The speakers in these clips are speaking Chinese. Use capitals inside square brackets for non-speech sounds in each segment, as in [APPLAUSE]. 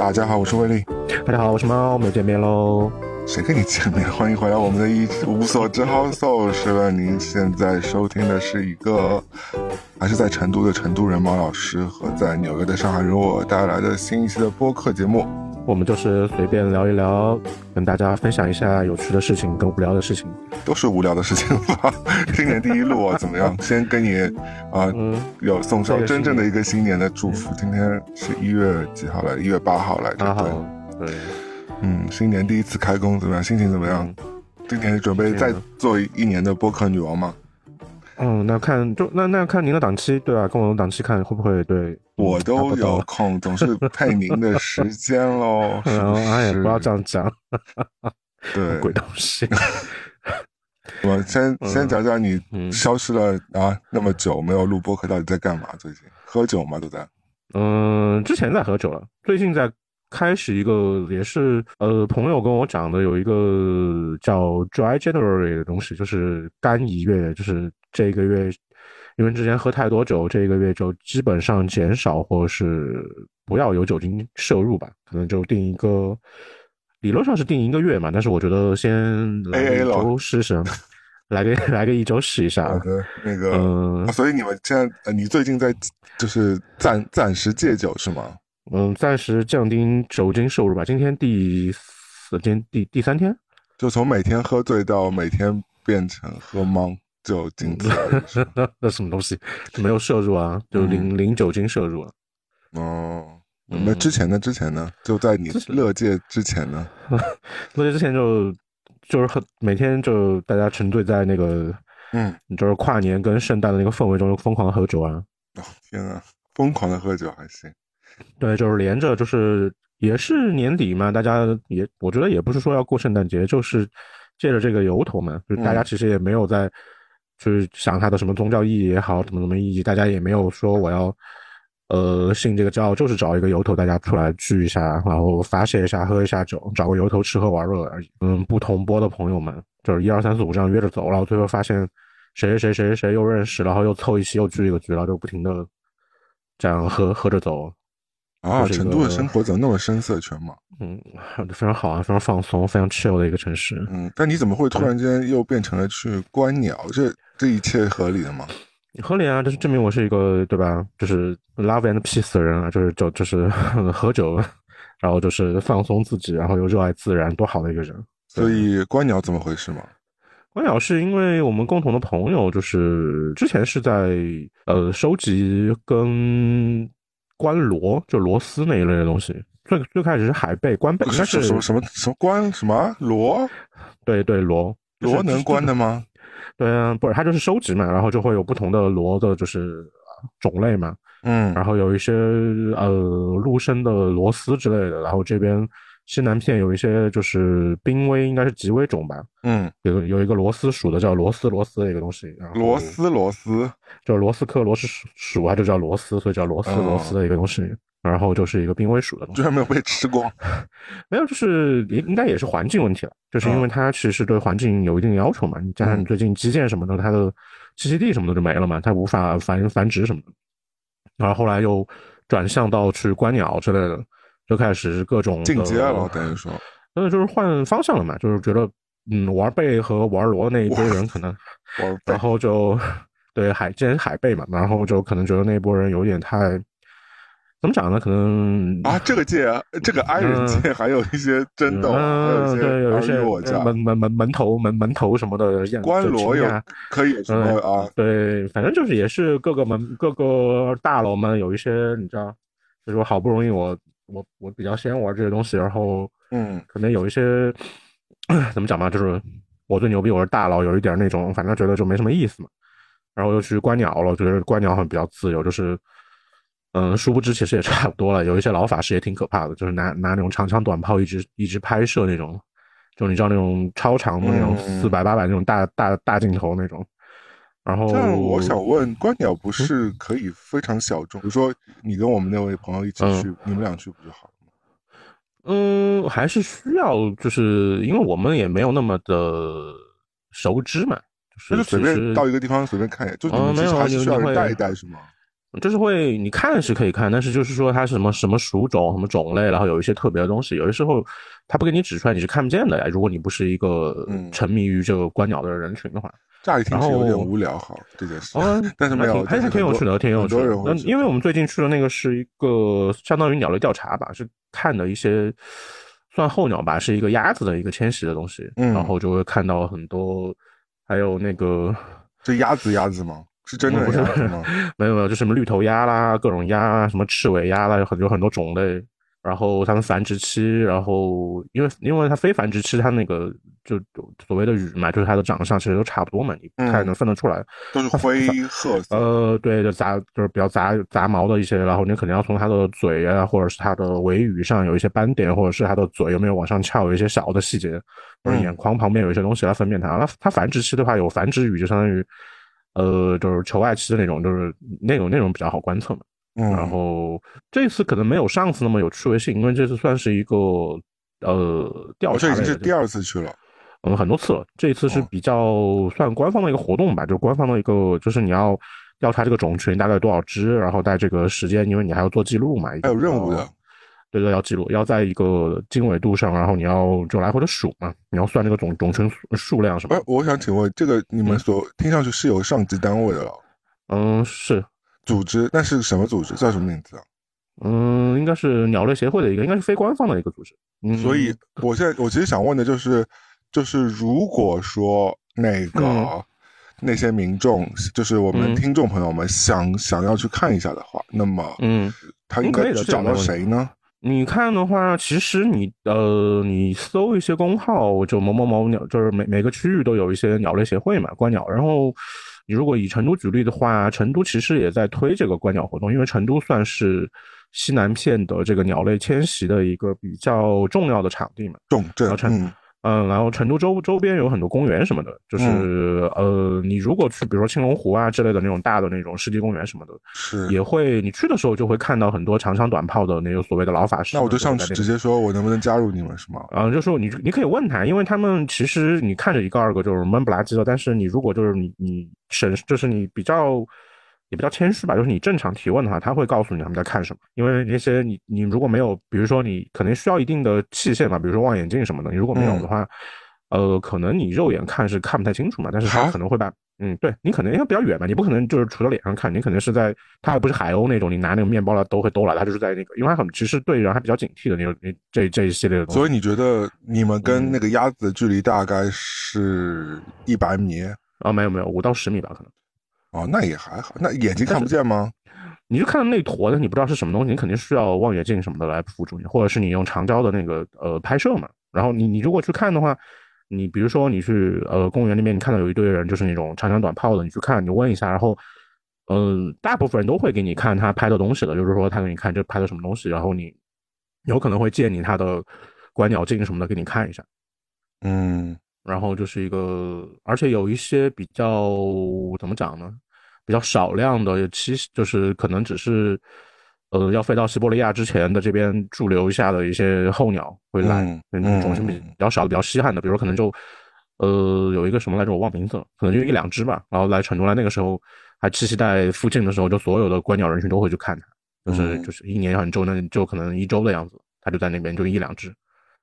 大家好，我是威力。大家好，我是猫，我们又见面喽。谁跟你见面？[LAUGHS] 欢迎回来我们的一无所知 house。是吧？您现在收听的是一个还是在成都的成都人猫老师和在纽约的上海人我带来的新一期的播客节目。我们就是随便聊一聊，跟大家分享一下有趣的事情跟无聊的事情，都是无聊的事情吧。[LAUGHS] 新年第一路啊，怎么样？先跟你啊，有送上真正的一个新年的祝福。今天是一月几号来？一月八号来着。对，对，嗯，新年第一次开工怎么样？心情怎么样？今年准备再做一年的播客女王吗？嗯，那看就那那看您的档期，对吧？跟我的档期看会不会对？我都有空，总是配您的时间喽。[LAUGHS] 哎呀，不要这样讲。对，[LAUGHS] 鬼东西。我先先讲讲你消失了啊那么久没有录播客，到底在干嘛？最近喝酒吗？都在？嗯，之前在喝酒了，最近在开始一个也是呃朋友跟我讲的，有一个叫 Dry January 的东西，就是干一月，就是这个月。因为之前喝太多酒，这个月就基本上减少，或是不要有酒精摄入吧。可能就定一个，理论上是定一个月嘛。但是我觉得先来一周试试，来个 [LAUGHS] 来个一周试一下。好的，那个，嗯，所以你们现在，你最近在就是暂暂时戒酒是吗？嗯，暂时降低酒精摄入吧。今天第四天，第第三天，就从每天喝醉到每天变成喝懵。酒精，那 [LAUGHS] 那什么东西？没有摄入啊，就零零酒精摄入啊。哦，那之前呢？之前呢？就在你乐界之前呢？[LAUGHS] 乐界之前就就是很，每天就大家沉醉在那个，嗯，就是跨年跟圣诞的那个氛围中，疯狂喝酒啊。哦天啊，疯狂的喝酒还行。对，就是连着，就是也是年底嘛，大家也我觉得也不是说要过圣诞节，就是借着这个由头嘛，就是大家其实也没有在。去想它的什么宗教意义也好，怎么怎么意义，大家也没有说我要，呃，信这个教，就是找一个由头，大家出来聚一下，然后发泄一下，喝一下酒，找个由头吃喝玩乐而已。嗯，不同波的朋友们，就是一二三四五这样约着走，然后最后发现谁谁谁谁谁又认识，然后又凑一起又聚一个局，然后就不停的这样喝喝着走。啊，成都的生活怎么那么声色犬马？嗯，非常好啊，非常放松，非常 chill 的一个城市。嗯，但你怎么会突然间又变成了去观鸟？这这一切合理的吗？合理啊，这是证明我是一个对吧？就是 love and peace 的人啊，就是就就是 [LAUGHS] 喝酒，然后就是放松自己，然后又热爱自然，多好的一个人。所以观鸟怎么回事嘛？观鸟是因为我们共同的朋友，就是之前是在呃收集跟。关螺就螺丝那一类的东西，最最开始是海贝、关贝，应该是什么什么什么关什么螺？对对，螺螺能关的吗？对啊，不是，它就是收集嘛，然后就会有不同的螺的，就是种类嘛。嗯，然后有一些呃陆生的螺丝之类的，然后这边。西南片有一些就是濒危，应该是极危种吧。嗯，有有一个螺丝属的叫螺丝螺丝的一个东西。螺丝螺丝，就螺丝科罗斯属，它就叫螺丝，所以叫螺丝螺丝的一个东西。然后就是一个濒危鼠的东西。居然没有被吃光？[LAUGHS] 没有，就是应应该也是环境问题了，就是因为它其实对环境有一定要求嘛。你加上你最近基建什么的，它的栖息地什么的就没了嘛，它无法繁繁殖什么的。然后后来又转向到去观鸟之类的。就开始各种进阶了，等于说，那就是换方向了嘛，就是觉得，嗯，玩贝和玩螺那一波人可能，然后就 [LAUGHS] 对海，既然海贝嘛，然后就可能觉得那波人有点太，怎么讲呢？可能啊，这个界，[LAUGHS] 这个 i 人界还有一些争斗，对，有一些我门门门门头门门头什么的，关罗有可以什么啊？对，反正就是也是各个门各个大佬们有一些，你知道，就是说好不容易我。我我比较喜欢玩这些东西，然后嗯，可能有一些 [COUGHS] 怎么讲嘛，就是我最牛逼，我是大佬，有一点那种，反正觉得就没什么意思嘛。然后又去观鸟了，觉得观鸟好像比较自由，就是嗯，殊不知其实也差不多了。有一些老法师也挺可怕的，就是拿拿那种长枪短炮一直一直拍摄那种，就你知道那种超长的那种四百八百那种大大大镜头那种。然后，但我想问，观鸟不是可以非常小众？比如说，你跟我们那位朋友一起去，你们俩去不就好了吗？嗯，还是需要，就是因为我们也没有那么的熟知嘛，就是随便到一个地方随便看一眼，就你们其实还是需要人带一带，是吗？就是会你看是可以看，但是就是说它是什么什么属种、什么种类，然后有一些特别的东西，有的时候它不给你指出来，你是看不见的呀。如果你不是一个沉迷于这个观鸟的人群的话，乍一听是有点无聊哈这件事，[LAUGHS] 但是没有，还是挺有趣的，挺有趣的。那因为我们最近去的那个是一个相当于鸟类调查吧，是看的一些算候鸟吧，是一个鸭子的一个迁徙的东西，然后就会看到很多，还有那个这鸭子鸭子吗？是真的不是吗？[LAUGHS] 没有没有，就什么绿头鸭啦，各种鸭，什么赤尾鸭啦，有很有很多种类。然后它们繁殖期，然后因为因为它非繁殖期，它那个就所谓的羽嘛，就是它的长相其实都差不多嘛，你不太能分得出来。都是灰褐色。呃，对，就杂就是比较杂杂毛的一些，然后你肯定要从它的嘴啊，或者是它的尾羽上有一些斑点，或者是它的嘴有没有往上翘，有一些小的细节，或者眼眶旁边有一些东西来分辨它。那它繁殖期的话，有繁殖羽，就相当于。呃，就是求爱期的那种，就是那种那种比较好观测嘛。嗯，然后这次可能没有上次那么有趣味性，因为这次算是一个呃调查。这已经是第二次去了，嗯，很多次了。这一次是比较算官方的一个活动吧，就是官方的一个，就是你要调查这个种群大概有多少只，然后在这个时间，因为你还要做记录嘛，还有任务的。对对，要记录，要在一个经纬度上，然后你要就来回的数嘛，你要算那个总种群数量什么。哎，我想请问，这个你们所听上去是有上级单位的了？嗯，是组织，那是什么组织？叫什么名字啊？嗯，应该是鸟类协会的一个，应该是非官方的一个组织。嗯，所以 [LAUGHS] 我现在我其实想问的就是，就是如果说那个那些民众，就是我们听众朋友们想想要去看一下的话，那么嗯，他应该去找到谁呢？你看的话，其实你呃，你搜一些公号，就某某某鸟，就是每每个区域都有一些鸟类协会嘛，观鸟。然后你如果以成都举例的话，成都其实也在推这个观鸟活动，因为成都算是西南片的这个鸟类迁徙的一个比较重要的场地嘛，重镇。嗯，然后成都周周边有很多公园什么的，就是呃，你如果去，比如说青龙湖啊之类的那种大的那种湿地公园什么的，是也会，你去的时候就会看到很多长枪短炮的那个所谓的老法师。那我就上去直接说，我能不能加入你们，是吗？啊，就说你你可以问他，因为他们其实你看着一个二个就是闷不拉几的，但是你如果就是你你审，就是你比较。也比较谦虚吧，就是你正常提问的话，他会告诉你他们在看什么。因为那些你你如果没有，比如说你可能需要一定的器械嘛，比如说望远镜什么的，你如果没有的话，呃，可能你肉眼看是看不太清楚嘛。但是他可能会把，嗯，对你可能因为比较远嘛，你不可能就是除了脸上看，你可能是在，他还不是海鸥那种，你拿那个面包了都会兜了，他就是在那个，因为他很其实对人还比较警惕的那种，你这这一系列的东西。所以你觉得你们跟那个鸭子的距离大概是一百米？啊，没有没有，五到十米吧，可能。哦，那也还好。那眼睛看不见吗？你就看到那坨的，你不知道是什么东西，你肯定需要望远镜什么的来辅助你，或者是你用长焦的那个呃拍摄嘛。然后你你如果去看的话，你比如说你去呃公园里面，你看到有一堆人就是那种长枪短炮的，你去看，你问一下，然后嗯，大部分人都会给你看他拍的东西的，就是说他给你看这拍的什么东西，然后你有可能会借你他的观鸟镜什么的给你看一下。嗯。然后就是一个，而且有一些比较怎么讲呢？比较少量的栖，就是可能只是，呃，要飞到西伯利亚之前的这边驻留一下的一些候鸟会来，嗯，种群比比较少的、比较稀罕的，比如可能就，呃，有一个什么来着，我忘名字了，可能就一两只吧。然后来成都来那个时候还栖息在附近的时候，就所有的观鸟人群都会去看它，就是就是一年很周，那就可能一周的样子，它就在那边就一两只。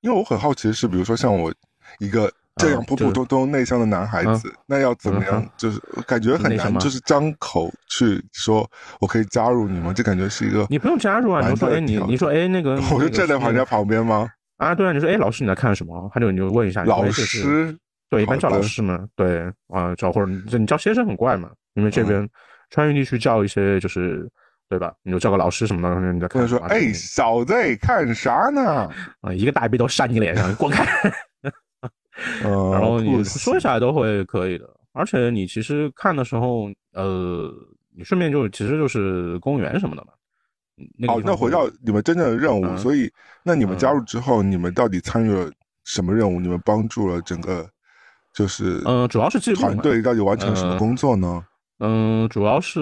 因为我很好奇是，比如说像我一个。这样普普通通内向的男孩子，那要怎么样？就是感觉很难，就是张口去说“我可以加入你吗”，这感觉是一个你不用加入啊，你说哎，你你说哎，那个 [LAUGHS] 我就站在旁边旁边吗？啊，对啊，你说哎，老师你在看什么？他就你就问一下老师，对，一般叫老师嘛，对啊，叫或者你叫先生很怪嘛，因为这边川渝地区叫一些就是对吧？你就叫个老师什么的，你在看说哎，小子看啥呢？啊，一个大背头扇你脸上，滚开！然后你说起来都会可以的，而且你其实看的时候，呃，你顺便就是其实就是公园什么的嘛。哦，那回到你们真正的任务，所以那你们加入之后，你们到底参与了什么任务？你们帮助了整个就是嗯，主要是记录团队到底完成了什么工作呢？嗯，主要是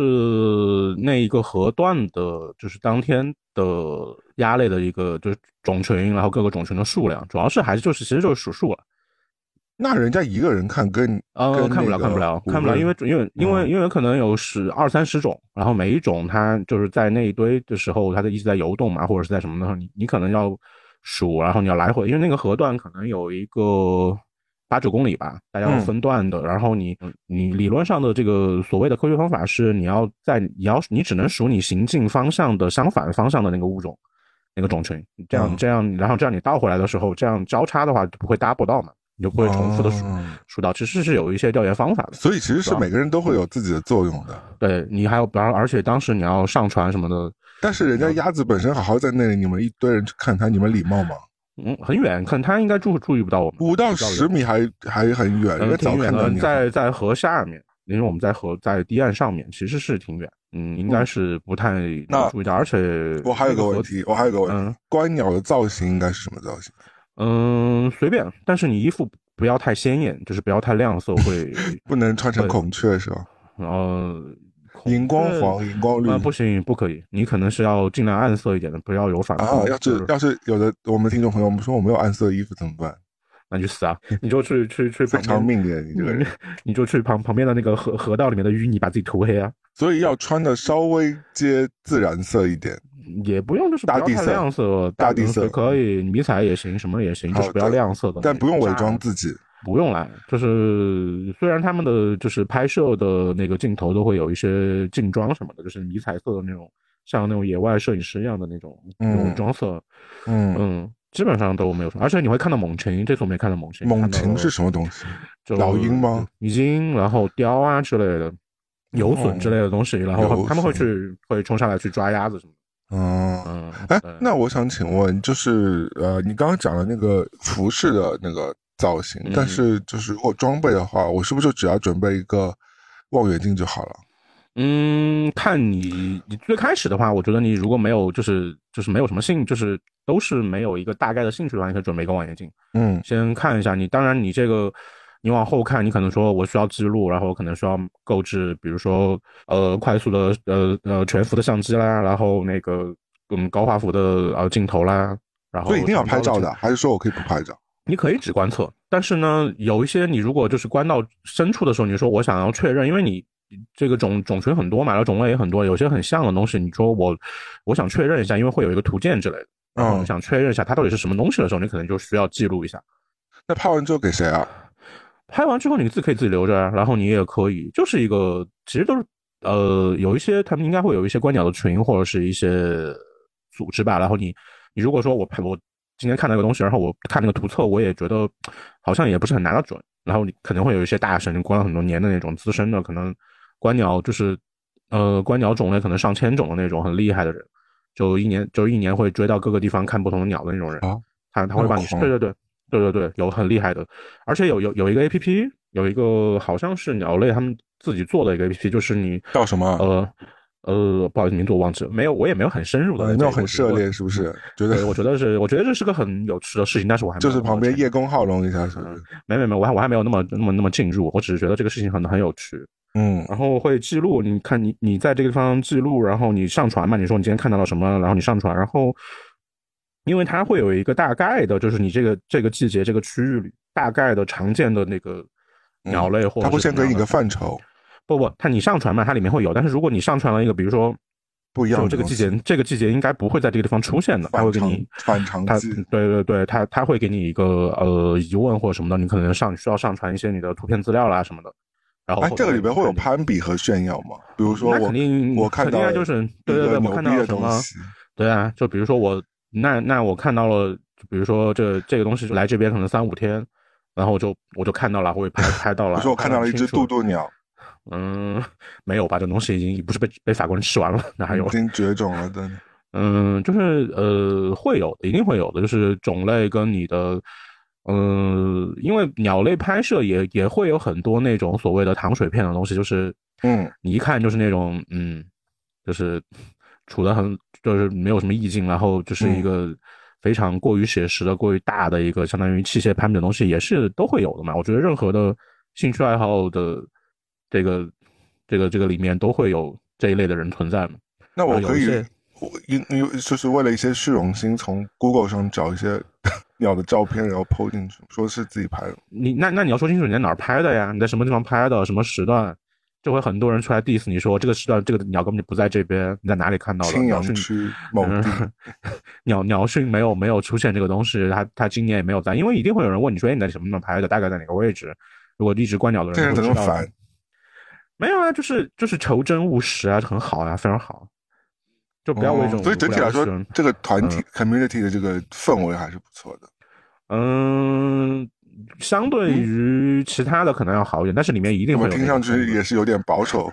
那一个河段的，就是当天的鸭类的一个就是种群，然后各个种群的数量，主要是还是就是其实就是数数了。那人家一个人看跟呃看不了看不了看不了，因为因为因为因为可能有十二三十种，然后每一种它就是在那一堆的时候，它就一直在游动嘛，或者是在什么的时候，你你可能要数，然后你要来回，因为那个河段可能有一个八九公里吧，大家要分段的，然后你你理论上的这个所谓的科学方法是，你要在你要你只能数你行进方向的相反方向的那个物种那个种群，这样这样，然后这样你倒回来的时候，这样交叉的话就不会 double 到嘛。你就不会重复的数数到，其实是有一些调研方法的。所以其实是每个人都会有自己的作用的。对你还有，而而且当时你要上传什么的。但是人家鸭子本身好好在那里，你们一堆人去看它，你们礼貌吗？嗯，很远，可能它应该注注意不到我们。五到十米还还很远，因为挺远的，在在河下面，因为我们在河在堤岸上面，其实是挺远。嗯，应该是不太注意到。而且我还有个问题，我还有个问题，观鸟的造型应该是什么造型？嗯，随便，但是你衣服不要太鲜艳，就是不要太亮色，会 [LAUGHS] 不能穿成孔雀是吧？然后荧光黄、荧光绿不行，不可以，你可能是要尽量暗色一点的，不要有反光啊。要是要是有的我们听众朋友我们说我没有暗色衣服怎么办？那就死啊！你就去去去 [LAUGHS] 非常命令你这个人，[LAUGHS] 你就去旁旁边的那个河河道里面的淤泥把自己涂黑啊！所以要穿的稍微接自然色一点。也不用，就是不要太亮色，大地色可以，迷彩也行，什么也行，就是不要亮色的。但不用伪装自己，不用来。就是虽然他们的就是拍摄的那个镜头都会有一些镜装什么的，就是迷彩色的那种，像那种野外摄影师一样的那种那种装色，嗯嗯，基本上都没有什么。而且你会看到猛禽，这次我没看到猛禽。猛禽是什么东西？就老鹰吗？鹰，然后雕啊之类的，游隼之类的东西，然后他们会去会冲上来去抓鸭子什么。嗯嗯，哎，那我想请问，就是呃，你刚刚讲的那个服饰的那个造型，但是就是如果装备的话，我是不是就只要准备一个望远镜就好了？嗯，看你，你最开始的话，我觉得你如果没有，就是就是没有什么兴，就是都是没有一个大概的兴趣的话，你可以准备一个望远镜。嗯，先看一下你，当然你这个。你往后看，你可能说我需要记录，然后可能需要购置，比如说呃快速的呃呃全幅的相机啦，然后那个嗯高画幅的呃镜头啦，然后所以一定要拍照的，还是说我可以不拍照？你可以只观测，但是呢，有一些你如果就是观到深处的时候，你说我想要确认，因为你这个种种群很多嘛，然后种类也很多，有些很像的东西，你说我我想确认一下，因为会有一个图鉴之类的，嗯，想确认一下它到底是什么东西的时候，你可能就需要记录一下。那拍完之后给谁啊？拍完之后你自己可以自己留着，然后你也可以，就是一个其实都是呃有一些他们应该会有一些观鸟的群或者是一些组织吧。然后你你如果说我拍我今天看到一个东西，然后我看那个图册，我也觉得好像也不是很拿得准。然后你可能会有一些大神观了很多年的那种资深的，可能观鸟就是呃观鸟种类可能上千种的那种很厉害的人，就一年就一年会追到各个地方看不同的鸟的那种人，他他会把你对对对。对对对，有很厉害的，而且有有有一个 A P P，有一个好像是鸟类他们自己做的一个 A P P，就是你叫什么？呃呃，不好意思，名字我忘记了，没有，我也没有很深入的，没有很涉猎，是不是？觉得我觉得是，我觉得这是个很有趣的事情，但是我还就是旁边叶公好龙一下是？没没没，我还我还没有那么那么那么进入，我只是觉得这个事情很很有趣，嗯，然后会记录，你看你你在这个地方记录，然后你上传嘛？你说你今天看到了什么？然后你上传，然后。因为它会有一个大概的，就是你这个这个季节这个区域里大概的常见的那个鸟类，或者它会先给你个范畴。不不，它你上传嘛，它里面会有。但是如果你上传了一个，比如说不一样，这个季节这个季节应该不会在这个地方出现的，它会给你反常它。对对对，它它会给你一个呃疑问或者什么的，你可能上需要上传一些你的图片资料啦什么的。然后哎，这个里边会有攀比和炫耀吗？比如说我我看到就是对对对，我看到什么？对啊，就比如说我。那那我看到了，比如说这这个东西来这边可能三五天，然后我就我就看到了，我也拍拍到了。我说我看到了一只渡渡鸟，嗯，没有吧？这东西已经不是被被法国人吃完了，哪还有已经绝种了的。嗯，就是呃会有，一定会有的，就是种类跟你的，嗯，因为鸟类拍摄也也会有很多那种所谓的糖水片的东西，就是嗯，你一看就是那种嗯，就是。处的很就是没有什么意境，然后就是一个非常过于写实的、过于大的一个相当于器械攀比的东西，也是都会有的嘛。我觉得任何的兴趣爱好的这个这个这个里面都会有这一类的人存在嘛。那我可以，我因因为就是为了一些虚荣心，从 Google 上找一些 [LAUGHS] 鸟的照片，然后 PO 进去，说是自己拍的。你那那你要说清楚你在哪儿拍的呀？你在什么地方拍的？什么时段？就会很多人出来 diss 你说这个时段这个鸟根本就不在这边，你在哪里看到的？青鸟讯阳区某地，[LAUGHS] 鸟鸟讯没有没有出现这个东西，它它今年也没有在，因为一定会有人问你说，哎，你在什么地方拍的？大概在哪个位置？如果一直观鸟的这人怎么人会知道烦？没有啊，就是就是求真务实啊，很好啊，非常好。就不要为这种、哦所以整体来说，这个团体嗯 community 的这个氛围还是不错的。嗯，相对于其他的可能要好一点，但是里面一定会有。我听上去也是有点保守。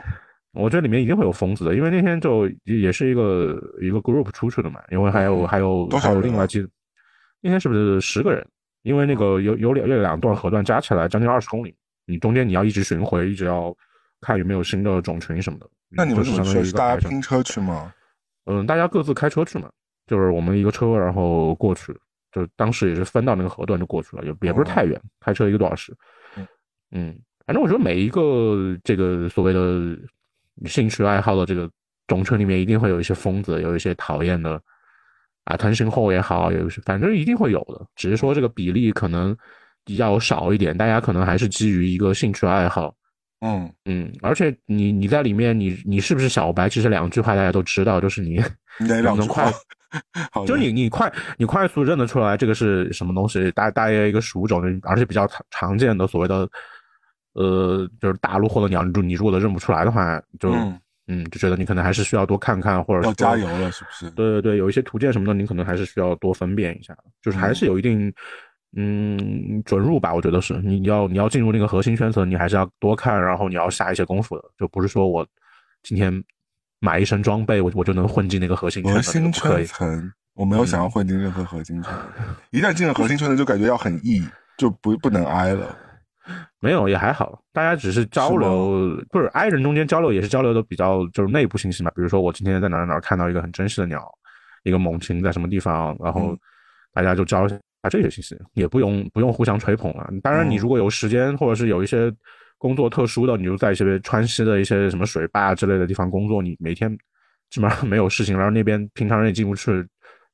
我觉得里面一定会有疯子的，因为那天就也是一个一个 group 出去的嘛，因为还有、嗯还有还有另外几，那天是不是十个人？因为那个有有两有两段河段加起来将近二十公里，你中间你要一直巡回，一直要看有没有新的种群什么的。那你们是相当于一是个排程大家拼车去吗？嗯，大家各自开车去嘛，就是我们一个车，然后过去，就当时也是分到那个河段就过去了，也也不是太远，开车一个多小时。嗯嗯，反正我觉得每一个这个所谓的兴趣爱好的这个种群里面，一定会有一些疯子，有一些讨厌的啊，腾讯后也好，有一些反正一定会有的，只是说这个比例可能要少一点，大家可能还是基于一个兴趣爱好。嗯，嗯，而且你你在里面，你你是不是小白？其实两句话大家都知道，就是你哪两 [LAUGHS] 句能快话？[LAUGHS] 好就是你你快你快速认得出来这个是什么东西，大大约一个属种，而且比较常常见的所谓的呃，就是大陆或者鸟，你你如果都认不出来的话，就嗯，嗯就觉得你可能还是需要多看看，或者加油。了，是不是？对对对，有一些图鉴什么的，你可能还是需要多分辨一下，就是还是有一定嗯准入吧，我觉得是你要你要进入那个核心圈层，你还是要多看，然后你要下一些功夫的，就不是说我今天买一身装备，我我就能混进那个核心圈核，心。圈层，我没有想要混进任何核心圈，一旦进了核心圈层，就感觉要很 E，就不不能 I 了。没有，也还好，大家只是交流，不是 i 人中间交流也是交流的比较就是内部信息嘛。比如说我今天在哪儿哪儿看到一个很珍稀的鸟，一个猛禽在什么地方，然后嗯大家就交流一下这些信息，也不用不用互相吹捧了。当然，你嗯如果有时间或者是有一些工作特殊的，你就在一些川西的一些什么水坝之类的地方工作，你每天基本上没有事情，然后那边平常人也进不去，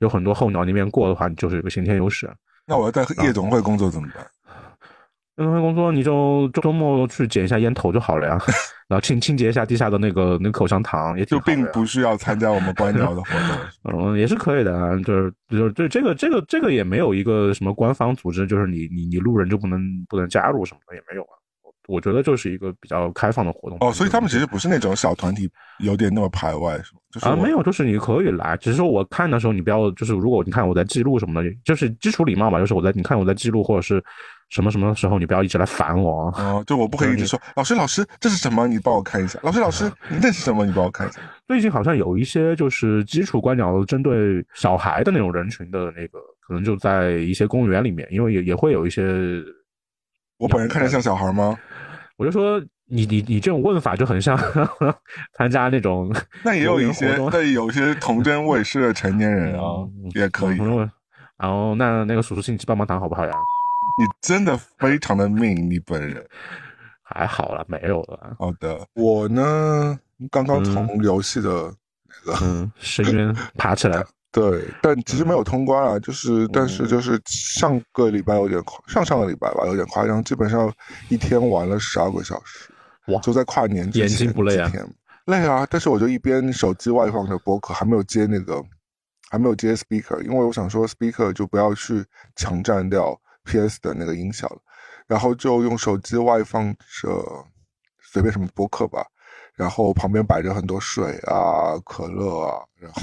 有很多候鸟那边过的话，你就是有个先天优势啊。那我要在夜总会工作怎么办？夜总会工作你就周周末去捡一下烟头就好了呀，[LAUGHS] 然后清清洁一下地下的那个那个口香糖也挺就并不需要参加我们观鸟的活动。嗯，也是可以的啊，就是就是对这个这个这个也没有一个什么官方组织，就是你你你路人就不能不能加入什么的也没有啊。我我觉得就是一个比较开放的活动。哦，所以他们其实不是那种小团体，有点那么排外，是吗？就是啊，没有，就是你可以来，只是说我看的时候，你不要就是如果你看我在记录什么的，就是基础礼貌吧，就是我在你看我在记录或者是什么什么时候，你不要一直来烦我啊。哦，就我不可以一直说老师老师这是什么？你帮我看一下。老师老师你 [LAUGHS] 那是什么？你帮我看一下。最近好像有一些就是基础观鸟针对小孩的那种人群的那个，可能就在一些公园里面，因为也也会有一些，我本人看着像小孩吗？我就说你你你这种问法就很像 [LAUGHS] 参加那种 [LAUGHS] 那也有一些那有些童真未逝的成年人啊，嗯也可以。嗯然后那那个叔叔请你吃棒棒糖好不好呀？你真的非常的命，你本人。还好了，没有了。好的，我呢刚刚从游戏的嗯，深渊爬起来。[LAUGHS] 对，但其实没有通关啊，就是嗯但是就是上个礼拜有点夸，上上个礼拜吧有点夸张，基本上一天玩了十二个小时，哇就在跨年之前眼睛不累啊天。累啊，但是我就一边手机外放着播客，还没有接那个，还没有接 speaker，因为我想说 speaker 就不要去抢占掉 PS 的那个音效了，然后就用手机外放着随便什么播客吧，然后旁边摆着很多水啊、可乐啊，然后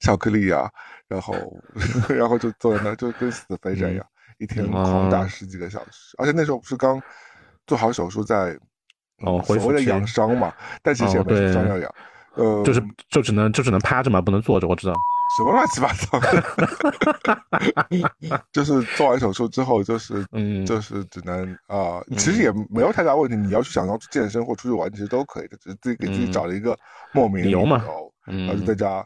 巧克力啊，然后 [LAUGHS] 然后就坐在那就跟死肥宅一样，一天狂打十几个小时，而且那时候不是刚做好手术在。哦，所谓的养伤嘛，但其实也没伤要养，呃，就是就只能就只能趴着嘛，不能坐着。我知道。[LAUGHS] 什么乱七八糟的，[LAUGHS] 就是做完手术之后，就是嗯，就是只能啊、其实也没有太大问题。你要去想要去健身或出去玩，其实都可以的，只是自己给自己嗯找了一个莫名理由嘛然嗯后就在家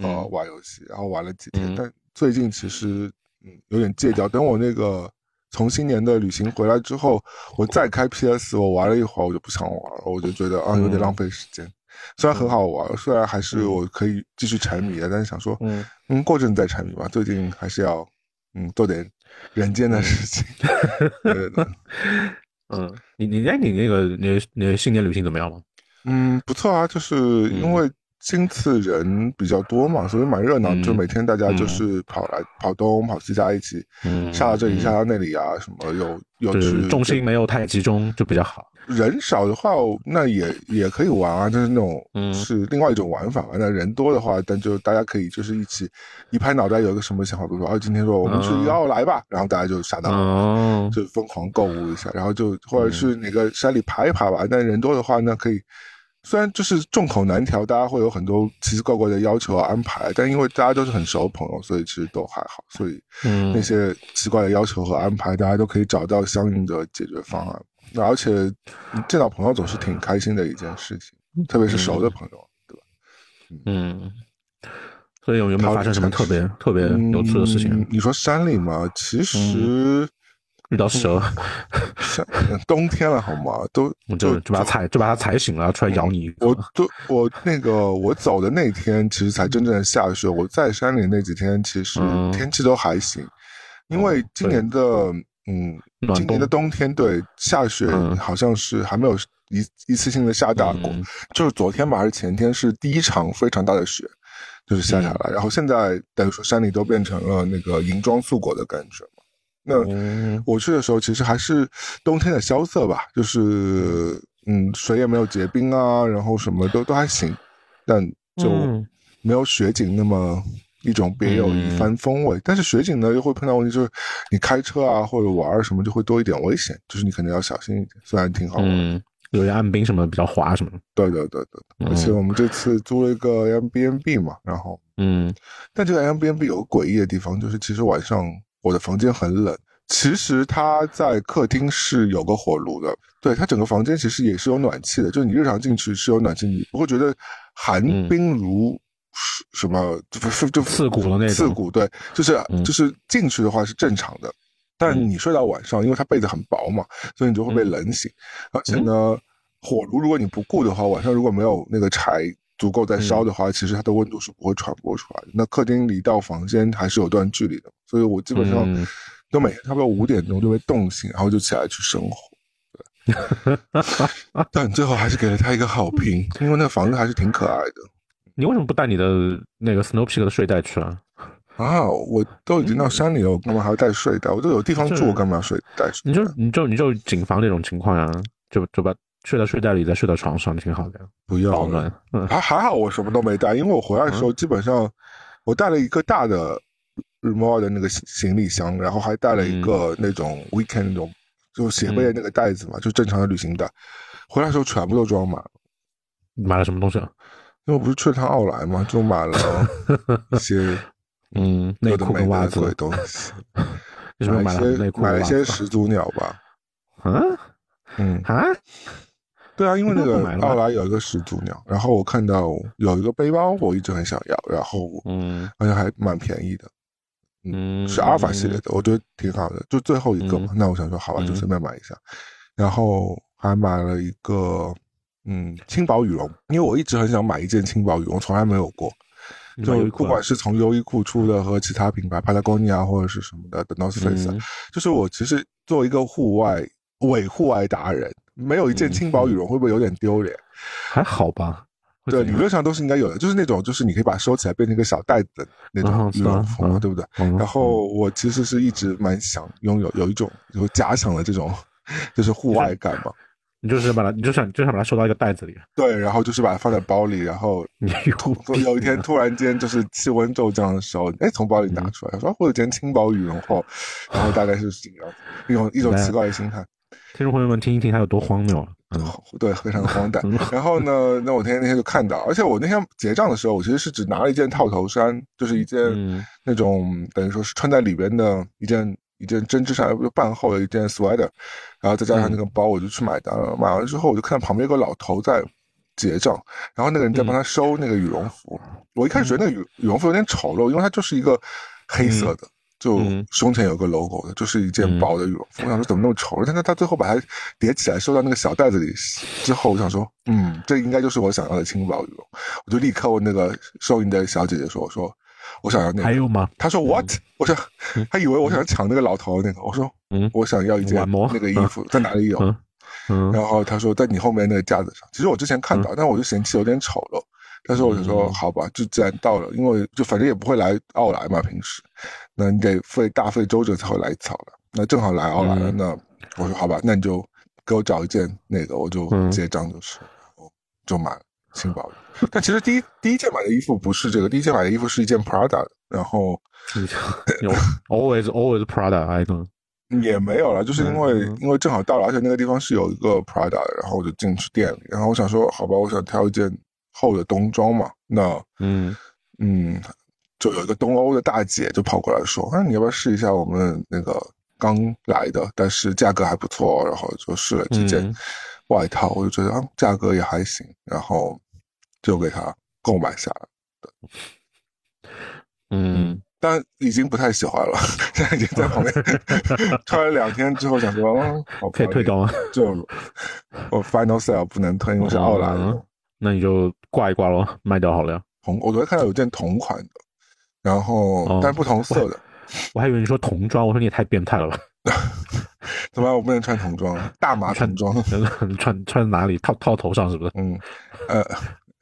呃嗯玩游戏，然后玩了几天。嗯但最近其实嗯有点戒掉。等我那个从新年的旅行回来之后，我再开 PS，我玩了一会儿，我就不想玩了，我就觉得啊有点嗯浪费时间。虽然很好玩，虽然还是我可以继续沉迷的，但是想说，嗯嗯，过阵子再沉迷吧。最近还是要嗯，做点人间的事情。嗯，你你哎，你那个你你新年旅行怎么样了？嗯，不错啊，就是因为。今次人比较多嘛，所以蛮热闹。就每天大家就是跑来跑东跑西，在一起，下到这里下到那里啊，什么有有去重心没有太集中，就比较好。人少的话，那也也可以玩啊，就是那种是另外一种玩法嘛。那人多的话，但就大家可以就是一起一拍脑袋有一个什么想法，比如说啊，今天说我们去要来吧，然后大家就下到就疯狂购物一下，然后就或者去哪个山里爬一爬吧。但人多的话，那可以。虽然就是众口难调，大家会有很多奇奇怪怪的要求啊安排，但因为大家都是很熟的朋友，所以其实都还好。所以，那些奇怪的要求和安排，大家都可以找到相应的解决方案。那而且见到朋友总是挺开心的一件事情，特别是熟的朋友，对吧？嗯，所以有没有发生什么特别特别有趣的事情？你说山里嘛？其实。遇到蛇，[LAUGHS] 冬天了好吗？都就就把它踩，就把它踩醒了，出来咬你。我都我那个我走的那天，其实才真正的下雪。我在山里那几天，其实天气都还行，因为今年的嗯，今年的冬天对下雪好像是还没有一一次性的下大过，就是昨天吧还是前天是第一场非常大的雪，就是下下来，然后现在等于说山里都变成了那个银装素裹的感觉。那我去的时候，其实还是冬天的萧瑟吧，就是嗯，水也没有结冰啊，然后什么都都还行，但就没有雪景那么一种别有一番风味。但是雪景呢，又会碰到问题，就是你开车啊或者玩什么，就会多一点危险，就是你肯定要小心一点。虽然挺好玩，有些岸冰什么比较滑什么的。对对对对，而且我们这次租了一个 M B N B 嘛，然后嗯，但这个 M B N B 有个诡异的地方，就是其实晚上。我的房间很冷，其实它在客厅是有个火炉的，对，它整个房间其实也是有暖气的，就是你日常进去是有暖气，你不会觉得寒冰如什么就就刺骨的那种。刺骨，对，就是就是进去的话是正常的，但你睡到晚上，因为它被子很薄嘛，所以你就会被冷醒。而且呢，火炉如果你不顾的话，晚上如果没有那个柴。足够在烧的话，其实它的温度是不会传播出来的。那客厅离到房间还是有段距离的，所以我基本上都每天差不多五点钟就被冻醒，然后就起来去生活。对，[LAUGHS] 但最后还是给了他一个好评，因为那个房子还是挺可爱的。你为什么不带你的那个 Snow Peak 的睡袋去啊？啊，我都已经到山里了，我干嘛还要带睡袋？我都有地方住，我干嘛要睡袋？你就你就你就谨防那种情况呀，就就把。睡在睡袋里，再睡到床上，挺好的。不要了，还还好，我什么都没带，因为我回来的时候基本上我带了一个大的日摩尔的那个行李箱，然后还带了一个那种 weekend 那种就斜背的那个袋子嘛，就正常的旅行袋。回来的时候全部都装满了。买了什么东西啊？因为我不是去了趟奥莱嘛，就买了 [LAUGHS] 一些嗯内裤跟袜子的东西。[LAUGHS] 为什么买了内裤？买了一些始祖鸟吧。啊？嗯啊？对啊，因为那个奥莱有一个始祖鸟，然后我看到有一个背包，我一直很想要，然后嗯，而且还蛮便宜的，嗯，是阿尔法系列的，我觉得挺好的，就最后一个嘛，那我想说好吧，就随便买一下，然后还买了一个嗯轻薄羽绒，因为我一直很想买一件轻薄羽绒，从来没有过，就不管是从优衣库出的和其他品牌，Patagonia 或者是什么的 The North Face，就是我其实作为一个户外伪户外达人。没有一件轻薄羽绒会不会有点丢脸？还好吧，对，理论上都是应该有的，就是那种就是你可以把它收起来变成一个小袋子的那种羽绒服嘛，对不对？然后我其实是一直蛮想拥有有一种有假想的这种就是户外感嘛。你就是把它，你就想就想把它收到一个袋子里。对，然后就是把它放在包里，然后你有一天突然间就是气温骤降的时候，哎，从包里拿出来，说会有件轻薄羽绒后，然后大概是这个样子一种一种奇怪的心态。听众朋友们，听一听它有多荒谬啊！嗯，对，非常的荒诞。然后呢，那我那天那天就看到，而且我那天结账的时候，我其实是只拿了一件套头衫，就是一件那种等于说是穿在里边的一件一件针织衫，就半厚的一件 sweater，然后再加上那个包，我就去买单了。买完之后，我就看到旁边有个老头在结账，然后那个人在帮他收那个羽绒服。我一开始觉得那个羽羽绒服有点丑陋，因为它就是一个黑色的。就胸前有个 logo 的，就是一件薄的羽绒服。我想说怎么那么丑？但是他最后把它叠起来收到那个小袋子里之后，我想说，嗯，这应该就是我想要的轻薄羽绒。我就立刻问那个收银的小姐姐说：“我说我想要那个。还有吗？他说 what？我说他 [LAUGHS] 以为我想抢那个老头那个。我说嗯，我想要一件那个 [LAUGHS] 衣服，在哪里有？嗯嗯然后他说在你后面那个架子上。其实我之前看到，但我就嫌弃有点丑了。但是我就说嗯好吧，就既然到了，因为就反正也不会来奥莱嘛，平时，那你得费大费周折才会来一次好了。那正好来奥莱了，嗯那我说好吧，那你就给我找一件那个，我就嗯结账就是，就买了新宝玉。[LAUGHS] 但其实第一第一件买的衣服不是这个，第一件买的衣服是一件 Prada 的，然后 [LAUGHS] 有 always always Prada icon。也没有了，就是因为、嗯因为正好到了，而且那个地方是有一个 Prada 的，然后我就进去店里，然后我想说，好吧，我想挑一件厚的冬装嘛，那嗯嗯，就有一个东欧的大姐就跑过来说，啊，你要不要试一下我们那个刚来的，但是价格还不错，然后就试了几件嗯。外套，我就觉得啊，价格也还行，然后就给她购买下来。嗯，但已经不太喜欢了，[LAUGHS] 现在已经在旁边 [LAUGHS] 穿了两天之后，想说，嗯，好可以退掉吗？就我 final sale 不能退，因为是奥莱的。嗯那你就挂一挂咯，卖掉好了呀。同，我昨天看到有件同款的，然后、哦但是不同色的，我还以为你说童装，我说你也太变态了吧？[LAUGHS] 怎么办？我不能穿童装，大码童装，[LAUGHS] 穿穿哪里？套套头上是不是？嗯，呃。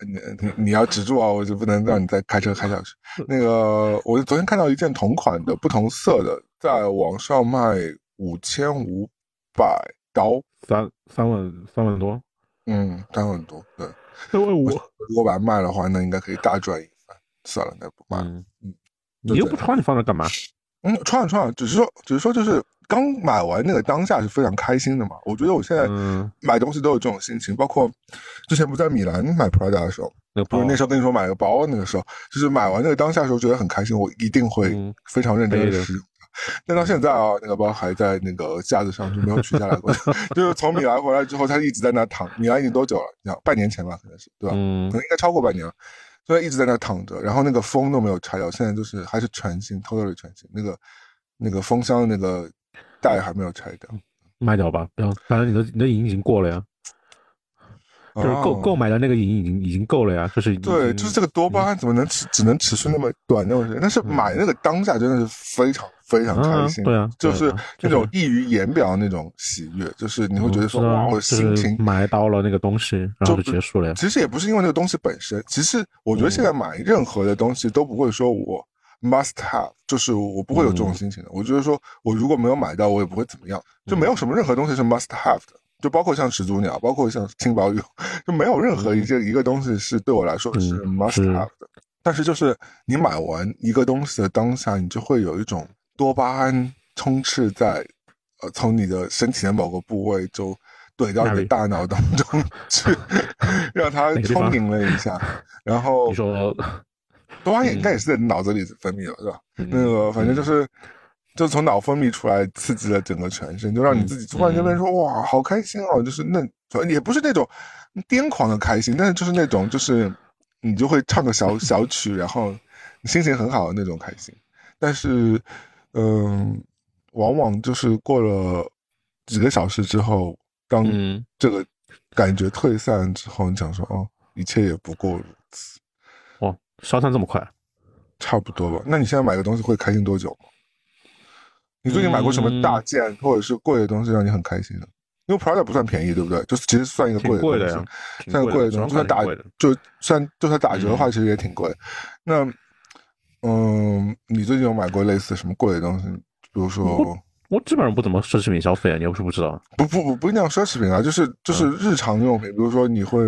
你你你要止住啊！我就不能让你再开车开下去。那个，我昨天看到一件同款的、不同色的，在网上卖五千五百刀，三三万三万多，嗯，三万多。对，三万五。如果把它卖的话，那应该可以大赚一番。算了，那不卖了。嗯嗯，你又不穿，你放那干嘛？嗯，穿了穿了，只是说，只是说，就是刚买完那个当下是非常开心的嘛。我觉得我现在嗯，买东西都有这种心情，包括之前不在米兰买 Prada 的时候，那不是那时候跟你说买个包，那个时候就是买完那个当下的时候觉得很开心，我一定会嗯非常认真的的使用。但到现在啊，那个包还在那个架子上，就没有取下来过。[LAUGHS] 就是从米兰回来之后，它一直在那躺。米兰已经多久了？你想半年前吧，可能是对吧？嗯可能应该超过半年了，所以一直在那躺着，然后那个封都没有拆掉，现在就是还是全新，totally 全新，那个那个封箱的那个带还没有拆掉，卖掉吧，不要，反正你的你的瘾已经过了呀，就是购哦购买的那个瘾已经已经够了呀，就是已对，就是这个多巴胺怎么能持只能持续那么短那么时间？但是买那个当下真的是非常非常开心，嗯对啊就是那种溢于言表的那种喜悦，就是你会觉得说哇，我的心就是情买到了那个东西，然后就结束了呀。其实也不是因为那个东西本身，其实我觉得现在买任何的东西都不会说我 must have，就是我不会有这种心情的。我觉得说我如果没有买到，我也不会怎么样，就没有什么任何东西是 must have 的，就包括像始祖鸟，包括像轻薄玉，就没有任何一件一个东西是对我来说是嗯 must 是 have 的。但是就是你买完一个东西的当下，你就会有一种多巴胺充斥在呃从你的身体的某个部位就怼到你的大脑当中去，[LAUGHS] 让它充盈了一下，然后你说，多巴胺应该也是在脑子里分泌了，是吧？嗯那个反正就是。就从脑分泌出来，刺激了整个全身，就让你自己突然间变成说、哇，好开心哦！就是那也不是那种癫狂的开心，但是就是那种就是你就会唱个小 [LAUGHS] 小曲，然后心情很好的那种开心。但是，嗯，往往就是过了几个小时之后，当嗯这个感觉退散之后，你想说哦，一切也不过如此，哇，消散这么快？差不多吧。那你现在买个东西会开心多久吗？你最近买过什么嗯大件或者是贵的东西让你很开心的？因为 Prada 不算便宜，对不对？就是其实算一个贵的算个贵的的，东西，就算打。就算就算打折的话，嗯其实也挺贵。那嗯，你最近有买过类似什么贵的东西？比如说，我基本上不怎么奢侈品消费啊，你又不是不知道。不不不不一定要奢侈品啊，就是就是日常用品，比如说你会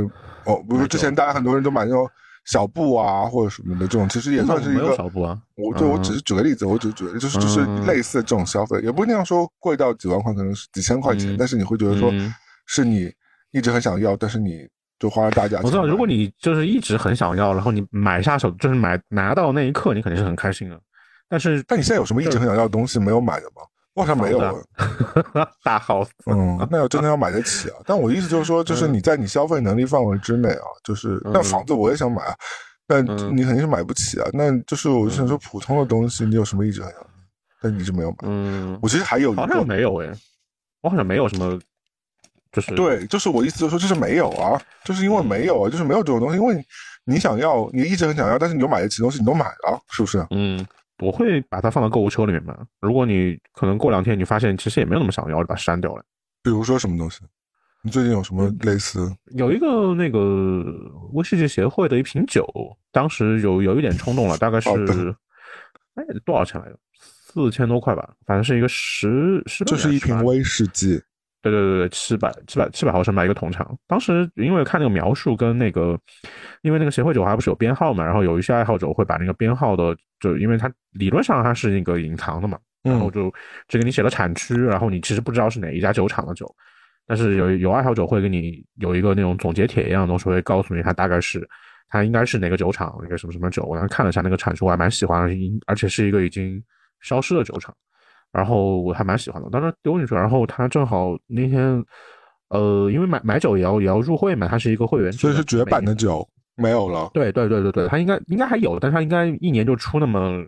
哦，比如说之前大家很多人都买那种小布啊或者什么的这种，其实也算是一没有个小布啊。我对我嗯只是举个例子，我只是举个就是就是嗯类似这种消费，也不一定要说贵到几万块，可能是几千块钱，嗯但是你会觉得说嗯是你一直很想要，但是你就花了大价钱。我知道，如果你就是一直很想要，然后你买下手，就是买拿到那一刻，你肯定是很开心的。但是但你现在有什么一直很想要的东西没有买的吗？我好像没有啊。[LAUGHS] 大 house，嗯，[LAUGHS] 那要真的要买得起啊。但我意思就是说，就是你在你消费能力范围之内啊，就是嗯那房子我也想买啊，但嗯你肯定是买不起啊。那就是我就想说，普通的东西你有什么一直很想要，但你一直没有买？嗯，我其实还有一好像个，没有诶，我好像没有什么，就是对，就是我意思就是说，就是没有啊，就是因为没有啊，就是没有这种东西，因为你想要，你一直很想要，但是你又买得起东西，你都买了，是不是？嗯，我会把它放到购物车里面嘛。如果你可能过两天你发现其实也没有那么想要，就把它删掉了。比如说什么东西？你最近有什么类似？有一个那个威士忌协会的一瓶酒，当时有有一点冲动了，大概是，哎，多少钱来着？四千多块吧，反正是一个十十，这是一瓶威士忌。对对对对，七百七百七百毫升吧，一个桶厂。当时因为看那个描述跟那个，因为那个协会酒还不是有编号嘛，然后有一些爱好者会把那个编号的，就因为它理论上它是那个隐藏的嘛，然后就只给你写了产区，然后你其实不知道是哪一家酒厂的酒。但是有有爱好者会给你有一个那种总结帖一样的东西，会告诉你它大概是它应该是哪个酒厂，一个什么什么酒。我当时看了一下那个产区，我还蛮喜欢，而且是一个已经消失的酒厂，然后我还蛮喜欢的。当时丢进去，然后他正好那天，呃，因为买买酒也要也要入会嘛，它是一个会员，所以是绝版的酒没有了。对对对对对，它应该应该还有，但是它应该一年就出那么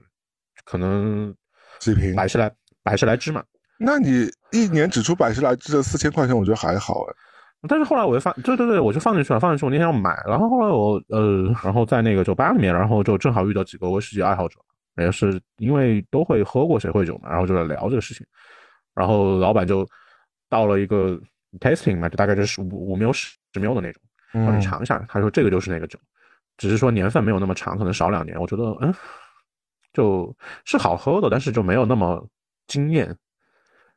可能几瓶，百十来百十来支嘛。那你一年只出百十来支的四千块钱，我觉得还好哎。但是后来我就放，对对对，我就放进去了，放进去。我那天要买，然后后来我呃，然后在那个酒吧里面，然后就正好遇到几个威士忌爱好者，也是因为都会喝过谁会酒嘛，然后就在聊这个事情。然后老板就到了一个 tasting 嘛，就大概就是五五秒十十秒的那种，让你尝一下。他说这个就是那个酒，只是说年份没有那么长，可能少两年。我觉得嗯，就是好喝的，但是就没有那么惊艳。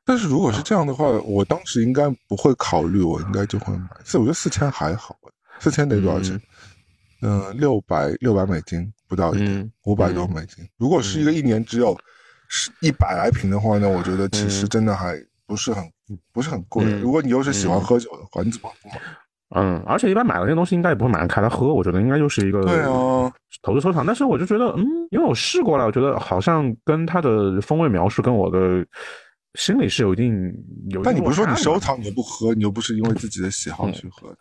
但是如果是这样的话，我当时应该不会考虑，我应该就会买。四，我觉得四千还好，四千得多少钱？嗯，六百六百美金不到一点，五百多美金。如果是一个一年只有是一百来瓶的话，呢我觉得其实真的还不是很不是很贵。如果你又是喜欢喝酒的话，你怎么不买？嗯，而且一般买了这些东西，应该也不会马上开来喝。我觉得应该就是一个对啊，投资收藏。但是我就觉得，嗯，因为我试过了，我觉得好像跟它的风味描述跟我的。心里是有一定有，但你不是说你收藏你又不喝，你又不是因为自己的喜好去喝。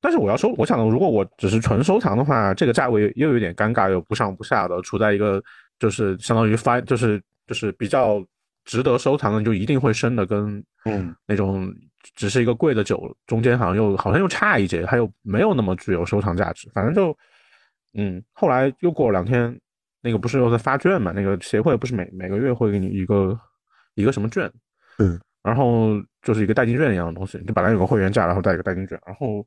但是我要收，我想如果我只是纯收藏的话，这个价位又有点尴尬，又不上不下的，处在一个就是相当于发，就是就是比较值得收藏的，就一定会升的，跟嗯那种只是一个贵的酒中间好像又好像又差一截，它又没有那么具有收藏价值。反正就嗯，后来又过了两天，那个不是又在发券嘛？那个协会不是每每个月会给你一个。一个什么券，嗯，然后就是一个代金券一样的东西，就本来有个会员价，然后带一个代金券，然后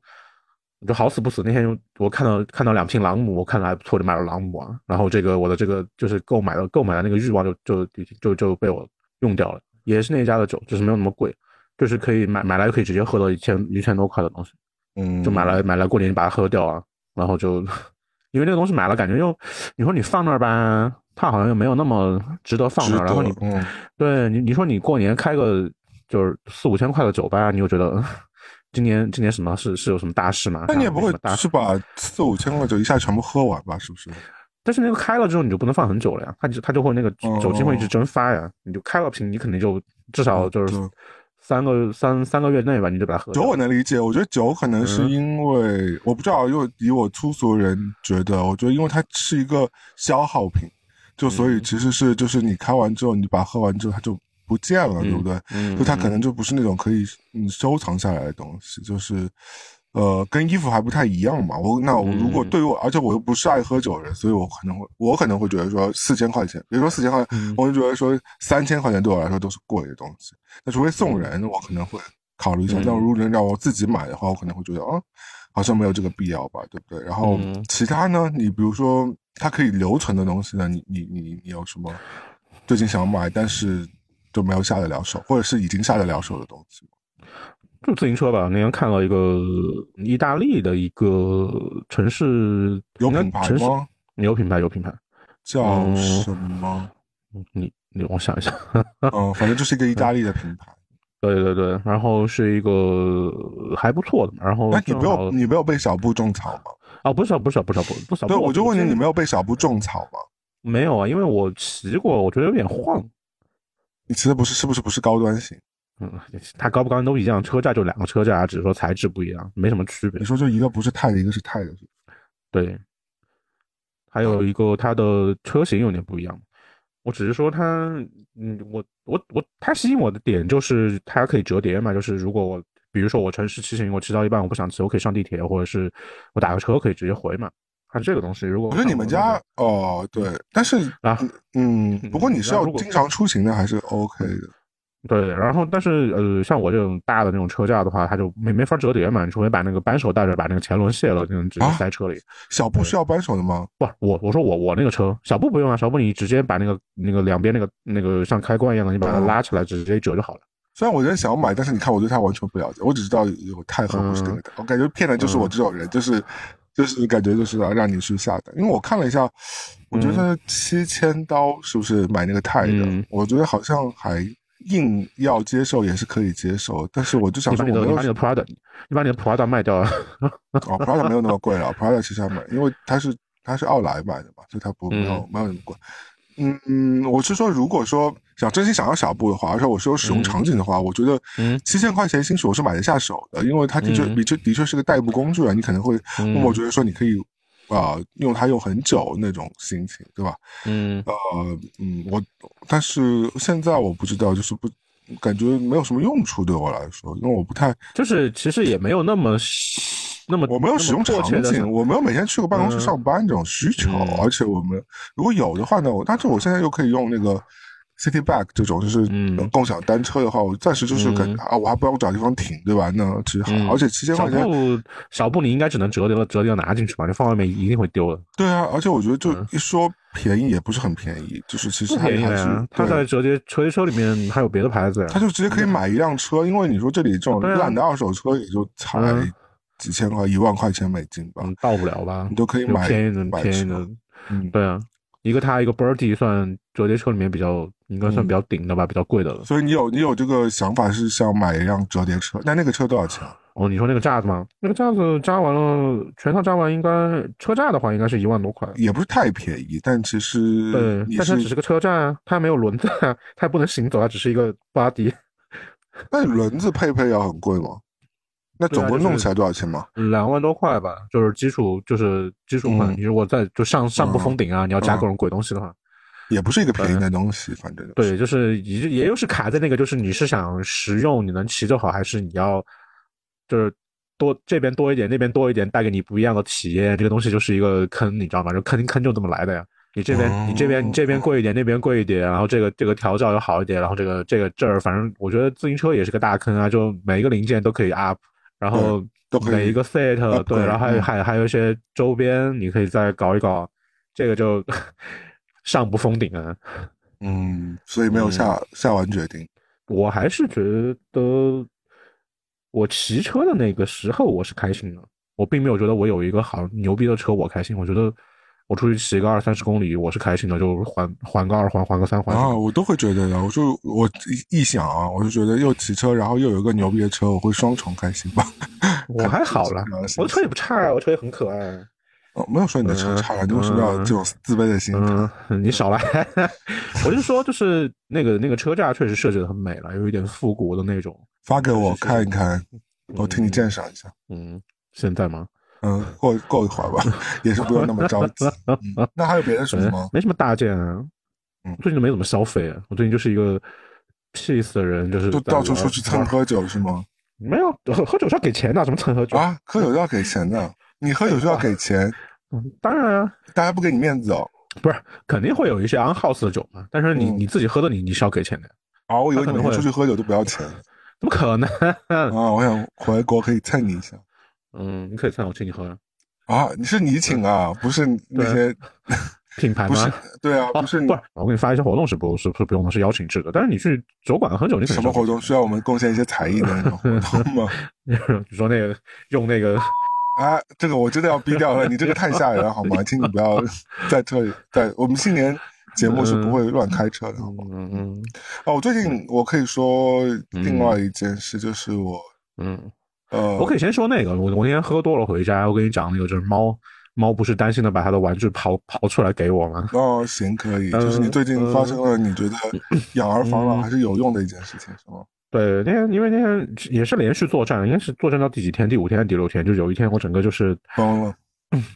我就好死不死那天我看到看到两瓶朗姆，我看来还不错，就买了朗姆啊，然后这个我的这个就是购买的购买的那个欲望就就就就被我用掉了，也是那家的酒，就是没有那么贵，就是可以买买来可以直接喝到一千一千多块的东西，嗯，就买来买来过年把它喝掉啊，然后就 [LAUGHS] 因为那个东西买了感觉又你说你放那儿吧。它好像又没有那么值得放那儿，然后你，对你你说你过年开个就是四五千块的酒吧，你又觉得今年今年什么是是有什么大事吗？那你也不会是把四五千块酒一下全部喝完吧？是不是？但是那个开了之后你就不能放很久了呀，它就它就会那个酒精会一直蒸发呀，你就开了瓶，你肯定就至少就是三个三三个月内吧，你就把它喝。酒我能理解，我觉得酒可能是因为我不知道，因为以我粗俗人觉得，我觉得因为它是一个消耗品。就所以其实是就是你开完之后，你把它喝完之后，它就不见了，对不对？就它可能就不是那种可以你收藏下来的东西，就是呃，跟衣服还不太一样嘛。我那我如果对于我，而且我又不是爱喝酒的人，所以我可能会我可能会觉得说四千块钱，别说四千块钱，我就觉得说三千块钱对我来说都是贵的东西。那除非送人，我可能会考虑一下。但如果能让我自己买的话，我可能会觉得啊，好像没有这个必要吧，对不对？然后其他呢，你比如说。它可以留存的东西呢？你你你你有什么最近想买但是就没有下得了手，或者是已经下得了手的东西？就自行车吧。那天看了一个意大利的一个城市，有品牌吗？有品牌，有品牌，叫什么？你你我想一下。嗯，反正就是一个意大利的品牌。[LAUGHS] 对对对，然后是一个还不错的。然后，那你没有你没有被小布种草吗？啊，不是不是不是不不小布，对，我就问你，你没有被小布种草吗？没有啊，因为我骑过，我觉得有点晃。你骑的不是是不是不是高端型？嗯，它高不高端都一样，车架就两个车架，只是说材质不一样，没什么区别。你说就一个不是钛的，一个是钛的，对。还有一个它的车型有点不一样，我只是说它，嗯，我我我，它吸引我的点就是它可以折叠嘛，就是如果我。比如说我城市骑行，我骑到一半我不想骑，我可以上地铁，或者是我打个车可以直接回嘛。看这个东西。如果我觉得你们家哦，对，但是啊，嗯，不过你是要如果经常出行的，还是 OK 的。对，然后但是呃，像我这种大的那种车架的话，它就没没法折叠嘛，你除非把那个扳手带着，把那个前轮卸了，就能直接啊塞车里。小布需要扳手的吗？不，我我说我我那个车小布不用啊，小布你直接把那个那个两边那个那个像开关一样的，你把它哦拉起来，直接一折就好了。虽然我有点想要买，但是你看我对它完全不了解，我只知道有太和不是那个，我感觉骗的就是我这种人，就是就是感觉就是要让你去下单，因为我看了一下，我觉得七千刀是不是买那个钛的？嗯我觉得好像还硬要接受也是可以接受，但是我就想你把你的你说我没有把你的 Prada，你把你的 Prada 卖掉了。哦，Prada 没有那么贵了，Prada 其实还买，因为它是它是奥莱买的嘛，所以它不没有、嗯没有那么贵。嗯嗯，我是说，如果说想真心想要小布的话，而且我是有使用嗯。场景的话，我觉得嗯。七千块钱新手我是买得下手的，因为它的确嗯。的确的确是个代步工具啊，你可能会，嗯。那么我觉得说你可以啊、用它用很久那种心情，对吧？嗯。呃嗯，我但是现在我不知道，就是不感觉没有什么用处对我来说，因为我不太就是其实也没有那么那么我没有使用场景，我没有每天去个办公室嗯。上班这种需求，嗯。而且我们如果有的话呢，我但是我现在又可以用那个 City Bike 这种就是嗯呃共享单车的话，我暂时就是感嗯觉、啊，我还不用找地方停，对吧？那其实好，嗯而且七千小块钱，布小布你应该只能折叠了折叠拿进去吧，你放外面一定会丢的。对啊，而且我觉得就嗯一说便宜也不是很便宜，就是其实不还还是便宜的呀，它在。折叠折叠车里面还有别的牌子呀。他就直接可以买一辆车，因为你说这里这种烂的二手车也就才嗯几千块、一万块钱美金吧，嗯，到不了吧你？都可以买便宜的便宜的，嗯，对啊，一个它一个 Birdy 算折叠车里面比较应该算比较顶的吧，比较贵的了。所以你有你有这个想法是想买一辆折叠车，那那个车多少钱啊？哦，你说那个架子吗？那个架子扎完了，全套扎完应该车架的话应该是一万多块。也不是太便宜，但其实对，你但它只是个车架啊，它没有轮子啊，它也不能行走，它只是一个 body。[LAUGHS] 那轮子配配要很贵吗？那总共弄起来多少钱吗？两万多块吧，就是基础，就是基础款。嗯你如果再就上上不封顶啊，你要加嗯各种鬼东西的话，也不是一个便宜的东西，反正对，就是也也就是卡在那个，就是你是想实用，你能骑就好，还是你要就是多这边多一点，那边多一点，带给你不一样的体验。这个东西就是一个坑，你知道吗？就坑坑就这么来的呀。你这边哦你这边你这边贵一点，那边贵一点，然后这个这个调教又好一点，然后这个这个这儿，反正我觉得自行车也是个大坑啊，就每一个零件都可以 up，然后每一个 set 对，然后还嗯还还有一些周边，你可以再搞一搞，这个就上不封顶啊。嗯，所以没有下、下完决定。我还是觉得，我骑车的那个时候我是开心的，我并没有觉得我有一个好牛逼的车我开心。我觉得我出去骑个二三十公里我是开心的，就环环个二环，环个三环。啊，我都会觉得的。我就我一一想啊，我就觉得又骑车，然后又有一个牛逼的车，我会双重开心吧。[LAUGHS] 我还好了我的车也不差啊，我车也很可爱。哦，没有说你的车差了，你为什么要这种自卑的心态？嗯，你少来。[LAUGHS] 我就说，就是那个那个车架确实设计的很美了，有一点复古的那种。发给我看一看，我替你鉴赏一下。嗯，现在吗？嗯，过过一会儿吧，[LAUGHS] 也是不用那么着急。[LAUGHS] 嗯，那还有别的什么吗？没什么大件啊。嗯最近都没怎么消费啊。我最近就是一个 peace 的人，就是就到处出去蹭喝酒是吗？没有喝喝酒是要给钱的，什么蹭喝酒？啊，喝酒要给钱的，你喝酒就要给 [LAUGHS] 钱，嗯，当然啊，大家不给你面子哦。不是，肯定会有一些 on house 的酒嘛。但是你、嗯你自己喝的你，你是要给钱的，啊，我以为你每天他可能会出去喝酒都不要钱 [LAUGHS] 怎么可能？啊！我想回国可以蹭你一下 [LAUGHS] 嗯，你可以蹭我请你喝啊，啊！你是你请啊，不是那些品牌不是吗？对啊，哦，不是你不是，我给你发一些活动是不是是不用的，是邀请制的。但是你去酒馆喝酒，你什么活动需要我们贡献一些才艺的那种活动吗？比如说那个用那个啊，这个我真的要逼掉了，你这个太吓人了好吗？请你不要在这里，在我们新年节目是不会乱开车的，好吗？嗯嗯哦，我最近我可以说另外一件事，就是我嗯，呃，我可以先说那个，我我那天喝多了回家，我跟你讲那个就是猫猫不是担心的把它的玩具刨刨出来给我吗？[LAUGHS] 哦，行，可以，嗯就是你最近发生了你觉得养儿防老嗯还是有用的一件事情，是吗？对，那天因为那天也是连续作战，应该是作战到第几天？第五天、第六天？就有一天我整个就是疯了，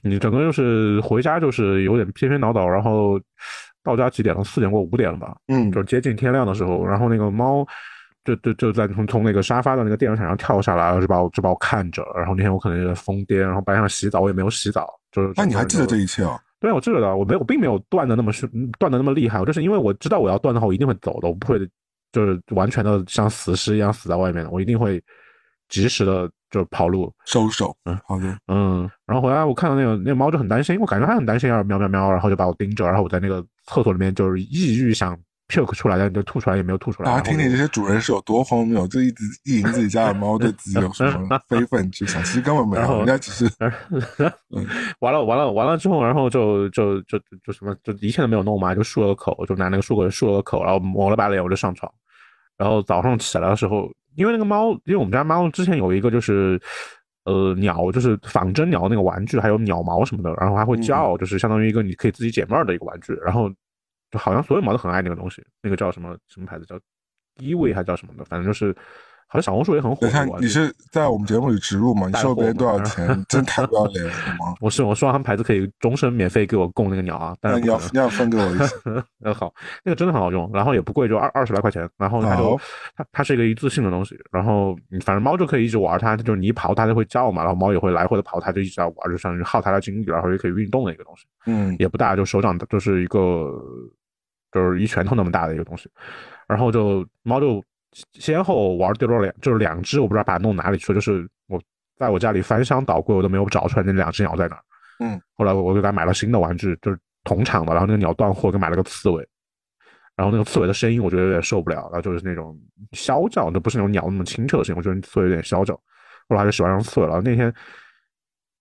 你整个就是回家就是有点偏偏倒倒，然后到家几点了？四点过五点了吧？嗯就是接近天亮的时候，然后那个猫就就就在从从那个沙发的那个电热毯上跳下来，就把我就把我看着。然后那天我可能有点疯癫，然后白天洗澡我也没有洗澡，就是那你还记得这一切啊？对，我记得的，我没我并没有断的那么是断的那么厉害，我就是因为我知道我要断的话，我一定会走的，我不会就是完全的像死尸一样死在外面的，我一定会及时的就跑路收手。嗯，好的，嗯，然后回来我看到那个那个猫就很担心，我感觉它很担心，要喵喵喵，然后就把我盯着，然后我在那个厕所里面就是抑郁想。puke 出来，但就吐出来也没有吐出来。啊，听听这些主人是有多荒谬，就一直意淫自己家的猫，对自己有什么非分之想，其实根本没有，[LAUGHS] 人家只是。[LAUGHS] 完了完了完了之后，然后就就就就什么，就一切都没有弄嘛，就漱了个口，就拿那个漱口漱了个口，然后抹了把脸，我就上床。然后早上起来的时候，因为那个猫，因为我们家猫之前有一个就是呃鸟，就是仿真鸟那个玩具，还有鸟毛什么的，然后还会叫，就是相当于一个你可以自己解闷的一个玩具，然后。就好像所有猫都很爱那个东西，那个叫什么什么牌子叫依维还叫什么的，反正就是，好像小红书也很火。你看你是在我们节目里植入吗？你收别人多少钱？真太不要脸了吗？我是我说他们牌子可以终身免费给我供那个鸟啊，但是你要你要分给我一次。那 [LAUGHS] 好，那个真的很好用，然后也不贵，就二二十来块钱。然后它就它它是一个一次性的东西，然后反正猫就可以一直玩它，就是你一跑它就会叫嘛，然后猫也会来回的跑，它就一直在玩，就相当于耗它的精力，然后也可以运动的一个东西。嗯，也不大，就手掌就是一个。就是一拳头那么大的一个东西，然后就猫就先后玩丢了两，就是两只，我不知道把它弄哪里去了。就是我在我家里翻箱倒柜，我都没有找出来那两只鸟在哪。嗯，后来我就给它买了新的玩具，就是同厂的，然后那个鸟断货，给买了个刺猬，然后那个刺猬的声音我觉得有点受不了，然后就是那种啸叫，就不是那种鸟那么清澈的声音，我觉得刺猬有点啸叫，后来就喜欢上刺猬了。那天，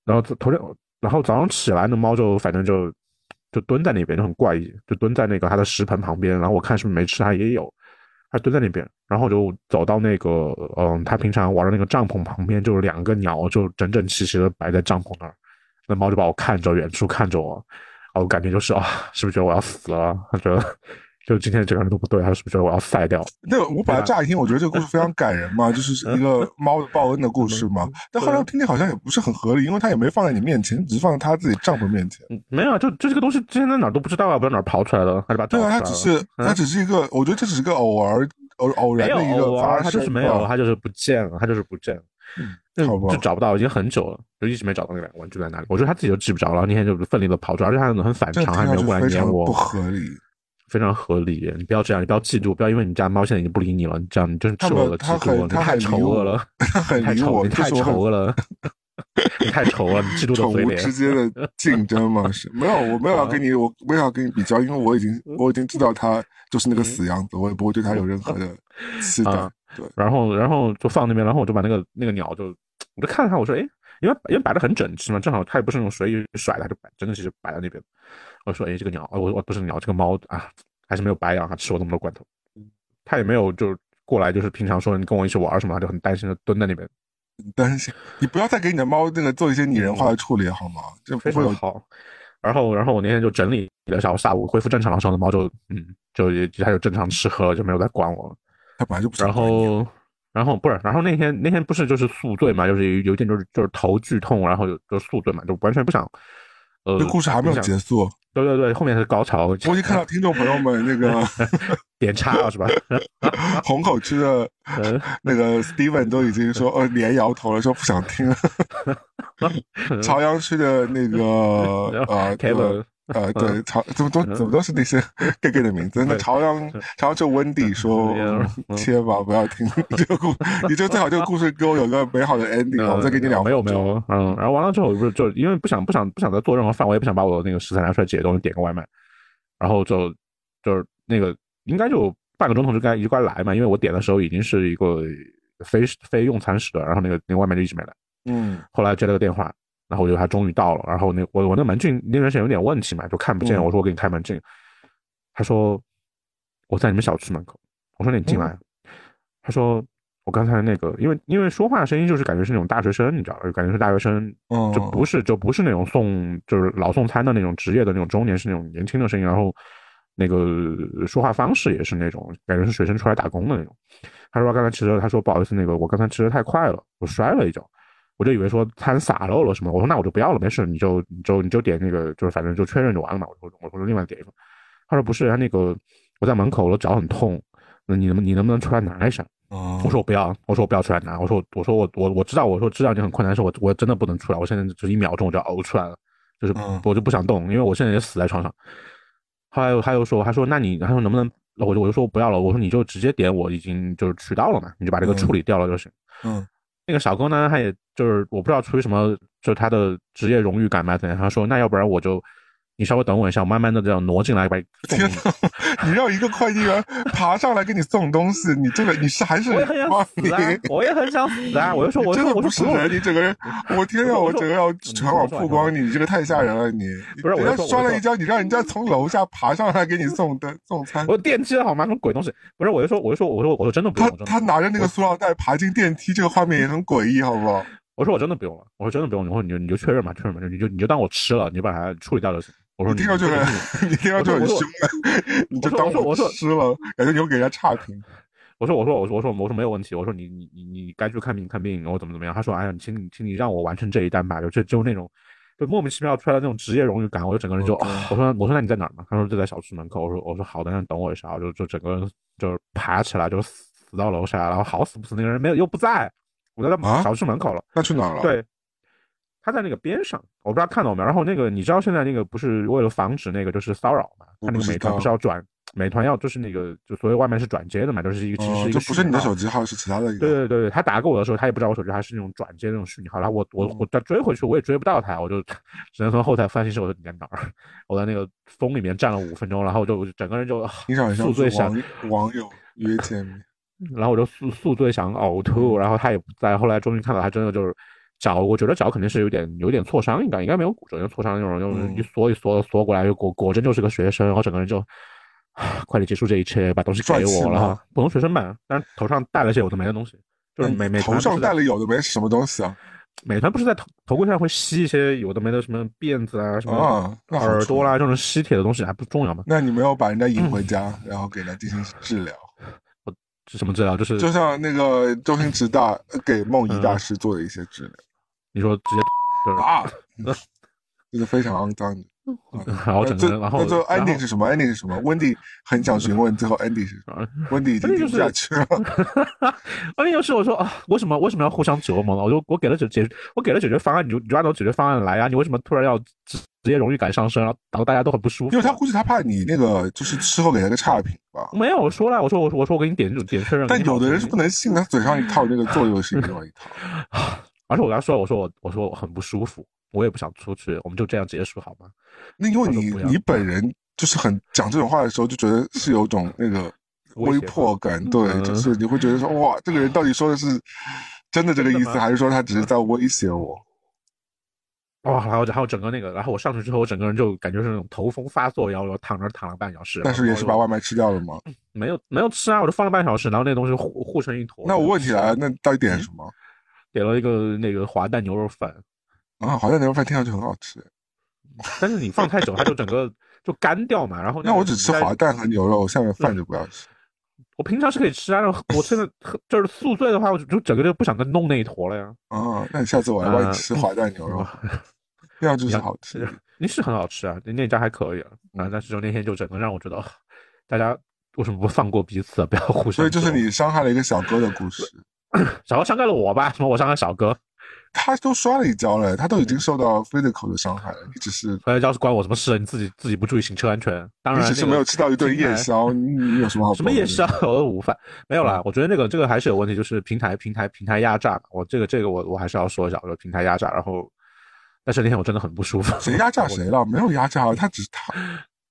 然后头天，然后早上起来，那猫就反正就。就蹲在那边就很怪异，就蹲在那个它的食盆旁边，然后我看是不是没吃，它也有，它蹲在那边，然后就走到那个嗯，他平常玩的那个帐篷旁边，就是两个鸟就整整齐齐的摆在帐篷那儿，那猫就把我看着，远处看着我，啊我感觉就是啊，是不是觉得我要死了？他觉得。就今天整个人都不对，他是不是觉得我要赛掉？那我本来乍一听，我觉得这个故事非常感人嘛，就是一个 [LAUGHS] 猫的报恩的故事嘛。但后来听听好像也不是很合理，因为他也没放在你面前，只是放在他自己帐篷面前。没有，就就这个东西之前在哪儿都不知道啊，不知道哪儿跑出来的，他就把对啊，他只是他只是一个，我觉得这只是个偶尔偶偶然的一个发生，他就是没有，他就是不见了，他就是不见了，就找不到，已经很久了，就一直没找到那两个玩具在哪里。我觉得他自己都记不着了，那天就奋力的跑出来，而且他很反常，还没有过来撵我，不合理。非常合理，你不要这样，你不要嫉妒，不要因为你家猫现在已经不理你了，你这样你真是吃我了嫉妒，你太丑恶了，太丑，你太丑恶了，你 [LAUGHS] 太丑了，你嫉妒的嘴脸。之间的竞争吗是没有，我没有要跟你，我没有要跟你比较，因为我已经我已经知道它就是那个死样子，我也不会对它有任何的期待。对，然后然后就放那边，然后我就把那个那个鸟就我就看了看，我说哎，因为因为摆的很整齐嘛，正好它也不是那种随意甩的，就摆真的是摆在那边。我说：“哎，这个鸟，我我不是鸟，这个猫啊，还是没有白养，它吃我那么多罐头。它也没有就过来，就是平常说你跟我一起玩什么，它就很担心的蹲在那边。担心，你不要再给你的猫那个做一些拟人化的处理好吗？这非常好。然后，然后我那天就整理了下我，下午恢复正常的时候，猫就嗯，就也它就正常吃喝，就没有再管我了。它本来就不。然后，然后不是，然后那天那天不是就是宿醉嘛，就是有一点就是就是头剧痛，然后就就宿醉嘛，就完全不想。呃，这故事还没有结束。”对对对，后面是高潮。我已经看到听众朋友们那个 [LAUGHS] 点叉了，是吧？[LAUGHS] 虹口区的那个 Steven 都已经说，呃，连摇头了，说不想听了。[LAUGHS] 朝阳区的那个呃 Kevin。[LAUGHS] 呃，对，朝怎么都怎么都是那些 [LAUGHS] gay gay 的名字。那朝阳朝阳就温迪说切吧，不要听 [LAUGHS] 这个故，你就最好这个故事给我有个美好的 ending，我再给你聊。没有没有，嗯，然后完了之后，不是就因为不想不想不想再做任何饭，我也不想把我的那个食材拿出来解冻，点个外卖，然后就就是那个应该就半个钟头就该就该来嘛，因为我点的时候已经是一个非非用餐时段，然后那个那个外卖就一直没来。嗯，后来接了个电话。然后我觉得他终于到了，然后那我我那门禁那段时间有点问题嘛，就看不见。我说我给你开门禁，他说我在你们小区门口。我说那你进来。他说我刚才那个，因为因为说话声音就是感觉是那种大学生，你知道，感觉是大学生，就不是就不是那种送就是老送餐的那种职业的那种中年，是那种年轻的声音。然后那个说话方式也是那种感觉是学生出来打工的那种。他说刚才骑车，他说不好意思，那个我刚才骑车太快了，我摔了一跤。我就以为说他洒漏了什么，我说那我就不要了，没事，你就你就你就点那个，就是反正就确认就完了嘛。我说我说另外点一份，他说不是，他那个我在门口，我脚很痛，那你能你能不能出来拿一下？我说我不要，我说我不要出来拿，我说我说我我我知道，我说知道你很困难，是我我真的不能出来，我现在就一秒钟我就要呕出来了，就是嗯我就不想动，因为我现在也死在床上。后来他又说，他说那你他说能不能，我就我就说不要了，我说你就直接点我已经就是取到了嘛，你就把这个嗯处理掉了就行。嗯那个小哥呢，他也就是我不知道出于什么，就是他的职业荣誉感吧怎样，他说那要不然我就你稍微等我一下，我慢慢的这样挪进来把 [LAUGHS] 你送天你。哪！你让一个快递员爬上来给你送东西，你这个你是还是我也很想哇死啊！我也很想死啊！我就说，我，真的不是人，你整个人，[LAUGHS] 我天呀，我整个要全网曝光你，你这个太吓人了，[LAUGHS] 你不是我人家就说我就摔了一跤，你让人家从楼下爬上来给你送的送餐我，电梯了好吗？什么鬼东西？不是，我就说，我就说，我说，我说真的不用，他他拿着那个塑料袋爬进电梯，这个画面也很诡异，好不好？我说我真的不用了，我说真的不用，我说你就你就确认吧，确认吧，你就你就当我吃了，你就把它处理掉就行。我说你听上去 [LAUGHS] 很，[LAUGHS] 你听上去很凶，你就当我说我说吃了，感觉你又给人家差评。我说我说我说我说我说没有问题，我说你你你你该去看病看病，我怎么怎么样？他说哎呀，请你请你让我完成这一单吧，就就就那种就莫名其妙出来的那种职业荣誉感，我就整个人就、我说我说那你在哪儿呢？他说就在小区门口。我说我说好的，那等我一下，我就就整个人就是爬起来就死死到楼下，然后好死不死那个人没有又不在，我在啊小区门口了。那去哪儿了？，对，他在那个边上，我不知道看到没有。然后那个你知道现在那个不是为了防止那个就是骚扰嘛，他那个美团不是要转，美团要就是那个就所有外卖是转接的嘛，就是一个其实是哦，一个这不是你的手机号，是其他的一个。对对对对，他打给我的时候，他也不知道我手机还是那种转接那种虚拟号，然后我我嗯我再追回去，我也追不到他，我就 [LAUGHS] 只能从后台翻信息，我说你在哪儿？我在那个风里面站了五分钟，然后我就整个人就宿醉想网网友约见面。[LAUGHS] 然后我就宿宿醉想呕吐，然后他也不在，后来终于看到他真的就是脚，我觉得脚肯定是有点有点挫伤，应该应该没有骨折，就挫伤那种，就是嗯一缩一缩缩过来，果果真就是个学生，然后整个人就。快点结束这一切，把东西给我了！普通学生嘛，但是头上戴了些有的没的东西，就是美美头上戴了有的没什么东西啊？美团不是在头头盔上会吸一些有的没的什么辫子啊、什么耳朵啦，这种吸铁的东西还不重要吗？那你没有把人家引回家，然后给他进行治疗？[LAUGHS] 是什么治疗？就是就像那个周星驰大给梦嗯怡大师做的一些治疗你说直接就是啊，这是非常肮脏的。[LAUGHS] [LAUGHS] 然后整个人，然后最后 ending 是什么？ending 是什么？？Wendy 很想询问最后 ending 是什么？啊温迪已经下去了。[LAUGHS] 关键就是我说啊，为什么为什么要互相折磨呢？我就我给了解解我给了解决方案，你就你就按照解决方案来啊！你为什么突然要职职业荣誉感上升，然后导致大家都很不舒服？因为他估计他怕你那个就是事后给他个差评吧。没有我说了，我说我说我说我给你点点确认，但有的人是不能信，他嘴上一套，这个做又是另外一套。而且我跟他说，我说我我说我很不舒服，我也不想出去，我们就这样结束好吗？那因为你你本人就是很讲这种话的时候，就觉得是有种那个 [LAUGHS] 威胁迫感，对，嗯就是 [LAUGHS] 你会觉得说哇，这个人到底说的是真的这个意思，还是说他只是在威胁我？[LAUGHS] 哇、然后然后整个那个，然后我上去之后，我整个人就感觉是那种头风发作，然后我躺那躺了半小时。但是也是把外卖吃掉了吗？没有没有吃啊，我就放了半小时，然后那东西糊糊成一坨。那我问题来了，那到底点什么？点了一个那个滑蛋牛肉饭，啊，滑蛋牛肉饭听上去很好吃。[LAUGHS] 但是你放太久，它就整个 [LAUGHS] 就干掉嘛。然后那我只吃滑蛋和牛肉，下面饭就不要吃。我平常是可以吃啊，然后我现在就是宿醉的话，我就就整个就不想再弄那一坨了呀。啊，那你下次我要帮你啊吃滑蛋牛肉，这样就 [LAUGHS] 是好吃。那是很好吃啊，那那家还可以啊，啊，但是就那天就整个让我觉得，啊大家为什么不放过彼此啊？不要互相。所以就是你伤害了一个小哥的故事。[CLEARS THROAT] 小哥伤害了我吧？什么我伤害小哥？他都摔了一跤了，他都已经受到 physical 的伤害了，你只是摔跤是关我什么事？你自己自己不注意行车安全。当然、那个，你只是没有吃到一顿夜宵，你你有什么好 [LAUGHS] 什么夜宵？我都午饭没有嗯啦。我觉得那个这个还是有问题，就是平台平台平台压榨。我这个这个我我还是要说一下，我说平台压榨。然后，但是那天我真的很不舒服。谁压榨谁了？[LAUGHS] 没有压榨，他只是他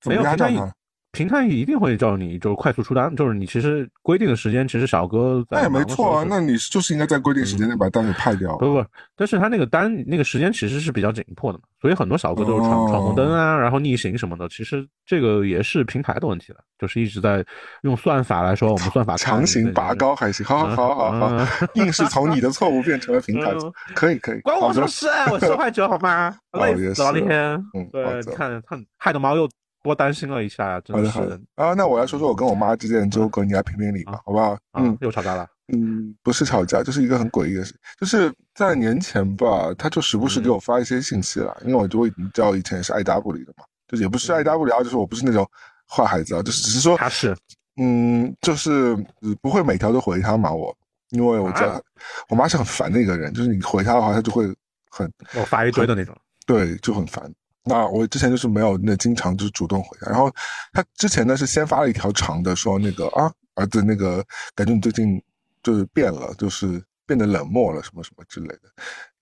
怎么压榨他？平台一定会叫你就是快速出单，就是你其实规定的时间，其实小哥在那也没错啊，那你就是应该在规定时间内把单给派掉。不不，但是他那个单那个时间其实是比较紧迫的嘛，所以很多小哥都是闯哦闯红灯啊，然后逆行什么的。其实这个也是平台的问题了，就是一直在用算法来说，我们算法强行拔。高还行，好好好好好嗯，硬是从你的错误变成了平台嗯，可以可以，关我什么事啊？我 [LAUGHS] 受害者好吗？哦累死了那天。嗯对，你看看害的猫又多担心了一下，真的是好的好的。啊，那我来说说我跟我妈之间的纠葛，你来评评理吧，好不好？啊嗯，又吵架了。嗯，不是吵架，就是一个很诡异的事，就是在年前吧，他就时不时给我发一些信息了，因为我就会知道以前是爱搭不理的嘛，就是也不是爱搭不理啊，就是我不是那种坏孩子啊，就是只是说他是。嗯，就是呃不会每条都回他嘛，我。因为我知道、啊。我妈是很烦的一个人，就是你回她的话，她就会很我发一堆的那种。对，就很烦。那我之前就是没有那经常就是主动回他，然后他之前呢是先发了一条长的，说那个啊儿子那个感觉你最近就是变了，就是变得冷漠了什么什么之类的，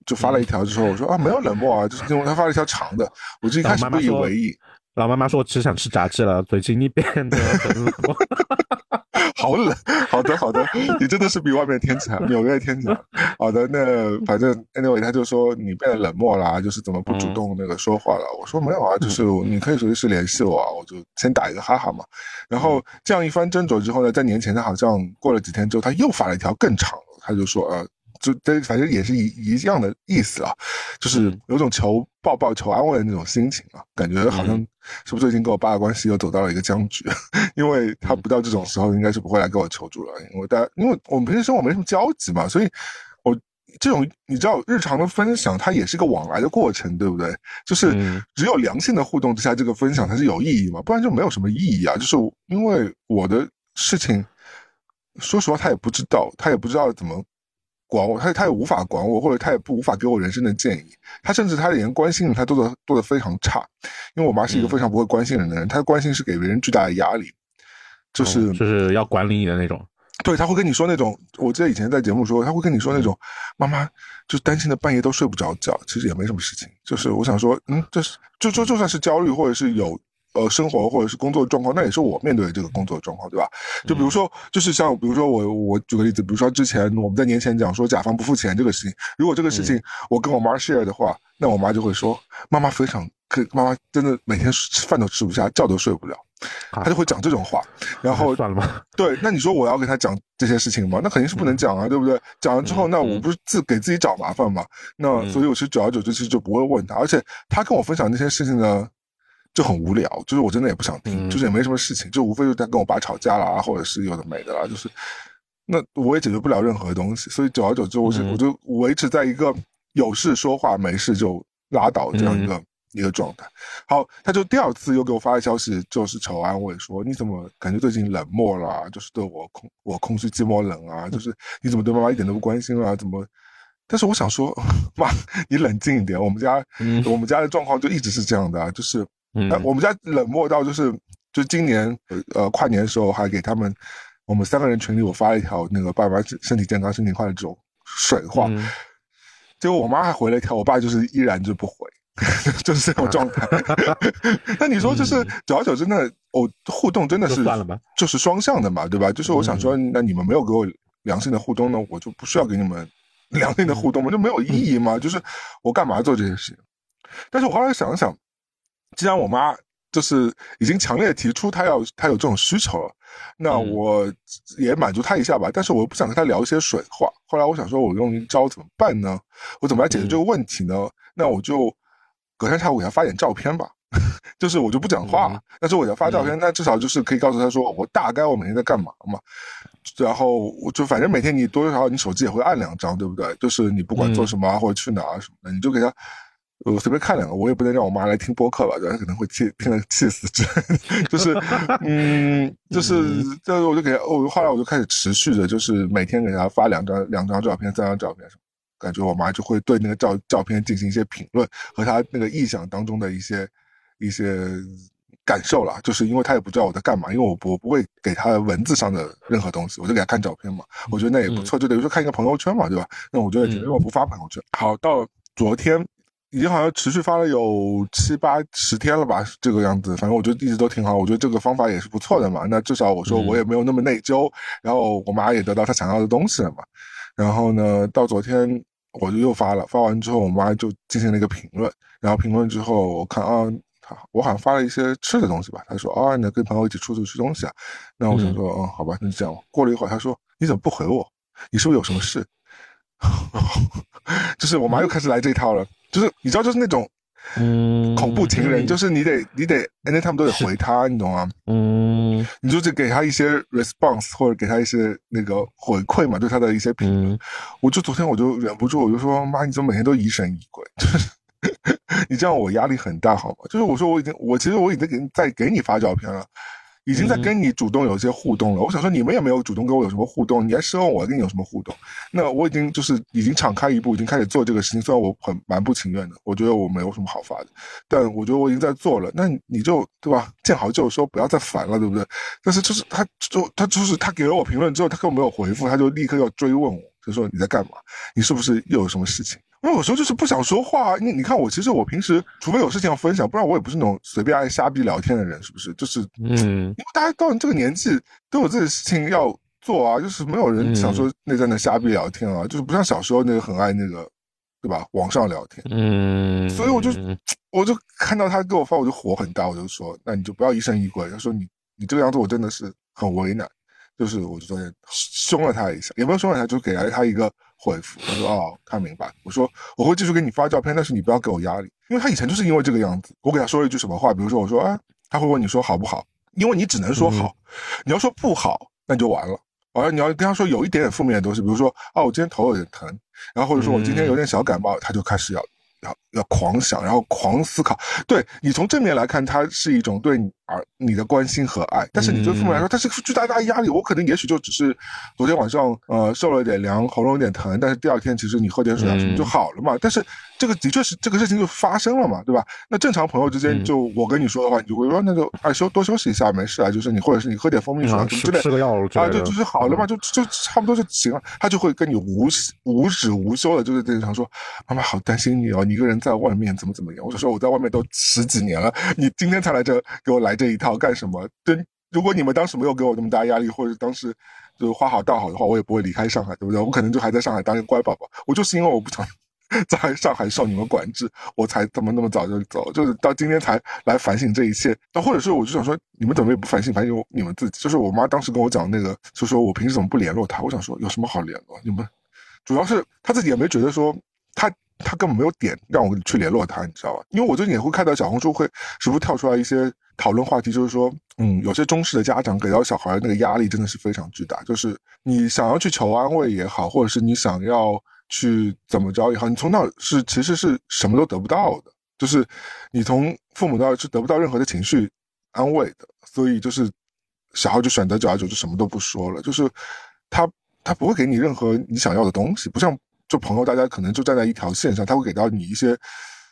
就发了一条之后我说啊没有冷漠啊，就是因为他发了一条长的，我就一开始不以为意。老妈妈说只想吃炸鸡了，最近你变得很冷漠。[LAUGHS] 好冷，好的好的，你真的是比外面天气还 [LAUGHS] 纽约天气好的。那反正 anyway 他就说你变得冷漠啦，就是怎么不主动那个说话了？我说没有啊，就是你可以随时联系我啊，我就先打一个哈哈嘛。然后这样一番斟酌之后呢，在年前他好像过了几天之后，他又发了一条更长的，他就说呃。就这反正也是一一样的意思啊，就是有种求抱抱、求安慰的那种心情啊，感觉好像是不是最近跟我爸的关系又走到了一个僵局？[LAUGHS] 因为他不到这种时候应该是不会来跟我求助了，因为大家因为我们平时生活没什么交集嘛，所以我这种你知道日常的分享，它也是个往来的过程，对不对？就是只有良性的互动之下，这个分享才是有意义嘛，不然就没有什么意义啊。就是因为我的事情，说实话他也不知道，他也不知道怎么。管我，他他也无法管我，或者他也不无法给我人生的建议。他甚至他连关心他做的做的非常差，因为我妈是一个非常不会关心人的人，她的关心是给别人巨大的压力，就是就是要管理你的那种。对，他会跟你说那种，我记得以前在节目说，他会跟你说那种，妈妈就担心的半夜都睡不着觉，其实也没什么事情，就是我想说，嗯，这是就就就算是焦虑或者是有。呃，生活或者是工作状况，那也是我面对的这个工作状况，对吧？就比如说，就是像比如说我我举个例子，比如说之前我们在年前讲说甲方不付钱这个事情，如果这个事情我跟我妈 share 的话，那我妈就会说，妈妈非常可，妈妈真的每天饭都吃不下，觉都睡不了，她就会讲这种话。然后算了吧。对，那你说我要给她讲这些事情吗？那肯定是不能讲啊，对不对？讲了之后，那我不是自给自己找麻烦嘛？那所以我其实久而久之其实就不会问他，而且他跟我分享那些事情呢。就很无聊，就是我真的也不想听，就是也没什么事情，就无非就在跟我爸吵架啦，或者是有的没的啦，就是那我也解决不了任何东西，所以久而久之，我就我就维持在一个有事说话，没事就拉倒这样一个一个状态。好，他就第二次又给我发了消息，就是求安慰，说你怎么感觉最近冷漠了？就是对我空我空虚寂寞冷啊？就是你怎么对妈妈一点都不关心啊？怎么？但是我想说，[LAUGHS] 妈，你冷静一点，我们家我们家的状况就一直是这样的啊，就是。嗯，我们家冷漠到就是，就今年呃跨年的时候还给他们，我们三个人群里我发了一条那个爸爸身体健康、身体快乐这种水话，结果我妈还回了一条，我爸就是依然就不回，[LAUGHS] 就是这种状态。[LAUGHS] 那你说就是久而久之，那我互动真的是算了吧，就是双向的嘛，对吧？就是我想说，那你们没有给我良性的互动，呢我就不需要给你们良性的互动嘛，就没有意义嘛？就是我干嘛做这些事情？但是我后来想了想。既然我妈就是已经强烈提出她要她有这种需求了，那我也满足她一下吧。但是我又不想跟她聊一些水话。后来我想说，我用一招怎么办呢？我怎么来解决这个问题呢？那我就隔三差五给她发点照片吧。[LAUGHS] 就是我就不讲话，但是我要发照片，那至少就是可以告诉她说我大概我每天在干嘛嘛。然后我就反正每天你多多少少你手机也会按两张，对不对？就是你不管做什么啊或者去哪啊什么的，你就给她。我随便看两个，我也不能让我妈来听播客吧，对，她可能会气，听了气死之。[LAUGHS] 就是，嗯，就 [LAUGHS] 是，就是我就给她，我后来我就开始持续的，就是每天给她发两张、两张照片、三张照片什么，感觉我妈就会对那个照照片进行一些评论和她那个臆想当中的一些一些感受了。就是因为她也不知道我在干嘛，因为我我不会给她文字上的任何东西，我就给她看照片嘛。我觉得那也不错，就等于说看一个朋友圈嘛，对吧？那我觉得，因为我不发朋友圈。好，到昨天。已经好像持续发了有七八十天了吧，这个样子。反正我觉得一直都挺好，我觉得这个方法也是不错的嘛。那至少我说我也没有那么内疚，然后我妈也得到她想要的东西了嘛。然后呢，到昨天我就又发了，发完之后我妈就进行了一个评论，然后评论之后我看啊，她我好像发了一些吃的东西吧，她说啊，你跟朋友一起出去吃东西啊。那我想说，嗯，好吧，那就这样。过了一会儿，她说你怎么不回我？你是不是有什么事？[LAUGHS] 就是我妈又开始来这一套了。就是你知道，就是那种，嗯，恐怖情人，就是你得你得，any time 都得回他，你懂吗？嗯，你就是给他一些 response 或者给他一些那个回馈嘛，对他的一些评论。我就昨天我就忍不住，我就说妈，你怎么每天都疑神疑鬼？[LAUGHS] 就是 [LAUGHS] 你这样我压力很大，好吗？就是我说我已经，我其实我已经给在给你发照片了，已经在跟你主动有一些互动了。我想说，你们也没有主动跟我有什么互动，你还奢望我跟你有什么互动？那我已经就是已经敞开一步，已经开始做这个事情。虽然我很蛮不情愿的，我觉得我没有什么好发的，但我觉得我已经在做了。那你就对吧？见好就收，不要再烦了，对不对？但是就是他，就他就是他给了我评论之后，他根本没有回复，他就立刻要追问我，就说你在干嘛？你是不是又有什么事情？我有时候就是不想说话。你你看我，其实我平时除非有事情要分享，不然我也不是那种随便爱瞎逼聊天的人，是不是？就是嗯，因为大家到你这个年纪都有自己的事情要做啊，就是没有人想说那在那瞎逼聊天啊，就是不像小时候那个很爱那个，对吧？网上聊天，嗯，所以我就我就看到他给我发，我就火很大，我就说，那你就不要疑神疑鬼。他说你你这个样子，我真的是很为难。就是我就昨天凶了他一下，也没有凶了他，就给了他一个。回复他说哦，看明白。我说我会继续给你发照片，但是你不要给我压力，因为他以前就是因为这个样子。我给他说了一句什么话，比如说我说啊，他会问你说好不好，因为你只能说好，你要说不好那就完了。而你要跟他说有一点点负面的东西，比如说啊，我今天头有点疼，然后或者说我今天有点小感冒，他就开始要要要狂想，然后狂思考。对你从正面来看，他是一种对你。而你的关心和爱，但是你对父母来说，它是巨大大压力。我可能也许就只是昨天晚上呃受了点凉，喉咙有点疼，但是第二天其实你喝点水啊什么就好了嘛。但是这个的确是这个事情就发生了嘛，对吧？那正常朋友之间，就我跟你说的话，你就会说那就啊休多休息一下没事啊，就是你或者是你喝点蜂蜜水什么之类，吃个药啊，就就是好了嘛，就就差不多就行了。他就会跟你无无止无休的，就是经常说妈妈好担心你哦，你一个人在外面怎么怎么样。我就说我在外面都十几年了，你今天才来这给我来。这一套干什么？对，如果你们当时没有给我那么大压力，或者当时就花好道好的话，我也不会离开上海，对不对？我可能就还在上海当一个乖宝宝。我就是因为我不想 [LAUGHS] 在上海受你们管制，我才怎么那么早就走，就是到今天才来反省这一切。那或者是我就想说，你们怎么也不反省反省你们自己？就是我妈当时跟我讲那个，就说我平时怎么不联络她？我想说有什么好联络？你们主要是她自己也没觉得说她。他根本没有点让我去联络他，你知道吧？因为我最近也会看到小红书会时不时跳出来一些讨论话题，就是说，嗯，有些中式的家长给到小孩那个压力真的是非常巨大，就是你想要去求安慰也好，或者是你想要去怎么着也好，你从那是其实是什么都得不到的，就是你从父母那是得不到任何的情绪安慰的，所以就是小孩就选择久而久之什么都不说了，就是他他不会给你任何你想要的东西，不像。就朋友，大家可能就站在一条线上，他会给到你一些，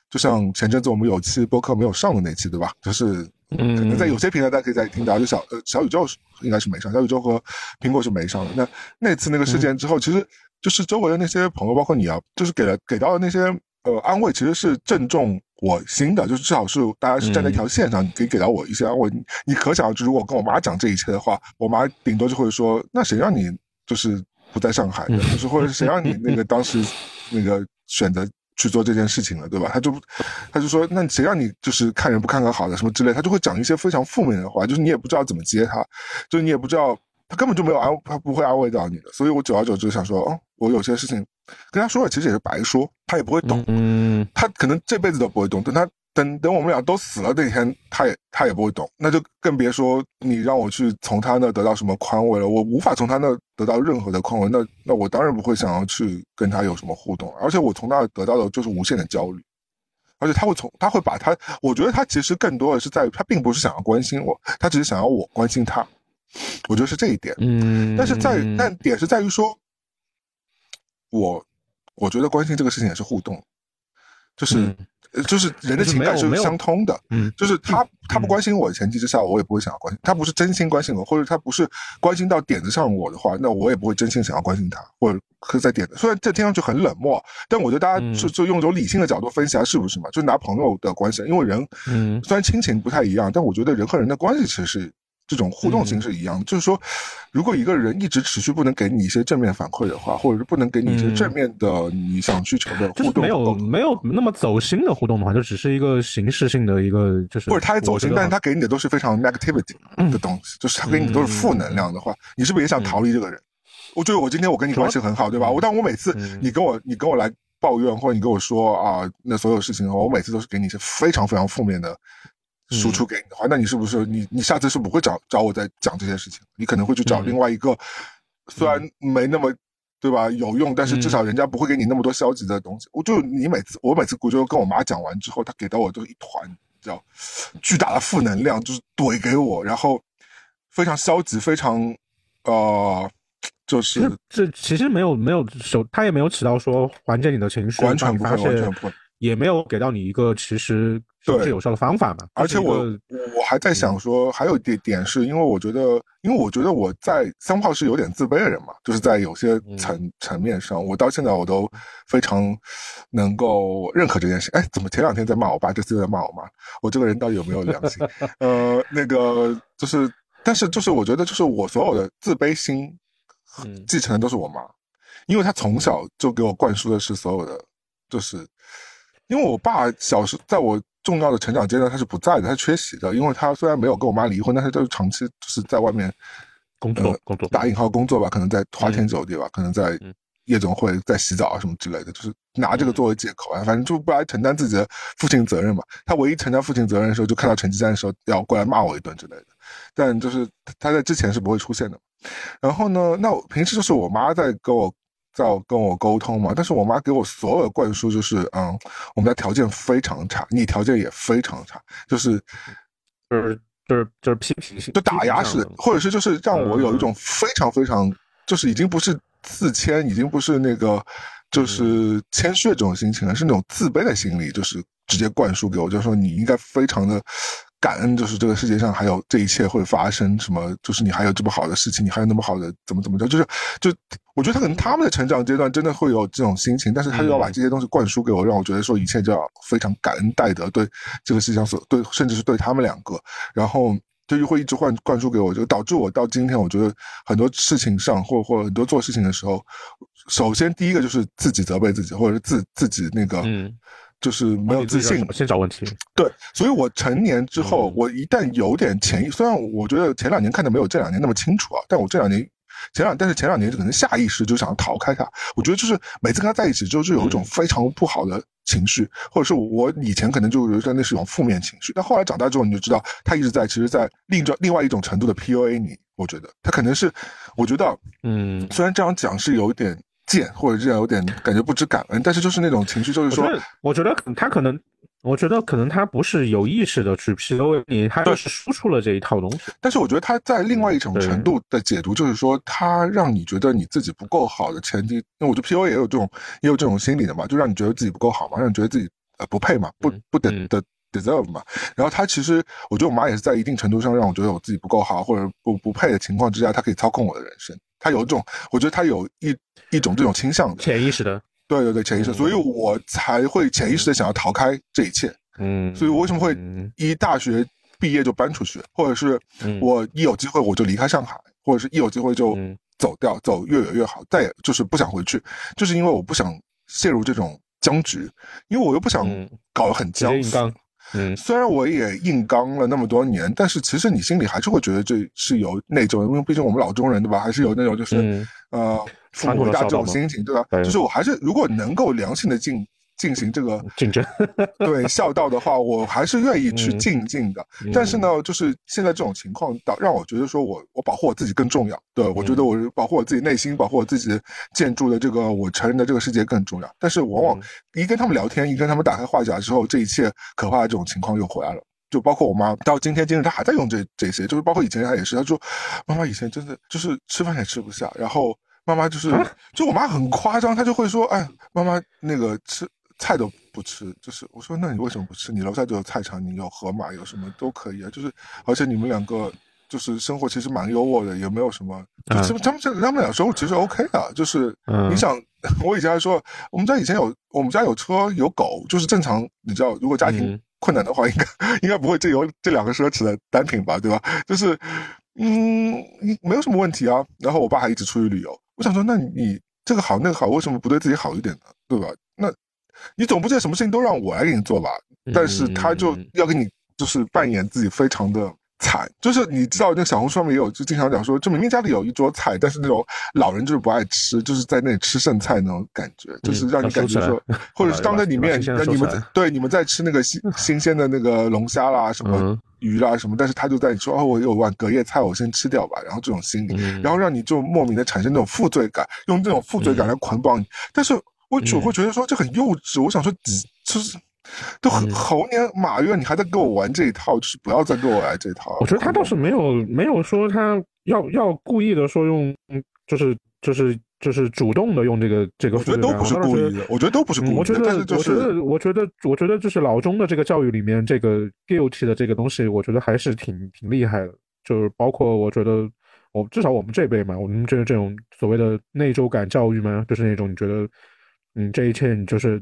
就像前阵子我们有期播客没有上的那期，对吧？就是嗯可能在有些平台大家可以再听到，就小呃小宇宙应该是没上，小宇宙和苹果是没上的。那那次那个事件之后，其实就是周围的那些朋友，包括你啊，就是给了给到的那些呃安慰，其实是正中我心的，就是至少是大家是站在一条线上，你可以给到我一些安慰。你可想而知，如果跟我妈讲这一切的话，我妈顶多就会说：“那谁让你就是。”不在上海的，就是或者谁让你那个当时那个选择去做这件事情了，对吧？他就他就说，那谁让你就是看人不看个好的什么之类，他就会讲一些非常负面的话，就是你也不知道怎么接他，就是你也不知道他根本就没有安，他不会安慰到你的。所以我久而久之想说，哦，我有些事情跟他说了，其实也是白说，他也不会懂，嗯，他可能这辈子都不会懂，等他。等等，我们俩都死了那天，他也他也不会懂，那就更别说你让我去从他那得到什么宽慰了。我无法从他那得到任何的宽慰，那那我当然不会想要去跟他有什么互动。而且我从那得到的就是无限的焦虑，而且他会从他会把他，我觉得他其实更多的是在于他并不是想要关心我，他只是想要我关心他。我觉得是这一点。嗯，但是在但点是在于说，我我觉得关心这个事情也是互动，就是。就是人的情感是相通的，嗯，就是他他不关心我的前提之下，我也不会想要关心他。不是真心关心我，或者他不是关心到点子上我的话，那我也不会真心想要关心他，或者可在点子。虽然这听上去很冷漠，但我觉得大家就就用一种理性的角度分析下是不是嘛？就拿朋友的关系，因为人，嗯，虽然亲情不太一样，但我觉得人和人的关系其实是。这种互动形式一样的，就是说，如果一个人一直持续不能给你一些正面反馈的话，或者是不能给你一些正面的你想需求的互动，没有没有那么走心的互动的话，就只是一个形式性的一个，就是或者他也走心，但是他给你的都是非常 negativity 的东西，就是他给你的都是负能量的话，你是不是也想逃离这个人？我觉得我今天我跟你关系很好，对吧？我但我每次你跟我你跟我来抱怨，或者你跟我说啊，那所有事情的话，我每次都是给你一些非常非常负面的。输出给你的话，那你是不是你你下次是不会找找我再讲这些事情？你可能会去找另外一个，虽然没那么对吧有用，但是至少人家不会给你那么多消极的东西。我就你每次我每次我就跟我妈讲完之后，她给到我就一团叫巨大的负能量，就是怼给我，然后非常消极，非常呃，就是这其实没有没有手，他也没有起到说缓解你的情绪，完全不会，完全不会，也没有给到你一个其实是有效的方法嘛。而且我我还在想说，还有一点点是因为我觉得，因为我觉得我在三炮是有点自卑的人嘛，就是在有些层层面上，我到现在我都非常能够认可这件事。哎，怎么前两天在骂我爸，这次又在骂我妈？我这个人到底有没有良心？[LAUGHS] 呃，那个就是，但是就是我觉得，就是我所有的自卑心，继承的都是我妈，因为她从小就给我灌输的是所有的，就是。因为我爸小时在我重要的成长阶段他是不在的，他缺席的。因为他虽然没有跟我妈离婚，但是就是长期就是在外面工作，工作打引号工作吧，可能在花天酒地吧，可能在夜总会在洗澡啊什么之类的，就是拿这个作为借口啊，反正就不来承担自己的父亲责任嘛。他唯一承担父亲责任的时候，就看到成绩单的时候要过来骂我一顿之类的。但就是他在之前是不会出现的。然后呢，那我平时就是我妈在跟我。在跟我沟通嘛，但是我妈给我所有的灌输就是，嗯，我们家条件非常差，你条件也非常差，就是，就是就是就是批评性，就打压式，或者是就是让我有一种非常非常，就是已经不是自谦，已经不是那个，就是谦虚的这种心情了，是那种自卑的心理，就是直接灌输给我，就是说你应该非常的。感恩就是这个世界上还有这一切会发生什么，就是你还有这么好的事情，你还有那么好的怎么怎么着，就是就我觉得他可能他们的成长阶段真的会有这种心情，但是他又要把这些东西灌输给我，让我觉得说一切就要非常感恩戴德，对这个世界上所对，甚至是对他们两个，然后就又会一直灌灌输给我，就导致我到今天，我觉得很多事情上或或很多做事情的时候，首先第一个就是自己责备自己，或者是自自己那个。就是没有自信，先找问题。对，所以我成年之后，我一旦有点潜意，虽然我觉得前两年看的没有这两年那么清楚啊，但我这两年前两，但是前两年可能下意识就想要逃开他。我觉得就是每次跟他在一起之后，就有一种非常不好的情绪，或者是我以前可能就觉得那是一种负面情绪，但后来长大之后，你就知道他一直在，其实，在另一种另外一种程度的 PUA 你。我觉得他可能是，我觉得，嗯，虽然这样讲是有点。贱或者这样有点感觉不知感恩，但是就是那种情绪，就是说，我觉得他可能，我觉得可能他不是有意识的去 PUA 你，他就是输出了这一套东西。但是我觉得他在另外一种程度的解读，就是说他让你觉得你自己不够好的前提，那我觉得 PUA 也有这种也有这种心理的嘛，就让你觉得自己不够好嘛，让你觉得自己呃不配嘛，不不等的 deserve 嘛。然后他其实，我觉得我妈也是在一定程度上让我觉得我自己不够好或者不不配的情况之下，她可以操控我的人生。她有一种，我觉得她有一一种这种倾向的。潜意识的，对对对，潜意识，所以我才会潜意识的想要逃开这一切。嗯，所以我为什么会一大学毕业就搬出去，或者是我一有机会我就离开上海，或者是一有机会就走掉，走越远越好，再也就是不想回去，就是因为我不想陷入这种僵局，因为我又不想搞得很僵。嗯，虽然我也硬刚了那么多年，但是其实你心里还是会觉得这是有内疚，因为毕竟我们老中人对吧，还是有那种就是呃父母大这种心情对吧？就是我还是如果能够良性的进。进行这个 [LAUGHS] 竞争，对孝道的话，我还是愿意去进进的。但是呢，就是现在这种情况，导让我觉得说我我保护我自己更重要。对我觉得我保护我自己内心，保护我自己建筑的这个我承认的这个世界更重要。但是往往一跟他们聊天，一跟他们打开话匣之后，这一切可怕的这种情况又回来了。就包括我妈到今天今日，她还在用这这些，就是包括以前她也是，她说妈妈以前真的就是吃饭也吃不下，然后妈妈就是就我妈很夸张，她就会说哎妈妈那个吃。菜都不吃，就是我说，那你为什么不吃？你楼下就有菜场，你有盒马，有什么都可以啊。就是，而且你们两个就是生活其实蛮优渥的，也没有什么。他们他们他们俩生活其实 OK 的，就是你想，[LAUGHS] 我以前还说，我们家以前有我们家有车有狗，就是正常。你知道，如果家庭困难的话，应该应该不会这有这两个奢侈的单品吧，对吧？就是，嗯，没有什么问题啊。然后我爸还一直出去旅游，我想说，那你这个好那个好，为什么不对自己好一点呢？对吧？那。你总不见什么事情都让我来给你做吧？但是他就要给你，就是扮演自己非常的惨，就是你知道那个小红书上面也有，就经常讲说，就明明家里有一桌菜，但是那种老人就是不爱吃，就是在那里吃剩菜那种感觉，就是让你感觉说，或者是当着你面，那你们对你们在吃那个新 [LAUGHS] 新鲜的那个龙虾啦、什么鱼啦什么，但是他就在说哦，我有碗隔夜菜，我先吃掉吧，然后这种心理，然后让你就莫名的产生那种负罪感，用这种负罪感来捆绑你，但是。我只会觉得说这很幼稚，我想说，就是都猴年马月，你还在跟我玩这一套，就是不要再跟我来这套。我觉得他倒是没有没有说他要要故意的说用，就是就是就是主动的用这个这个。我觉得都不是故意的，我觉得都不是故意的。我觉得我觉得我觉得我觉得就是老中的这个教育里面，这个 guilty 的这个东西，我觉得还是挺挺厉害的。就是包括我觉得，我至少我们这辈嘛，我们这这种所谓的内疚感教育嘛，就是那种你觉得，嗯，这一切你就是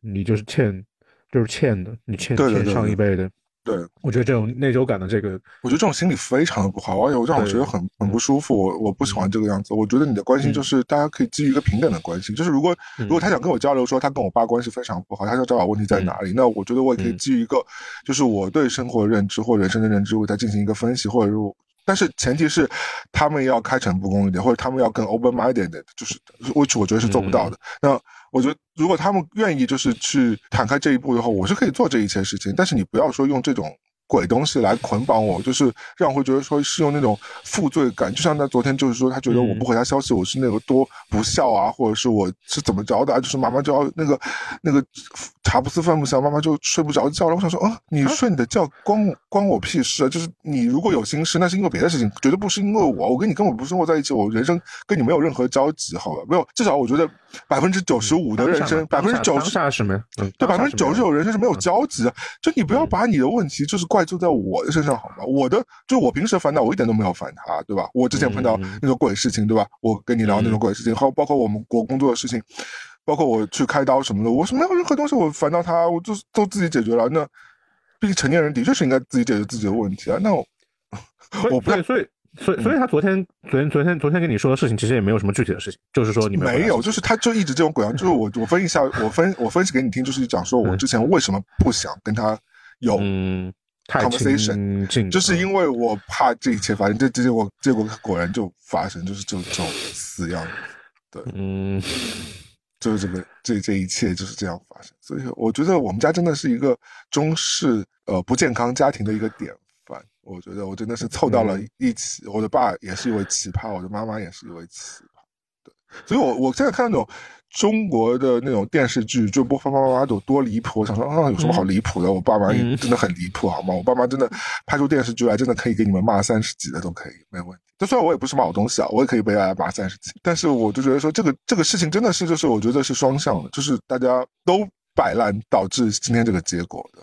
你就是欠。就是欠的，你欠欠上一辈的。对，我觉得这种内疚感的这个，我觉得这种心理非常的不好，而且我让我觉得很很不舒服。我我不喜欢这个样子。我觉得你的关心就是大家可以基于一个平等的关系。就是如果如果他想跟我交流，说他跟我爸关系非常不好，他想找找问题在哪里，那我觉得我也可以基于一个就是我对生活认知或人生的认知，我再进行一个分析，或者是，但是前提是他们要开诚布公一点，或者他们要更 open minded，就是 which 我觉得是做不到的。那。我觉得，如果他们愿意就是去坦开这一步的话，我是可以做这一切事情。但是你不要说用这种。鬼东西来捆绑我，就是让我会觉得说是用那种负罪感，就像他昨天就是说，他觉得我不回他消息，我是那个多不孝啊，或者是我是怎么着的，就是妈妈就要那个那个茶不思饭不想，妈妈就睡不着觉了。我想说，啊，你睡你的觉，关关我屁事啊！就是你如果有心事，那是因为别的事情，绝对不是因为我，我跟你根本不生活在一起，我人生跟你没有任何交集，好吧？没有，至少我觉得百分之九十五的人生，百分之九十是没，对，百分之九十九人生是没有交集的。就你不要把你的问题就是怪。就在我的身上好吗？我的就我平时烦恼，我一点都没有烦他，对吧？我之前碰到那种鬼事情，对吧？我跟你聊那种鬼事情，还包括我们国工作的事情，包括我去开刀什么的，我是没有任何东西我烦到他，我就都自己解决了。那毕竟成年人的确是应该自己解决自己的问题啊。那我我不太所以所以所以他昨天昨天昨天昨天跟你说的事情，其实也没有什么具体的事情，就是说你没有，就是他就一直这种鬼样，就是我我分析一下，我分我分析给你听，就是讲说我之前为什么不想跟他有。Conversation 就是因为我怕这一切发生，这这结果结果果然就发生，就是就这种死样，对，嗯，就是这个这这一切就是这样发生，所以我觉得我们家真的是一个中式呃不健康家庭的一个典范，我觉得我真的是凑到了一起，我的爸也是一位奇葩，我的妈妈也是一位奇所以我我现在看那种。中国的那种电视剧就播放叭叭叭有多离谱，我想说啊，有什么好离谱的？我爸妈真的很离谱，好吗？我爸妈真的拍出电视剧来，真的可以给你们骂三十集的都可以，没有问题。就虽然我也不是好东西啊，我也可以被大家骂三十集，但是我就觉得说这个这个事情真的是就是我觉得是双向的，就是大家都摆烂导致今天这个结果的。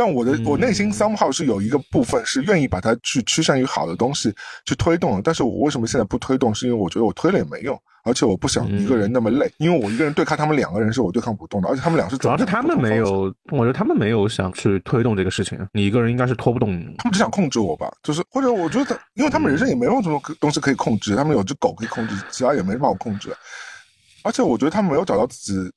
嗯，但我的我内心 somehow 是有一个部分是愿意把它去趋向于好的东西去推动的，但是我为什么现在不推动？是因为我觉得我推了也没用。而且我不想一个人那么累，因为我一个人对抗他们两个人是我对抗不动的，而且他们俩是主要是他们没有，我觉得他们没有想去推动这个事情，你一个人应该是拖不动。他们只想控制我吧，就是或者我觉得，因为他们人生也没有什么东西可以控制，他们有只狗可以控制，其他也没办法控制。而且我觉得他们没有找到自己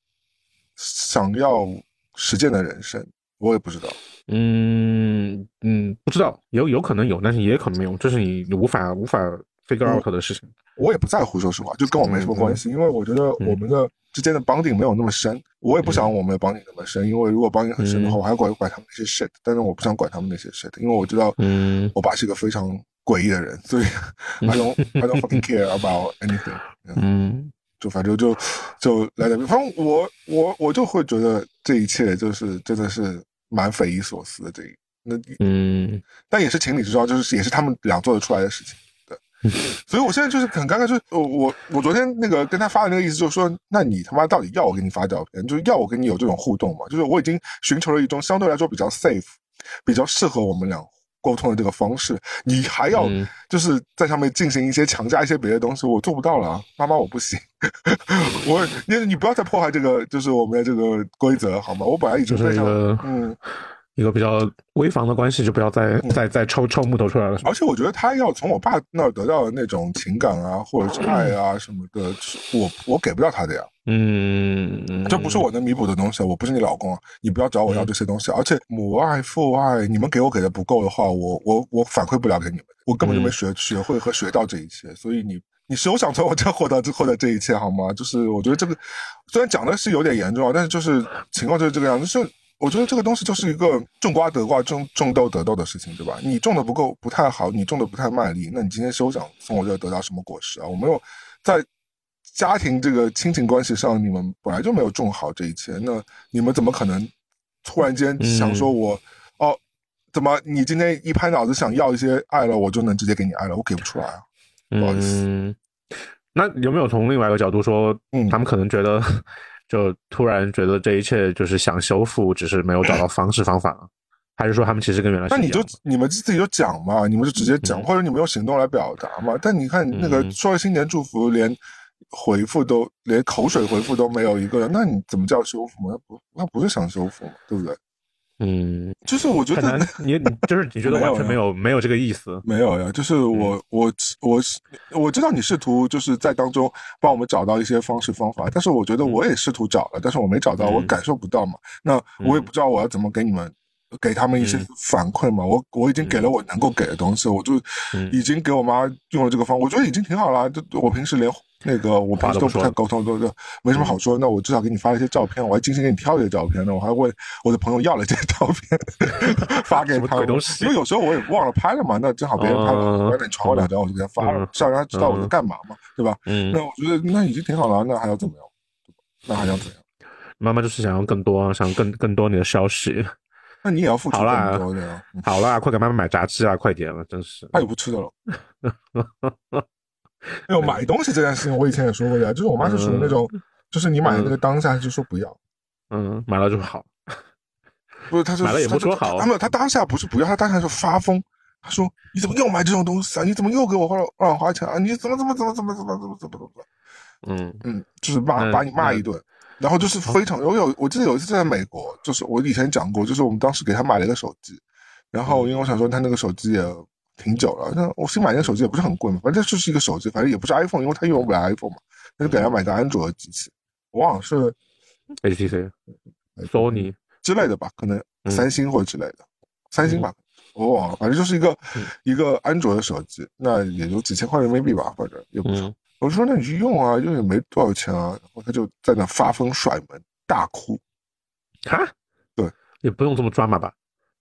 想要实践的人生，我也不知道。嗯嗯，不知道，有有可能有，但是也可能没有，这是你你无法无法。figure out 的事情，我也不在乎，说实话，就跟我没什么关系，因为我觉得我们的之间的绑定没有那么深，我也不想我们的绑定那么深，因为如果绑定很深的话，我还管管他们那些 shit，但是我不想管他们那些 shit，因为我知道，嗯，我爸是一个非常诡异的人，所以 [LAUGHS] I don't I don't fucking care about anything，嗯，就反正就就来点，反正我我我就会觉得这一切就是真的是蛮匪夷所思的，这一那嗯，但也是情理之中，就是也是他们俩做得出来的事情。对 [LAUGHS] 所以，我现在就是很尴尬，就是我我我昨天那个跟他发的那个意思，就是说，那你他妈到底要我给你发照片，就是要我跟你有这种互动嘛？就是我已经寻求了一种相对来说比较 safe、比较适合我们俩沟通的这个方式，你还要就是在上面进行一些强加一些别的东西，我做不到了，妈妈我不行，[LAUGHS] 我你你不要再破坏这个就是我们的这个规则好吗？我本来已经非常嗯。一个比较危房的关系，就不要再再再抽抽木头出来了。而且我觉得他要从我爸那儿得到的那种情感啊，或者是爱啊什么的，我我给不到他的呀。嗯，这不是我能弥补的东西。我不是你老公，你不要找我要这些东西。而且母爱父爱，你们给我给的不够的话，我我我反馈不了给你们，我根本就没学学会和学到这一切。所以你你是有想从我这获得获得这一切好吗？就是我觉得这个虽然讲的是有点严重，但是就是情况就是这个样子。是。我觉得这个东西就是一个种瓜得瓜，种种豆得豆的事情，对吧？你种的不够，不太好，你种的不太卖力，那你今天休想从我这得到什么果实啊？我没有在家庭这个亲情关系上，你们本来就没有种好这一切，那你们怎么可能突然间想说我、哦，怎么你今天一拍脑子想要一些爱了，我就能直接给你爱了？我给不出来啊。不好意思嗯，那有没有从另外一个角度说，嗯他们可能觉得，就突然觉得这一切就是想修复，只是没有找到方式方法，[LAUGHS] 还是说他们其实跟原来是那你就你们自己就讲嘛，你们就直接讲，嗯或者你们用行动来表达嘛。但你看那个嗯说了新年祝福，连回复都连口水回复都没有一个人，那你怎么叫修复嘛？那不那不是想修复嘛，对不对？嗯，就是我觉得，你你就是你觉得 [LAUGHS] 没有完全没有。没有这个意思，没有呀，就是我、我我我知道你试图就是在当中帮我们找到一些方式方法，但是我觉得我也试图找了，但是我没找到，嗯。我感受不到嘛。那我也不知道我要怎么给你们。给他们一些嗯。反馈嘛，我我已经给了我能够给的东西，我就嗯。已经给我妈用了这个方，我觉得已经挺好了。就我平时连那个我平时都不太沟通，都都没什么好说。那我至少给你发了一些照片，我还精心给你挑了一些照片呢，我还问我的朋友要了这些照片 [LAUGHS] 发给他因为有时候我也忘了拍了嘛，那正好别人拍了，嗯我让你传我两张，我就给他发了让他知道我在干嘛嘛，对吧？嗯那，我觉得那已经挺好了，那还要怎么样？那还要怎样？妈妈就是想要更多，想更更多你的消息。[LAUGHS] 那你也要付出更多的好啦，快给妈妈买炸鸡啊，快点了，真是。他也不吃的了。[LAUGHS] [LAUGHS] 哎呦，买东西这件事情，我以前也说过呀，就是我妈是属于那种，就是你买的那个当下就说不要，嗯，买了就好。[LAUGHS] 不是，她就买了也不说好她没有她当下不是不要，她当下就发疯。她说：“你怎么又买这种东西啊？你怎么又给我花乱花钱啊？你怎么怎么怎么怎么怎么怎么怎么怎么？嗯嗯，就是骂嗯把你骂一顿，然后就是非常我有我记得有一次在美国，就是我以前讲过，就是我们当时给她买了一个手机，然后因为我想说她那个手机也挺久了，那我新买那个手机也不是很贵嘛，反正就是一个手机，反正也不是 iPhone，因为他用不了 iPhone 嘛，那就给他买个安卓的机器，我忘了是，HTC、Sony，之类的吧，可能嗯。三星或者之类的，三星吧，我忘了，反正就是一个、嗯。一个安卓的手机，那也就几千块人民币吧，反正也不少。嗯。我就说那你去用啊，用也没多少钱啊，然后他就在那发疯甩门大哭，哈，对，也不用这么抓马吧？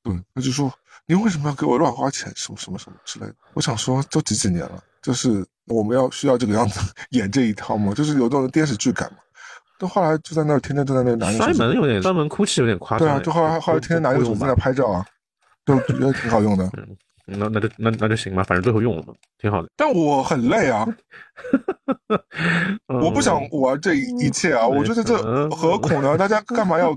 对，他就说你为什么要给我乱花钱，什么什么什么之类的。我想说都几几年了，就是我们要需要这个样子演这一套吗？就是有这种电视剧感嘛。但后来就在那儿天天都在那儿拿着手机，摔门有点摔门哭泣有点夸张哎。对啊，就后来后来天天拿着手机在那拍照啊，就觉得挺好用的。那那就那那就行吧，反正最后用了嘛，挺好的。但我很累啊，嗯 [LAUGHS] 我不想玩这一切啊！我觉得这嗯何苦呢？大家干嘛要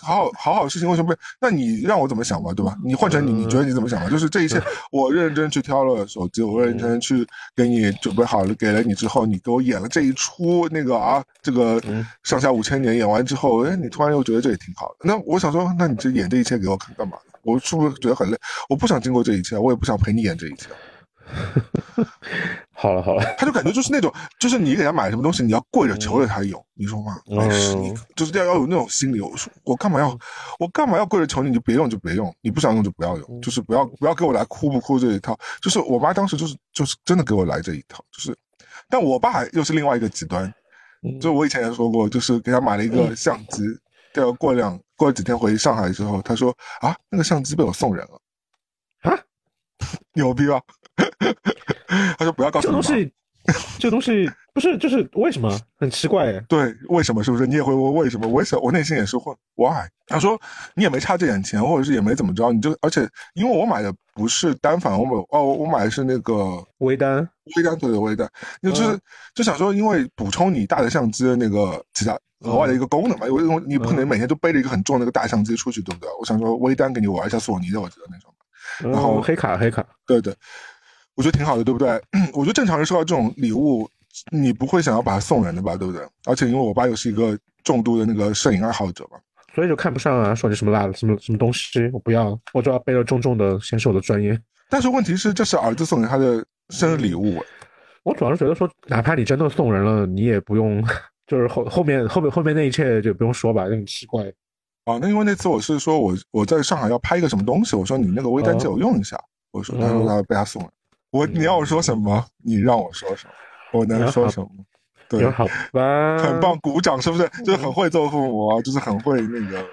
好好好好事情？为什么不？那你让我怎么想吧，对吧？你换成你，你觉得你怎么想吧？就是这一切，我认真去挑了手机，我认真去给你准备好了，给了你之后，你给我演了这一出那个啊，这个嗯上下五千年演完之后，哎，你突然又觉得这也挺好的。那我想说，那你这演这一切给我看干嘛？我是不是觉得很累？我不想经过这一切，我也不想陪你演这一切。[LAUGHS] 好了好了，[LAUGHS] 他就感觉就是那种，就是你给他买什么东西，你要跪着求着他有，你说吗？嗯没事，你就是要要有那种心理。我说我干嘛要，我干嘛要跪着求你？你就别用就别用，你不想用就不要嗯用，就是不要不要给我来哭不哭这一套。就是我妈当时就是就是真的给我来这一套，就是，但我爸又是另外一个极端，嗯就我以前也说过，就是给他买了一个相机，[LAUGHS] 结果过两过了几天回上海之后，他说啊，那个相机被我送人了，啊，牛逼吧？[LAUGHS] 他说不要告诉。这个东西，这个东西不是就是为什么很奇怪哎？对，为什么？是不是？你也会问为什么？我也想，我内心也是会 why。他说你也没差这点钱，或者是也没怎么着，你就而且因为我买的不是单反，我买哦，我买的是那个微单，微单，对对微单，就是、嗯就想说，因为补充你大的相机的那个其他额外的一个功能嘛，因为你不可能每天都背着一个很重的那个大相机出去，对不对？我想说微单给你玩一下索尼的，我觉得那种。然后嗯黑卡黑卡，对对，我觉得挺好的，对不对？[CLEARS THROAT] 我觉得正常人收到这种礼物，你不会想要把它送人的吧，对不对？而且因为我爸又是一个重度的那个摄影爱好者嘛，所以就看不上啊，说你什么烂什么什么东西，我不要，我就要背着重重的显示我的专业。但是问题是，这是儿子送给他的生日礼物，哎我主要是觉得说，哪怕你真的送人了，你也不用，就是后后面后面后面那一切就不用说吧，有点奇怪。哦，那因为那次我是说我我在上海要拍一个什么东西，我说你那个微单借我用一下，我说他说他被他送了，我你要我说什么？你让我说什么？我能说什么？对也，好吧，很棒，鼓掌是不是？就是很会做父母啊，就是很会那个，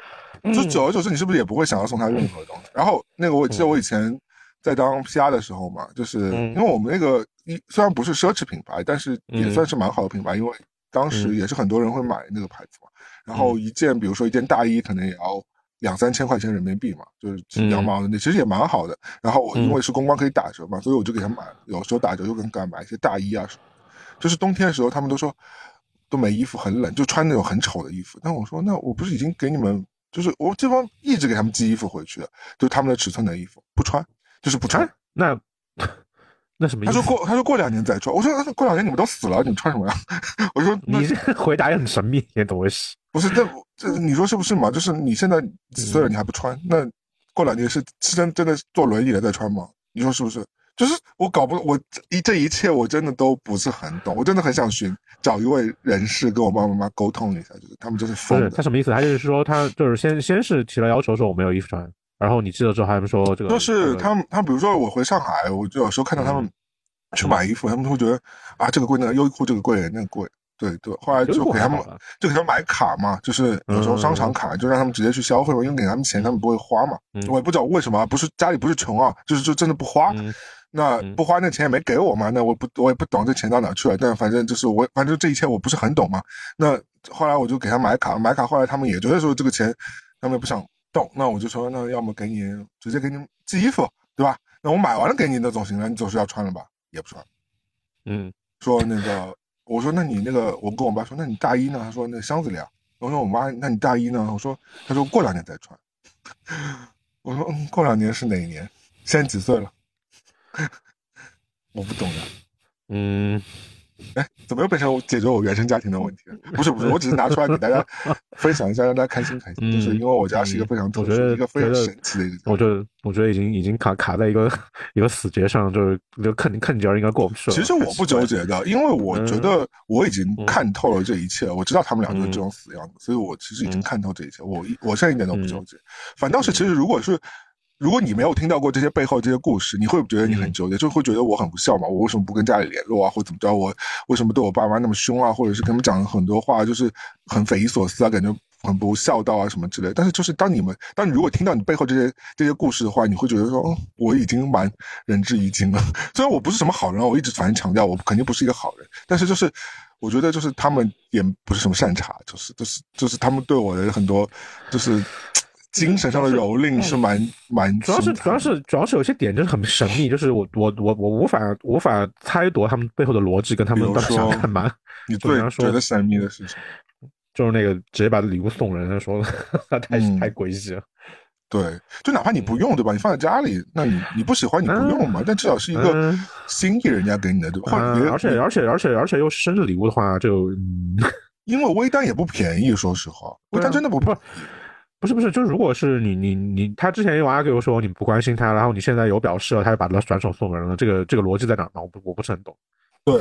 就久而久之，你是不是也不会想要送他任何东西？然后那个我记得我以前在当 PR 的时候嘛，就是嗯因为我们那个一虽然不是奢侈品牌，但是也嗯算是蛮好的品牌，因为当时嗯也是很多人会买那个牌子嘛。然后一件，比如说一件大衣，可能也要两三千块钱人民币嘛，就是羊毛的那其实也蛮好的。然后我因为是公关可以打折嘛，所以我就给他买，有时候打折就跟他买一些大衣啊什么。就是冬天的时候，他们都说都没衣服，很冷，就穿那种很丑的衣服。但我说，那我不是已经给你们，就是我这帮一直给他们寄衣服回去的，就是他们的尺寸的衣服，不穿，就是不穿。那 [LAUGHS] 那什么意思？他说过，他说过两年再穿。我说过两年你们都死了，你们穿什么呀？[LAUGHS] 我说你这回答也很神秘，也懂回事。不是，这这你说是不是嘛？就是你现在几岁了，你还不穿？那过两年是是真真的坐轮椅了再穿吗？你说是不是？就是我搞不我一这一切我真的都不是很懂，我真的很想寻找一位人士跟我爸爸妈妈沟通一下，就是他们就是疯的。他什么意思？他就是说他就是先先是提了要求说我没有衣服穿，然后你寄了之后他们说这个就是他们他们比如说我回上海，我就有时候看到他们去买衣服，他们会觉得啊这个贵那个优衣库这个贵那个贵，对对，后来就给他们就给他们买卡嘛，就是有时候商场卡就让他们直接去消费嘛，因为给他们钱他们不会花嘛，我也不知道为什么，不是家里不是穷啊，就是就真的不花。那不花那钱也没给我嘛？那我不我也不懂这钱到哪去了。但反正就是我，反正这一切我不是很懂嘛。那后来我就给他买卡，买卡后来他们也觉得说这个钱他们也不想动。那我就说那要么给你直接给你寄衣服，对吧？那我买完了给你那总行了，你总是要穿了吧？也不穿。嗯，说那个我说那你那个我跟我爸说那你大衣呢？他说那箱子里啊。我说我妈那你大衣呢？我说她说过两年再穿。[LAUGHS] 我说嗯过两年是哪一年？现在几岁了？[LAUGHS] 我不懂的，嗯，哎，怎么又变成解决我原生家庭的问题了？不是不是，我只是拿出来给大家分享一下，[LAUGHS] 让大家开心开心。就是因为我家是一个非常特殊、一个非常神奇的一个。我觉得，我觉得已经已经卡卡在一个一个死结上，就是就肯肯定应该过不去了。其实我不纠结的，[LAUGHS] 因为我觉得我已经看透了这一切，我知道他们俩就是这种死样子，所以我其实已经看透这一切。我我现在一点都不纠结，反倒是其实如果是。如果你没有听到过这些背后这些故事，你会觉得你很纠结，就会觉得我很不孝嘛？我为什么不跟家里联络啊，或者怎么着？我为什么对我爸妈那么凶啊？或者是跟他们讲很多话，就是很匪夷所思啊，感觉很不孝道啊什么之类。但是就是当你们，当你如果听到你背后这些这些故事的话，你会觉得说，我已经蛮仁至义尽了。[LAUGHS] 虽然我不是什么好人，我一直反正强调我肯定不是一个好人，但是就是我觉得就是他们也不是什么善茬，就是就是就是他们对我的很多就是。精神上的蹂躏 [LAUGHS] 是蛮蛮，主要是主要是主要是有些点就是很神秘，就是我我我我无法无法猜度他们背后的逻辑跟他们到底想干嘛。你 [LAUGHS] 最觉得神秘的事情，[LAUGHS] 就是那个直接把礼物送人，说太太诡异了。对，就哪怕你不用，对吧？你放在家里，那你你不喜欢你不用嘛？但至少是一个心意，人家给你的，对吧？而且而且而且而且又是生日礼物的话，就因为微单也不便宜，说实话，微单真的不不。不是不是，就如果是你你你，他之前有 argue 说你不关心他，然后你现在有表示了，他就把他转手送人了，这个这个逻辑在哪呢？我不我不是很懂。对，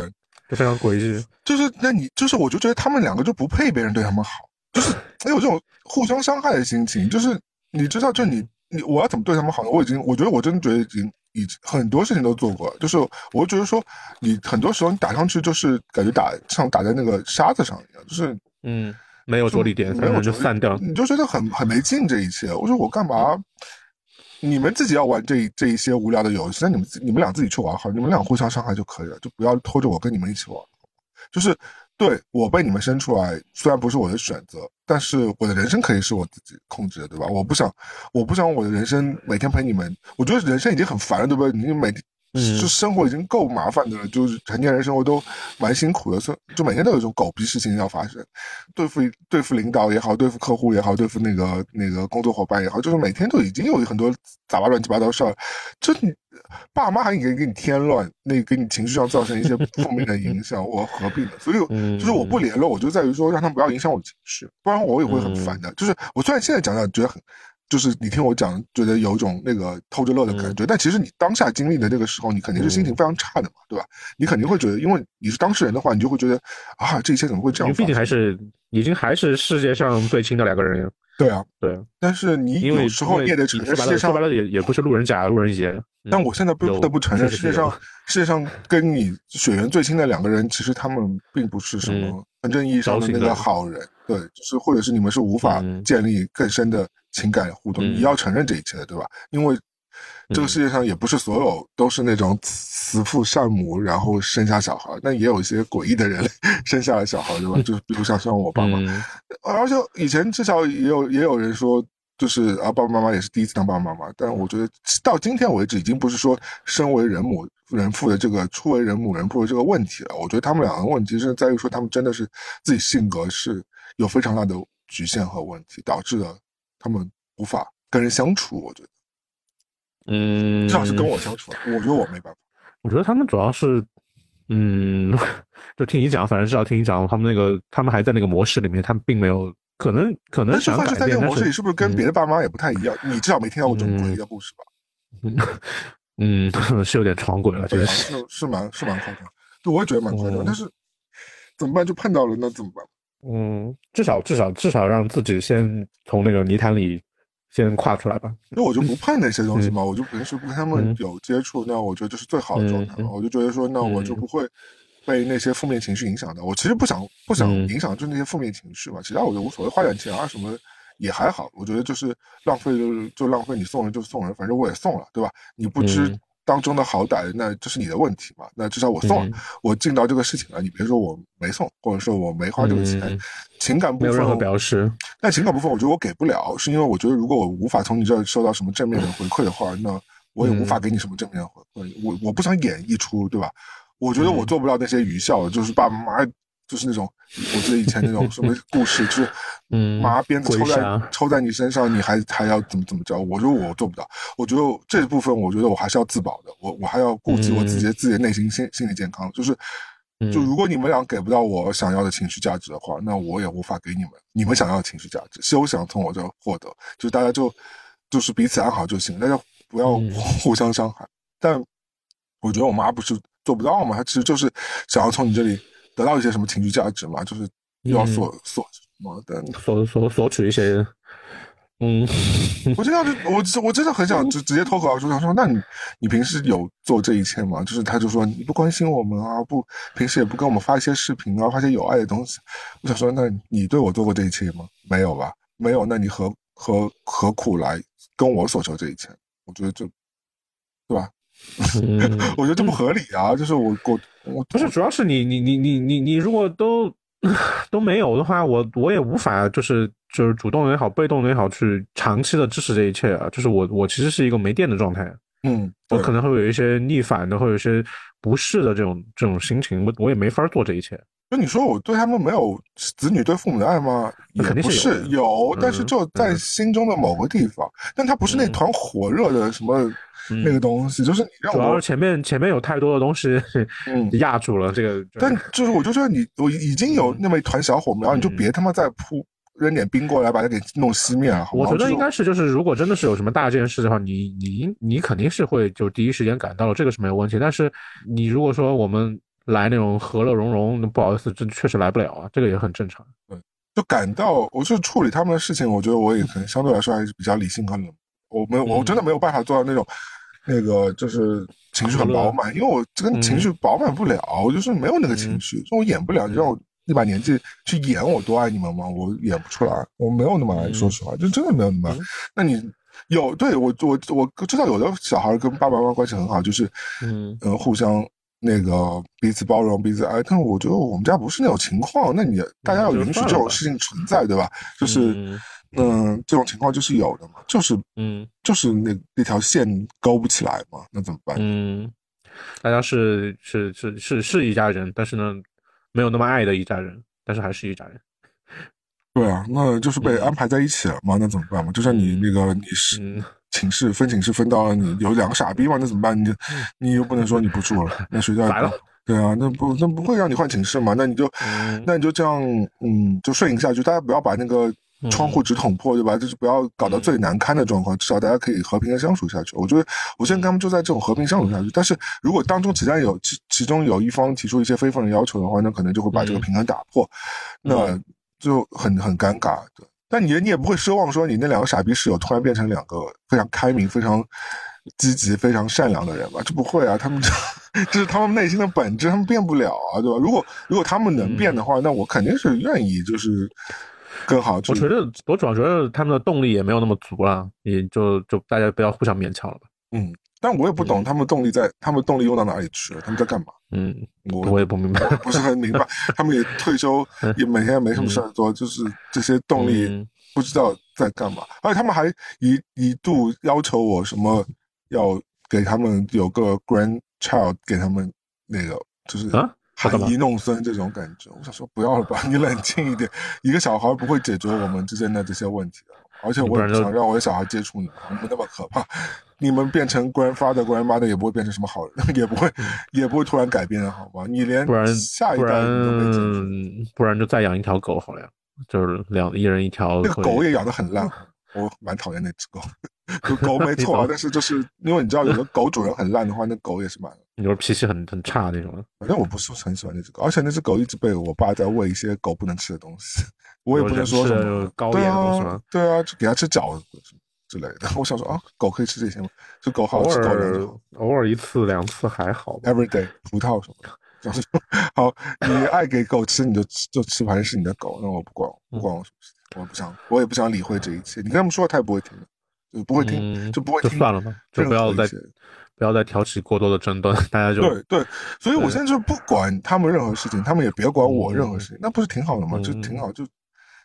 就非常诡异。就是那你就是我就觉得他们两个就不配别人对他们好，就是有这种互相伤害的心情。就是你知道，就你你我要怎么对他们好呢？我已经我觉得我真的觉得已经已经很多事情都做过了。就是我觉得说你很多时候你打上去就是感觉打像打在那个沙子上一样，就是嗯。没有着力点，没有就散掉，你就觉得很很没劲。这一切，我说我干嘛？你们自己要玩这这一些无聊的游戏，那你们你们俩自己去玩好，你们俩互相伤害就可以了，就不要拖着我跟你们一起玩。就是对我被你们生出来，虽然不是我的选择，但是我的人生可以是我自己控制的，对吧？我不想，我不想我的人生每天陪你们，我觉得人生已经很烦了，对不对？你每天。就生活已经够麻烦的了，就是成年人生活都蛮辛苦的，所以就每天都有一种狗逼事情要发生，对付对付领导也好，对付客户也好，对付那个那个工作伙伴也好，就是每天都已经有很多杂八乱七八糟事儿，就你爸妈还给给你添乱，那给你情绪上造成一些负面的影响，我何必呢？所以就是我不联络，我就在于说让他们不要影响我的情绪，不然我也会很烦的。就是我虽然现在讲讲觉得很。就是你听我讲，觉得有一种那个偷着乐的感觉，但其实你当下经历的那个时候，你肯定是心情非常差的嘛，对吧？你肯定会觉得，因为你是当事人的话，你就会觉得啊，这一切怎么会这样？毕竟还是已经还是世界上最亲的两个人呀。对啊，对。但是你有时候也得承认，世界上说白了也也不是路人甲、路人乙。但我现在不得不承认，世界上世界上跟你血缘最亲的两个人，其实他们并不是什么真正意义上的那个好人。对，就是或者是你们是无法建立更深的。情感互动，你要承认这一切的，对吧？因为这个世界上也不是所有都是那种慈父善母，然后生下小孩，那也有一些诡异的人 [LAUGHS] 生下了小孩，对吧？就是比如像像我爸妈，而且以前至少也有也有人说，就是啊，爸爸妈妈也是第一次当爸爸妈妈，但我觉得到今天为止，已经不是说身为人母人父的这个初为人母人父的这个问题了。我觉得他们两个问题是在于说，他们真的是自己性格是有非常大的局限和问题，导致了他们无法跟人相处。我觉得，嗯，至少是跟我相处，我觉得我没办法。我觉得他们主要是，嗯，[LAUGHS] 就听你讲，反正至少听你讲，他们那个他们还在那个模式里面，他们并没有。可能可能想改变，在这个模式里是不是跟别的爸妈也不太一样？你至少没听到过这种诡异的故事吧？嗯嗯，[LAUGHS] 是有点闯鬼了，这个是是蛮是蛮夸张，对，我也觉得蛮夸张。但是怎么办？就碰到了，那怎么办？嗯，至少至少至少让自己先从那个泥潭里先跨出来吧。那我就不 [LAUGHS] 怕那些东西嘛，我就平时不跟他们有接触，那我觉得这是最好的状态嘛。我就觉得说，那我就不会。被那些负面情绪影响的，我其实不想不想影响，就那些负面情绪嘛。其他我就无所谓，花点钱啊什么也还好。我觉得就是浪费就就浪费，你送人就送人，反正我也送了，对吧？你不知当中的好歹，那这是你的问题嘛。那至少我送了，我尽到这个事情了。你别说我没送，或者说我没花这个钱，情感部分没有任何表示。但情感部分，我觉得我给不了，是因为我觉得如果我无法从你这儿收到什么正面的回馈的话，那我也无法给你什么正面的回馈。我我不想演绎出，对吧？我觉得我做不到那些愚孝，就是爸爸妈妈就是那种，我记得以前那种什么 [LAUGHS] 故事，就是嗯，麻鞭子抽在抽在你身上，你还还要怎么怎么着？我觉得我做不到。我觉得这部分，我觉得我还是要自保的。我我还要顾及我自己自己的内心心心理健康。就是，就如果你们俩给不到我想要的情绪价值的话，那我也无法给你们你们想要的情绪价值。休想从我这获得。就大家就就是彼此安好就行，大家不要互相伤害。但我觉得我妈不是。做不到嘛？她其实就是想要从你这里得到一些什么情绪价值嘛，就是要索索什么的，索索索取一些。嗯，我这样就我我真的很想直直接脱口而出，想说，那你你平时有做这一切吗？就是他就说你不关心我们啊，不平时也不跟我们发一些视频啊，发些有爱的东西。我想说，那你对我做过这一切吗？没有吧？没有，那你何何何苦来跟我索求这一切？我觉得这，对吧？[LAUGHS] 我觉得这不合理啊！就是我我我不是，主要是你你你你你你如果都都没有的话，我我也无法就是就是主动也好，被动也好，去长期的支持这一切啊！就是我我其实是一个没电的状态，嗯，我可能会有一些逆反的，会有一些不适的这种这种心情，我我也没法做这一切。就你说我对他们没有子女对父母的爱吗？也不是有，但是就在心中的某个地方，但他不是那团火热的什么。那个东西就是你让我，主要是前面前面有太多的东西，嗯，[LAUGHS] 压住了这个。[LAUGHS] 但就是我就觉得你我已经有那么一团小火苗，你就别他妈再扑扔点冰过来把它给弄熄灭了。我觉得应该是就是如果真的是有什么大件事的话，你你你肯定是会就第一时间赶到了，这个是没有问题。但是你如果说我们来那种和乐融融，那不好意思，这确实来不了啊，这个也很正常。对，就感到我去处理他们的事情，我觉得我也可能相对来说还是比较理性和冷。我没我真的没有办法做到那种。那个就是情绪很饱满，因为我这个情绪饱满不了，我就是没有那个情绪，就我演不了。你让我一把年纪去演我多爱你们吗？我演不出来，我没有那么爱，说实话，就真的没有那么爱。那你有对我我我知道有的小孩跟爸爸妈妈关系很好，就是嗯嗯互相那个彼此包容彼此爱，但是我觉得我们家不是那种情况。那你大家要允许这种事情存在，对吧？就是。嗯，这种情况就是有的嘛，就是嗯，就是那那条线勾不起来嘛，那怎么办？嗯，大家是是是是是一家人，但是呢，没有那么爱的一家人，但是还是一家人。对啊，那就是被安排在一起了嘛，那怎么办嘛？就像你那个你是寝室分寝室分到了，你有两个傻逼嘛，那怎么办？你你又不能说你不住了，那谁叫对啊，那不那不会让你换寝室嘛？那你就那你就这样嗯，就顺应下去，大家不要把那个。窗户纸捅破，对吧？就是不要搞到最难堪的状况，至少大家可以和平的相处下去。我觉得我现在跟他们就在这种和平相处下去。但是如果当中其他有其其中有一方提出一些非分的要求的话，那可能就会把这个平衡打破，那就很很尴尬。对，但你你也不会奢望说你那两个傻逼室友突然变成两个非常开明、非常积极、非常善良的人吧？这不会啊，他们这这是他们内心的本质，他们变不了啊，对吧？如果如果他们能变的话，那我肯定是愿意就是。更好，我觉得我主要觉得他们的动力也没有那么足了，也就就大家不要互相勉强了吧。嗯，但我也不懂他们动力在，他们动力用到哪里去了？他们在干嘛？嗯，我我也不明白，不是很明白。[LAUGHS] 他们也退休，也每天没什么事儿做，就是这些动力嗯不知道在干嘛。而且他们还一一度要求我什么要给他们有个 grandchild，给他们那个就是啊含饴弄孙这种感觉。我想说不要了吧，你冷静一点。一个小孩不会解决我们之间的这些问题的。而且我也不想让我的小孩接触你们，你们那么可怕。你们变成 grandfather、grandmother 也不会变成什么好人，[LAUGHS] 也不会，也不会突然改变，好吗？你连嗯不然不下一代都不然就再养一条狗好了呀，就是两一人一条。那个狗也养得很烂，我蛮讨厌那只狗。[LAUGHS] 就狗没错啊，但是就是因为你知道，有的狗主人很烂的话，那狗也是蛮……你说脾气很很差那种。反正我不是很喜欢那只狗，而且那只狗一直被我爸在喂一些狗不能吃的东西，我也不能说什么高盐的东西吗？对啊，就给它吃饺子之类的。[LAUGHS] 我想说啊，狗可以吃这些吗？就狗好吃偶尔一次两次还好吧。Every day 葡萄什么的。[LAUGHS] 就是好，你爱给狗吃你就吃就吃，反正是你的狗，那我不管，不管我什么事情，我不想，我也不想理会这一切。你跟他们说，他也不会听的，就不会听，嗯、就不会就算了吧，就不要再不要再挑起过多的争端，大家就对对。所以我现在就不管他们任何事情，他们也别管我任何事情，那不是挺好的吗？就挺好，就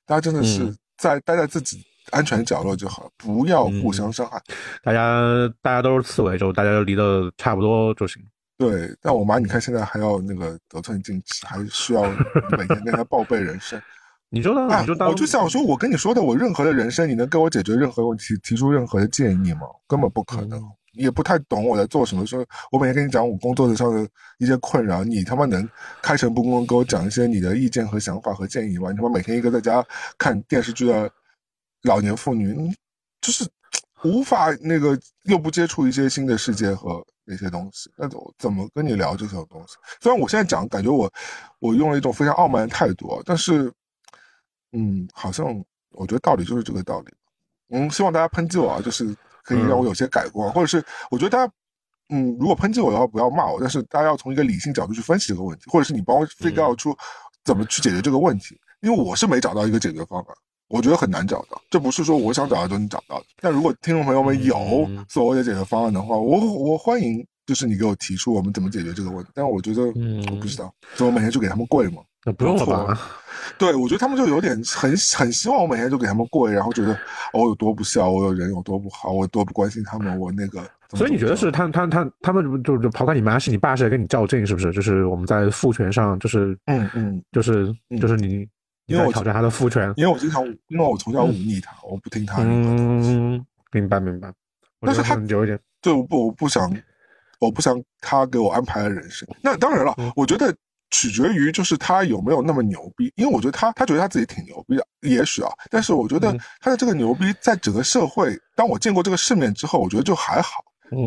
大家真的是在待在自己安全角落就好，不要互相伤害。大家大家都是刺猬，就大家就离得差不多就行。对，但我妈你看现在还要那个得寸进尺，还需要每天跟她报备人生。[LAUGHS] 你就当、啊、你就当，我就想说，我跟你说的，我任何的人生，你能给我解决任何问题，提出任何的建议吗？根本不可能。也不太懂我在做什么，说我每天跟你讲我工作上的一些困扰，你他妈能开诚布公跟我讲一些你的意见和想法和建议吗？你他妈每天一个在家看电视剧的老年妇女，就是 [LAUGHS] 无法那个又不接触一些新的世界和。那些东西，那我怎么跟你聊这些东西？虽然我现在讲，感觉我我用了一种非常傲慢的态度，但是，嗯，好像我觉得道理就是这个道理。嗯，希望大家抨击我啊，就是可以让我有些改观，嗯、或者是我觉得大家，嗯，如果抨击我的话，不要骂我，但是大家要从一个理性角度去分析这个问题，或者是你帮我 figure out 出怎么去解决这个问题，因为我是没找到一个解决方法。我觉得很难找到，这不是说我想找到就能找到的。但如果听众朋友们有所谓的解决方案的话，我我欢迎，就是你给我提出我们怎么解决这个问题。但我觉得，嗯，我不知道，所以我每天就给他们跪嘛。那不用了吧？对，我觉得他们就有点很很希望我每天就给他们跪，然后觉得我有多不孝，我有人有多不好，我多不关心他们，我那个。所以你觉得是他他他他们就就刨开你妈是你爸是在跟你较劲是不是？就是我们在父权上就是嗯嗯，就是就是你。因为我挑战他的父权，因为我经常，因为我从小忤逆他，我不听他。嗯，明白明白。但是他有一点，对，我不，我不想，我不想他给我安排的人生。那当然了，嗯我觉得取决于就是他有没有那么牛逼，因为我觉得他，他觉得他自己挺牛逼的，也许啊。但是我觉嗯得他的这个牛逼，在整个社会，当我见过这个世面之后，我觉得就还好。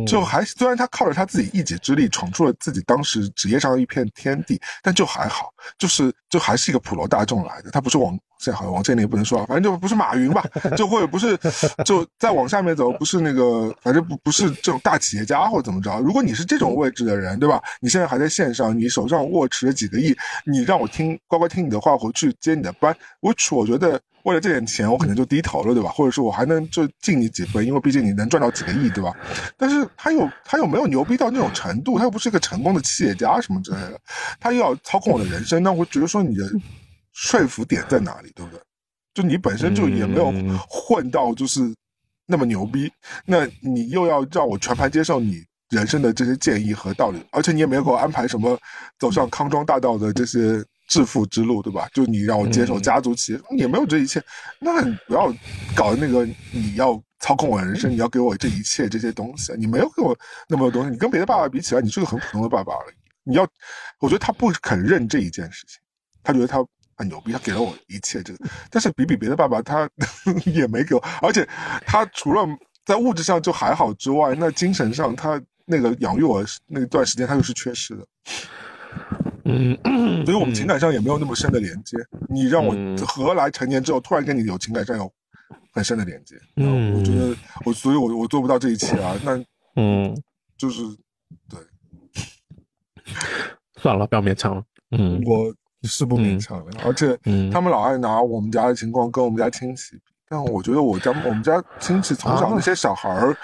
就还虽然他靠着他自己一己之力闯出了自己当时职业上的一片天地，但就还好，就是就还是一个普罗大众来的，他不是往现在好像王健林也不能说，反正就不是马云吧，就或者不是就再往下面走，不是那个反正不不是这种大企业家或者怎么着。如果你是这种位置的人，对吧？你现在还在线上，你手上握持了几个亿，你让我听乖乖听你的话，回去接你的班，which 我觉得。为了这点钱，我可能就低头了，对吧？或者是我还能就敬你几分，因为毕竟你能赚到几个亿，对吧？但是他又他又没有牛逼到那种程度，他又不是一个成功的企业家什么之类的，他又要操控我的人生，那我觉得说你的说服点在哪里，对不对？就你本身就也没有混到就是那么牛逼，那你又要让我全盘接受你人生的这些建议和道理，而且你也没有给我安排什么走上康庄大道的这些。致富之路，对吧？就你让我接手家族企业，嗯、也没有这一切。那你不要搞那个，你要操控我人生，你要给我这一切这些东西，你没有给我那么多东西。你跟别的爸爸比起来，你是个很普通的爸爸而已。你要，我觉得他不肯认这一件事情，他觉得他很牛逼，他给了我一切这个。但是比比别的爸爸，他 [LAUGHS] 也没给我，而且他除了在物质上就还好之外，那精神上他那个养育我那段时间，他又是缺失的。嗯，所以我们情感上也没有那么深的连接。你让我何来成年之后突然跟你有情感上有很深的连接？嗯，我觉得我，所以我我做不到这一切啊。那嗯，就是对，算了，不要勉强了。嗯，我是不勉强的，而且他们老爱拿我们家的情况跟我们家亲戚比，但我觉得我家我们家亲戚从小那些小孩儿，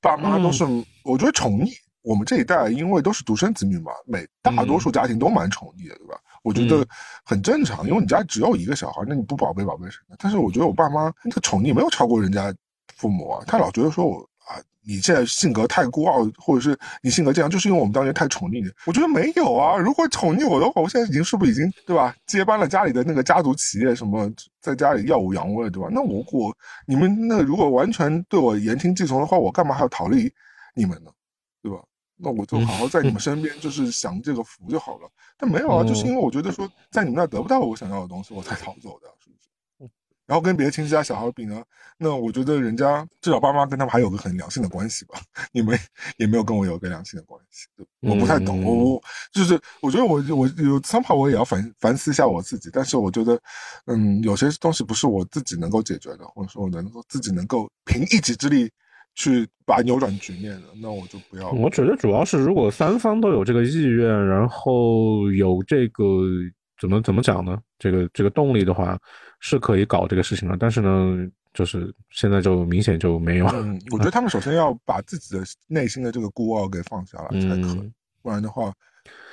爸妈都是，我觉得宠溺。我们这一代因为都是独生子女嘛，每大多数家庭都蛮宠溺的，对吧？我觉得很正常，因为你家只有一个小孩，那你不宝贝宝贝谁呢？但是我觉得我爸妈的宠溺没有超过人家父母啊，他老觉得说我啊，你现在性格太孤傲，或者是你性格这样，就是因为我们当年太宠溺你。我觉得没有啊，如果宠溺我的话，我现在已经是不是已经对吧？接班了家里的那个家族企业，什么在家里耀武扬威了，对吧？那我我你们那如果完全对我言听计从的话，我干嘛还要逃离你们呢？对吧？那我就好好在你们身边，就是享这个福就好了。但没有啊，就是因为我觉得说，在你们那得不到我想要的东西，我才逃走的，是？然后跟别的亲戚家小孩比呢，那我觉得人家至少爸妈跟他们还有个很良性的关系吧。你们也没有跟我有个良性的关系，我不太懂。我我就是我觉得我我有三怕我也要反反思一下我自己。但是我觉得，嗯，有些东西不是我自己能够解决的，或者说我能够自己能够凭一己之力。去把扭转局面的，那我就不要。我觉得主要是，如果三方都有这个意愿，然后有这个怎么怎么讲呢？这个这个动力的话，是可以搞这个事情的。但是呢，就是现在就明显就没有。嗯，我觉得 [LAUGHS] 他们首先要把自己的内心的这个孤傲给放下来才可以，不然的话。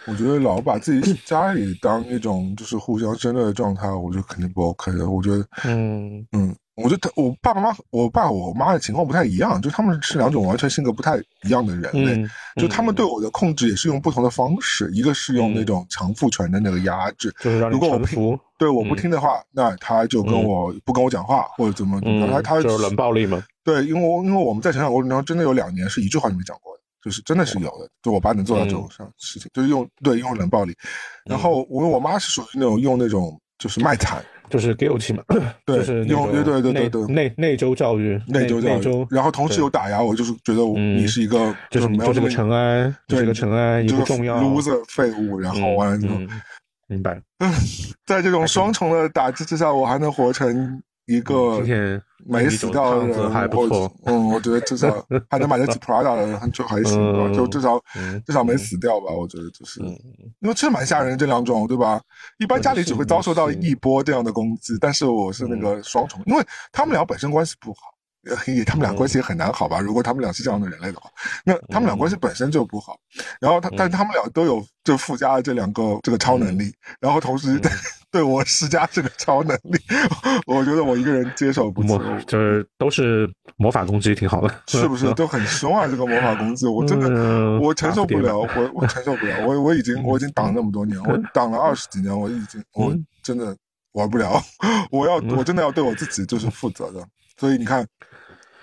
我觉得老把自己家里当一种就是互相争的状态，我觉得肯定不 OK 的。我觉得，嗯嗯，我觉得我爸爸妈妈，我爸我妈的情况不太一样，就他们是两种完全性格不太一样的人类。就他们对我的控制也是用不同的方式，一个是用那种强父权的那个压制，就是让如果我不对我不听的话，那他就跟我不跟我讲话或者怎么，他他就是冷暴力嘛。对，因为因为我们在成长过程中真的有两年是一句话都没讲过的。就是真的是有的，就我爸能做到这种上事情，就是用对用冷暴力。然后我我妈是属于那种用那种就是卖惨，就是给我气嘛，[COUGHS] 对，就是用对对对对对内内疚教育，内疚教育。然后同时又打压我，就是觉得你是一个就是没有这个尘埃，这个尘埃一个重要，loser 废物。然后完了之后，明白。[LAUGHS] 在这种双重的打击之下，我还能活成。一个没死掉的人，还不错。[LAUGHS] 嗯，我觉得至少还能买得起 Prada 的人，就还行吧。就至少至少没死掉吧。我觉得就是，因为确实蛮吓人的这两种，对吧？一般家里只会遭受到一波这样的攻击，但是我是那个双重，因为他们俩本身关系不好。也，他们俩关系也很难好吧？如果他们俩是这样的人类的话，那他们俩关系本身就不好。然后他，但他们俩都有就附加的这两个这个超能力，然后同时对我施加这个超能力，[LAUGHS] 我觉得我一个人接受不起。就是都是魔法攻击，挺好的，是不是？都很凶啊！这个魔法攻击，我真的我承受不了，我我承受不了。我我已经我已经挡那么多年，我挡了二十几年，我已经我真的玩不了。[LAUGHS] 我要我真的要对我自己就是负责的。所以你看。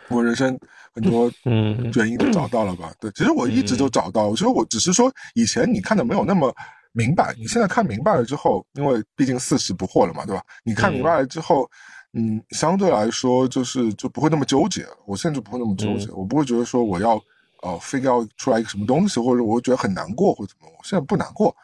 我人生很多原因都找到了吧？对，其实我一直都找到。其实我只是说，以前你看的没有那么明白，你现在看明白了之后，因为毕竟四十不惑了嘛，对吧？你看明白了之后，嗯，相对来说就是就不会那么纠结。我现在就不会那么纠结，我不会觉得说我要呃非要出来一个什么东西，或者我觉得很难过或者怎么，我现在不难过。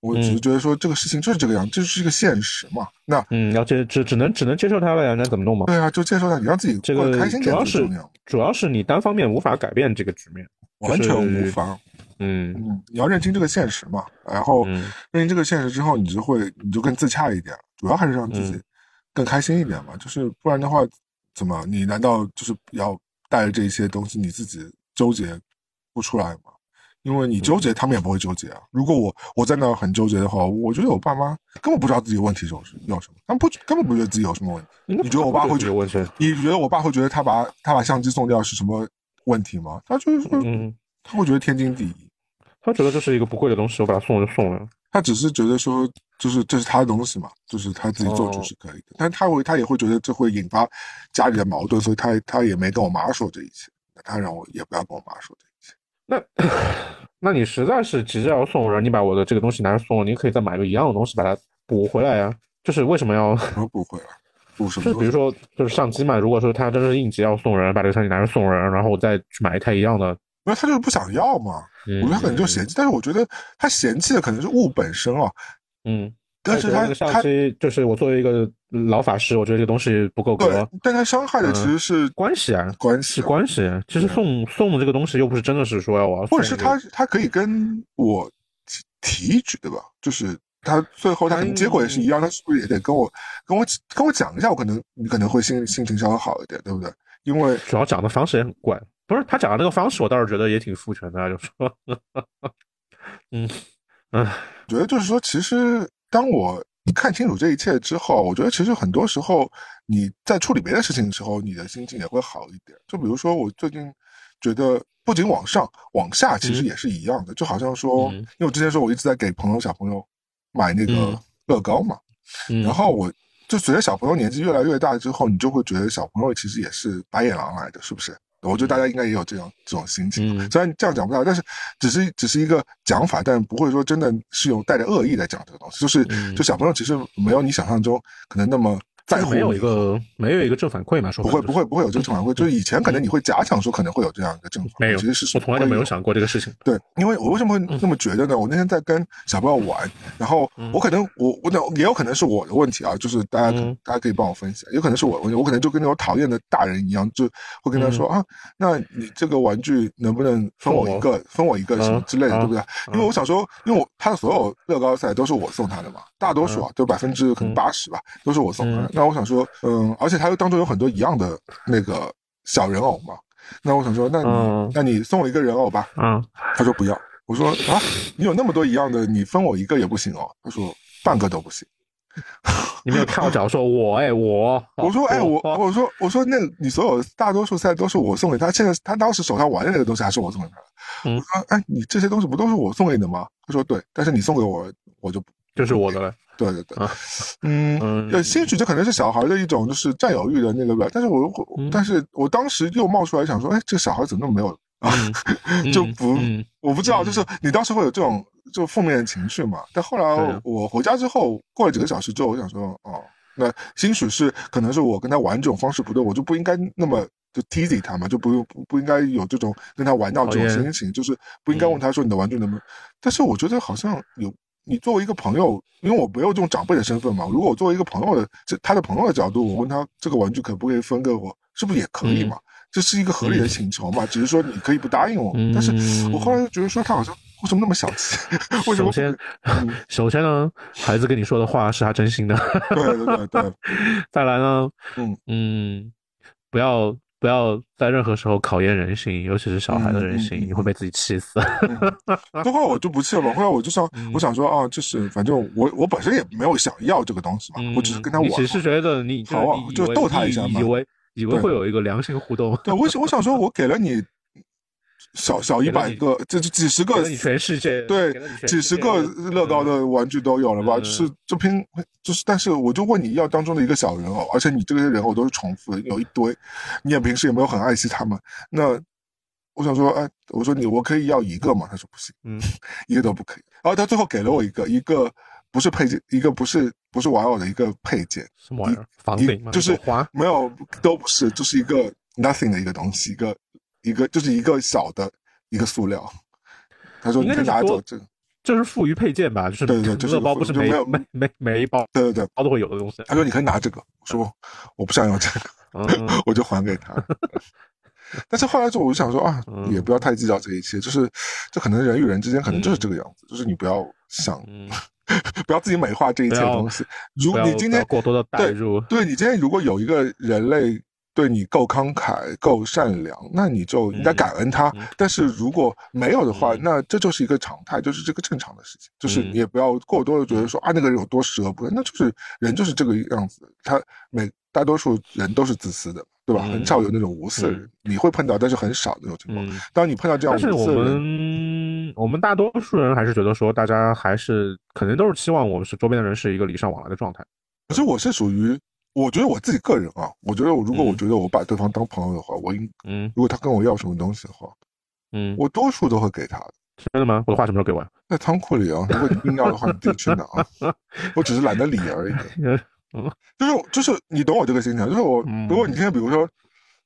我只是觉得说这个事情就是这个样，这就是一个现实嘛。那嗯，要接只只能只能接受它了呀，那怎么弄嘛？对啊，就接受它，你让自己这个开心主要是主要是你单方面无法改变这个局面，完全无法。嗯嗯，你要认清这个现实嘛，然后认清这个现实之后，你就会你就更自洽一点。主要还是让自己更开心一点嘛，就是不然的话，怎么你难道就是要带着这些东西你自己纠结不出来吗？因为你纠结，他们也不会纠结啊。如果我我在那很纠结的话，我觉得我爸妈根本不知道自己问题就是要什么，他们不根本不觉得自己有什么问题。你觉得我爸会觉得？你觉得我爸会觉得他把他把相机送掉是什么问题吗？他就是说，他会觉得天经地义。他觉得这是一个不贵的东西，我把它送就送了。他只是觉得说，就是这是他的东西嘛，就是他自己做主是可以的。但他会，他也会觉得这会引发家里的矛盾，所以他他也没跟我妈说这一切。他让我也不要跟我妈说这一切。那，[COUGHS] 那你实在是急着要送人，你把我的这个东西拿着送了，你可以再买个一样的东西把它补回来呀。就是为什么要么补回来？补什么？就比如说，就是相机嘛。如果说他真是应急要送人，把这个相机拿着送人，然后我再去买一台一样的，那他就是不想要嘛。我觉得他可能就嫌弃，但是我觉得他嫌弃的可能是物本身啊。嗯。但是他相机就是我作为一个老法师，我觉得这个东西不够格。但他伤害的其实是关系啊，关系是关系。其实送送的这个东西又不是真的是说要我要，或者是他他可以跟我提一句，对吧？就是他最后他可能结果也是一样，他是不是也得跟我跟我跟我讲一下？我可能你可能会心心情稍微好一点，对不对？因为主要讲的方式也很怪，不是他讲的那个方式，我倒是觉得也挺父权的，就说，嗯 [LAUGHS] 嗯，觉得就是说，其实当我看清楚这一切之后，我觉得其实很多时候你在处理别的事情的时候，你的心情也会好一点。就比如说我最近觉得，不仅往上往下，其实也是一样的，就好像说，因为我之前说我一直在给朋友小朋友买那个乐高嘛，然后我就随着小朋友年纪越来越大之后，你就会觉得小朋友其实也是白眼狼来的，是不是？我觉得大家应该也有这种这种心情，虽然这样讲不到，但是只是只是一个讲法，但不会说真的是有带着恶意在讲这个东西，就是就小朋友其实没有你想象中可能那么。在没有一个没有一个正反馈嘛？说不会不会不会有这个正反馈，就是以前可能你会假想说可能会有这样一个正反馈，没有，其实是我从来就没有想过这个事情。对，因为我为什么会那么觉得呢？我那天在跟小朋友玩，然后我可能我我那也有可能是我的问题啊，就是大家大家可以帮我分析，有可能是我的问题，我可能就跟那种讨厌的大人一样，就会跟他说啊，那你这个玩具能不能分我一个，分我一个什么之类的，对不对？因为我想说，因为我他的所有乐高赛都是我送他的嘛，大多数啊，就百分之可能八十吧，都是我送他的。那我想说，嗯。嗯，而且他又当中有很多一样的那个小人偶嘛，那我想说，那你那你送我一个人偶吧。嗯，他说不要。我说啊，你有那么多一样的，你分我一个也不行哦。他说半个都不行。你没有看我脚，说我哎我，我说哎我，我说我说那你所有大多数赛都是我送给他，现在他当时手上玩的那个东西还是我送给他的。我说哎，你这些东西不都是我送给你的吗？他说对，但是你送给我，我就就是我的了。对对对，嗯，兴许这可能是小孩的一种就是占有欲的那个吧。但是我，但是我当时又冒出来想说，哎，这个小孩怎么那么没有啊？[LAUGHS] 就不，我不知道，就是你当时会有这种就负面的情绪嘛？但后来我回家之后，过了几个小时之后，我想说，哦，那兴许是可能是我跟他玩这种方式不对，我就不应该那么就 tease 他嘛，就不用不不应该有这种跟他玩闹这种心情，就是不应该问他说你的玩具能不能？但是我觉得好像有。你作为一个朋友，因为我没有这种长辈的身份嘛。如果我作为一个朋友的，这他的朋友的角度，我问他这个玩具可不可以分给我，是不是也可以嘛？这是一个合理的请求嘛？只是说你可以不答应我，但是我后来又觉得说他好像为什么那么小气？[LAUGHS] 为什么？首先，[LAUGHS] 首先呢，孩子跟你说的话是他真心的。对对对对。[LAUGHS] 再来呢，嗯嗯，不要。不要在任何时候考验人性，尤其是小孩的人性，你会被自己气死。[LAUGHS] 后来我就不气了嘛，后来我就想，我想说啊，就是反正我我本身也没有想要这个东西嘛，我只是跟他玩。你只是觉得你好啊，就逗他一下嘛，以为以为会有一个良性互动。对，我我想说，我给了你。小小一百个，这几十个，全世界对几十个乐高的玩具都有了吧？就是就拼，就是，但是我就问你要当中的一个小人偶，而且你这些人偶都是重复的，有一堆，你也平时也没有很爱惜他们。那我想说，哎，我说你我可以要一个吗？他说不行，嗯，[LAUGHS] 一个都不可以。然后他最后给了我一个，一个不是配件，一个不是不是玩偶的一个配件，什么玩意儿？房顶吗？就是没有，都不是，就是一个 nothing 的一个东西，一个。一个就是一个小的一个塑料，他说你可以拿走这个，这是富余配件吧？就是对对对，就是乐包不是没有每每每一包，对对对，包都会有的东西。他说你可以拿这个，我说我不想要这个，[LAUGHS] 我就还给他。[LAUGHS] 但是后来就我就想说啊，也不要太计较这一切，就是这可能人与人之间可能就是这个样子，就是你不要想，[LAUGHS] 不要自己美化这一切东西。如你今天过多的代入，对你今天如果有一个人类。对你够慷慨、够善良，那你就应该感恩他。但是如果没有的话，那这就是一个常态，就是这个正常的事情。就是你也不要过多的觉得说啊，那个人有多舍不得，那就是人就是这个样子。他每大多数人都是自私的，对吧？很少有那种无私的人，你会碰到，但是很少那种情况。当你碰到这样，但是我们我们大多数人还是觉得说，大家还是肯定都是期望我们是周边的人是一个礼尚往来的状态。可是我是属于。我觉得我自己个人啊，我觉得我如果我觉得我把对方当朋友的话，我应嗯，如果他跟我要什么东西的话，嗯，我多数都会给他的。真的吗？我的话什么时候给我？在仓库里啊，如果你硬要的话，你自己去拿。[LAUGHS] 我只是懒得理而已。[LAUGHS] 嗯，就是就是你懂我这个心情，就是我如果你今天比如说，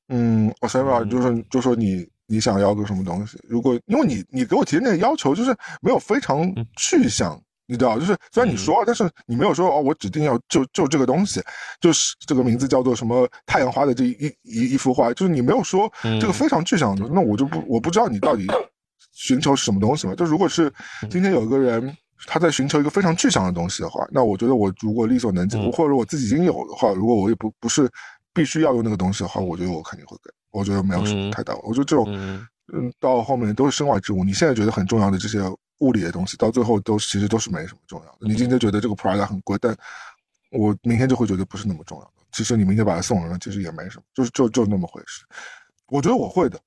嗯，我随便就是就说你你想要个什么东西，如果因为你你给我提的那个要求就是没有非常具象。你知道，就是虽然你说，但是你没有说哦，我指定要就就这个东西，就是这个名字叫做什么太阳花的这一一一幅画，就是你没有说这个非常具象的，那我就不我不知道你到底寻求是什么东西嘛。就如果是今天有一个人他在寻求一个非常具象的东西的话，那我觉得我如果力所能及，嗯或者我自己已经有的话，如果我也不不是必须要用那个东西的话，我觉得我肯定会给。我觉得没有什么嗯太大，我觉得这种嗯嗯，到后面都是身外之物。你现在觉得很重要的这些物理的东西，到最后都其实都是没什么重要的。你今天觉得这个 Prada 很贵，但我明天就会觉得不是那么重要的。其实你明天把它送人了，其实也没什么，就是就就那么回事。我觉得我会的，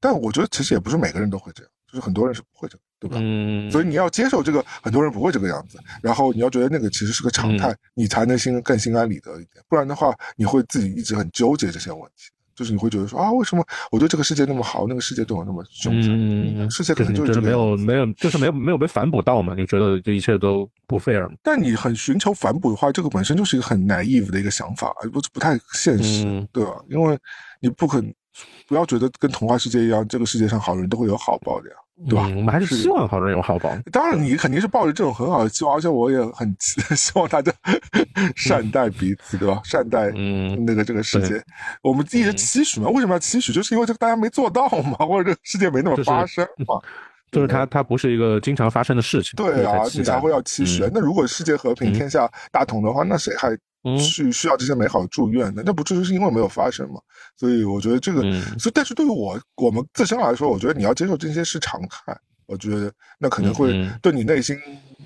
但我觉得其实也不是每个人都会这样，就是很多人是不会这样，对吧？嗯，所以你要接受这个，很多人不会这个样子，然后你要觉得那个其实是个常态，嗯你才能心更心安理得一点。不然的话，你会自己一直很纠结这些问题，就是你会觉得说啊，为什么我对这个世界那么好，那个世界对我那么凶残？嗯，世界可能就是没有没有，就是没有没有被反哺到嘛？你觉得这一切都不 fair 吗？但你很寻求反哺的话，这个本身就是一个很 naive 的一个想法，不不太现实，嗯对吧？因为你不可不要觉得跟童话世界一样，这个世界上好人都会有好报的呀，对吧？嗯我们还是是希望好人有好报。当然，你肯定是抱着这种很好的希望，而且我也很希望大家 [LAUGHS] 善待彼此，对吧？善待嗯那个这个世界，我们一直期许嘛。为什么要期许？就是因为这个大家没做到嘛，或者这个世界没那么发生嘛。就是它它不是一个经常发生的事情，对啊，你才会要期许。嗯那如果世界和平、嗯天下大同的话，那谁还嗯去需要这些美好的祝愿呢？那不就是因为没有发生嘛？所以我觉得这个，嗯所以但是对于我我们自身来说，我觉得你要接受这些是常态。我觉得那可能会对你内心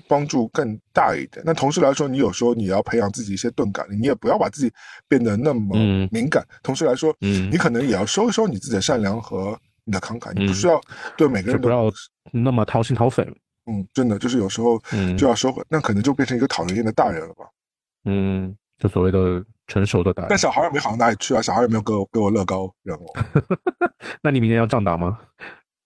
帮助更大一点。那同时来说，你有时候你要培养自己一些钝感力，你也不要把自己变得那么嗯敏感。同时来说，嗯你可能也要收一收你自己的善良和你的慷慨，你不嗯需要对每个人都不要那么掏心掏肺。嗯，真的就是有时候嗯就要收回，那可能就变成一个讨人厌的大人了吧。嗯，就所谓的成熟的答案。但小孩也没好到哪里去啊，小孩也没有给我给我乐高人偶，[LAUGHS] 那你明年要降档吗？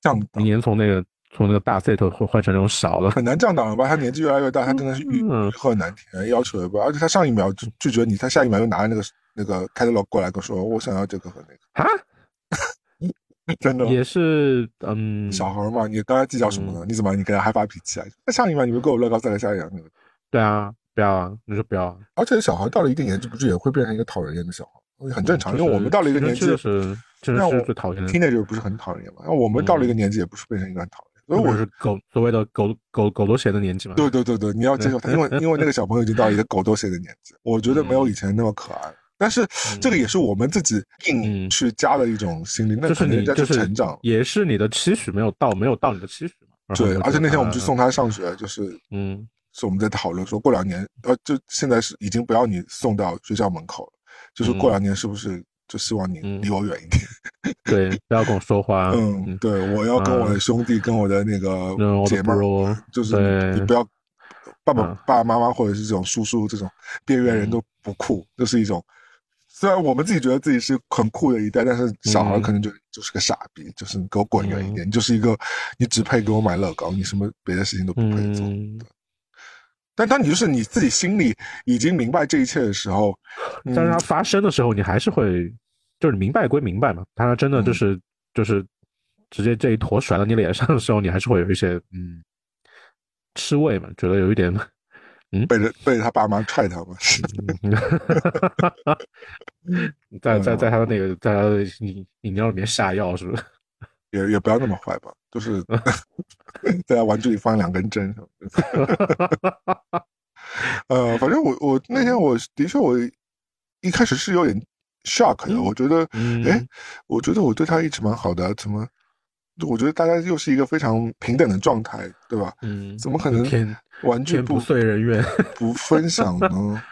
这样明年从那个从那个大 set 换换成那种小的。很难降档了吧？他年纪越来越大，他真的是欲嗯欲壑难填，要求也不，而且他上一秒就拒绝你，他下一秒又拿着那个那个 catalog 过来跟我说，我想要这个和那个，啊，[LAUGHS] 真的。也是，嗯，小孩嘛，你刚才计较什么呢？你怎么你跟他还发脾气啊？那上一秒你们给我乐高，再来下一秒那个，对啊，不要啊，你就不要啊，而且小孩到了一定年纪，不是也会变成一个讨人厌的小孩，很正常，因为我们到了一个年纪，就是就让我是最讨厌的。teenager 不是很讨人厌嘛？那我们到了一个年纪，也不是变成一个很讨人厌，所以我是狗所谓的狗狗狗都嫌的年纪嘛。对对对对，你要接受他，因为 [LAUGHS] 因为那个小朋友已经到了一个狗都嫌的年纪，我觉得没有以前那么可爱。但是这个也是我们自己硬嗯去加的一种心理，那就是可能人家你就是成长。也是你的期许没有到，没有到你的期许嘛。对，而且那天我们去啊送他上学，就是嗯是我们在讨论说，过两年，呃，就现在是已经不要你送到学校门口了，就是过两年是不是就希望你嗯离我远一点？[LAUGHS] 对，不要跟我说话。嗯，对，我要跟我的兄弟、跟我的那个姐妹儿，就是你你不要爸爸、嗯爸爸妈妈或者是这种叔叔这种边缘人都不酷，就是一种。虽然我们自己觉得自己是很酷的一代，但是小孩嗯可能就、就是个傻逼，就是你给我滚远一点，你就是一个你只配给我买乐高，你什么别的事情都不配做。嗯，但当你就是你自己心里已经明白这一切的时候，嗯但是它发生的时候，你还是会，就是明白归明白嘛。它真的嗯就是、就是直接这一坨甩到你脸上的时候，你还是会有一些嗯吃味嘛，觉得有一点背着背着他爸妈踹他嘛，[LAUGHS] 在在在他的那个在他的饮饮料里面下药，是不是？也也不要那么坏吧，就是 [LAUGHS] 在他玩具里放两根针什么的。呃，反正我我那天我的确我一开始是有点 shock 的，嗯我觉得，嗯哎，我觉得我对他一直蛮好的，怎么？我觉得大家又是一个非常平等的状态，对吧？嗯，怎么可能天玩具不天不遂人愿？不分享呢？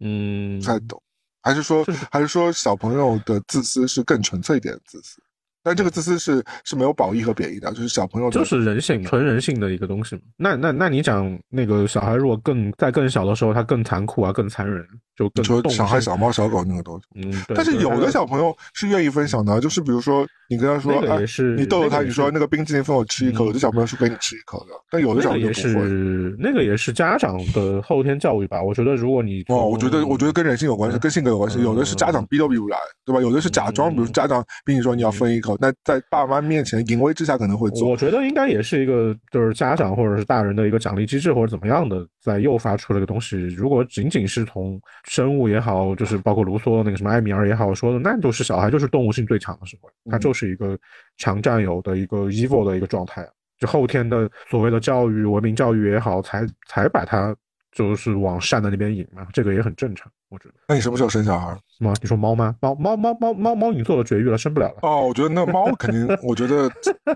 嗯不，太懂，还是说还是说小朋友的自私是更纯粹一点的自私？但这个自私是是没有褒义和贬义的，就是小朋友就是人性，纯人性的一个东西嘛。那那那你讲那个小孩，如果更在更小的时候，他更残酷啊，更残忍，就说小孩、小猫、小狗那个东西。嗯，但是有的小朋友是愿意分享的，就是比如说你跟他说，那个哎也是你逗逗他，那个你说那个冰淇淋分我吃一口，嗯有的小朋友是给你吃一口的，但有的小朋友就不会。是那个也是家长的后天教育吧。我觉得如果你哦，我觉得我觉得跟人性有关系，嗯跟性格有关系。有的是家长逼都逼不来，对吧？有的是假装，嗯比如家长逼你说你要分一口，那在爸妈面前淫威之下可能会做我。觉得应该也是一个，就是家长或者是大人的一个奖励机制，或者怎么样的，在诱发出这个东西。如果仅仅是从生物也好，就是包括卢梭那个什么埃米尔也好说的，那就是小孩就是动物性最强的时候，他嗯就是一个强占有的一个 evil 的一个状态啊。就后天的所谓的教育、文明教育也好，才才把它就是往善的那边引嘛，这个也很正常，我觉得。那你什么时候生小孩？什么？你说猫吗？猫猫猫猫猫猫已经做了绝育了，生不了了。哦，我觉得那猫肯定，我觉得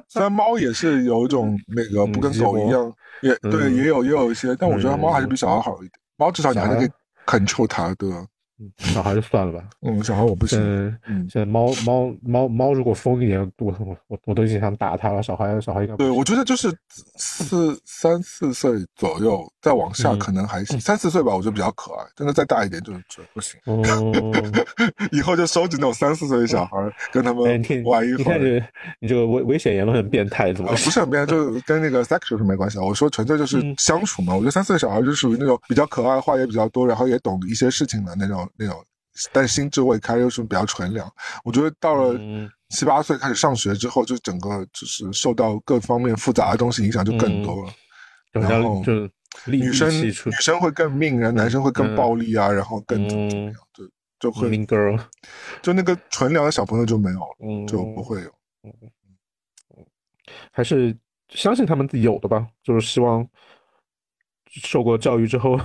虽然猫也是有一种那个不跟狗一样，也对，也有也有一些，但我觉得猫还是比小孩好一点。猫至少你还是可 control 它，的？小孩就算了吧。嗯，小孩我不行。嗯，现在猫猫猫猫如果疯一点，我我我我都已经想打它了。小孩小孩应该对，我觉得就是四三四岁左右再往下可能还行，三四岁吧，我觉得比较可爱。真的再大一点就就不行。哦，[LAUGHS] 以后就收集那种三四岁的小孩，跟他们玩一会儿。你这个危危险言论很变态，怎么？不是很变态，就跟那个 sexual 是没关系啊。我说纯粹就是相处嘛。我觉得三四岁小孩就属于那种比较可爱，话也比较多，然后也懂一些事情的那种。那种，但心智未开，又是比较纯良。我觉得到了七八岁开始上学之后，就整个就是受到各方面复杂的东西影响就更多了。然后就女生女生会更命，然后男生会更暴力啊，然后更怎么样，就就会 girl，就那个纯良的小朋友就没有了，就不会有。还是相信他们自己有的吧，就是希望受过教育之后。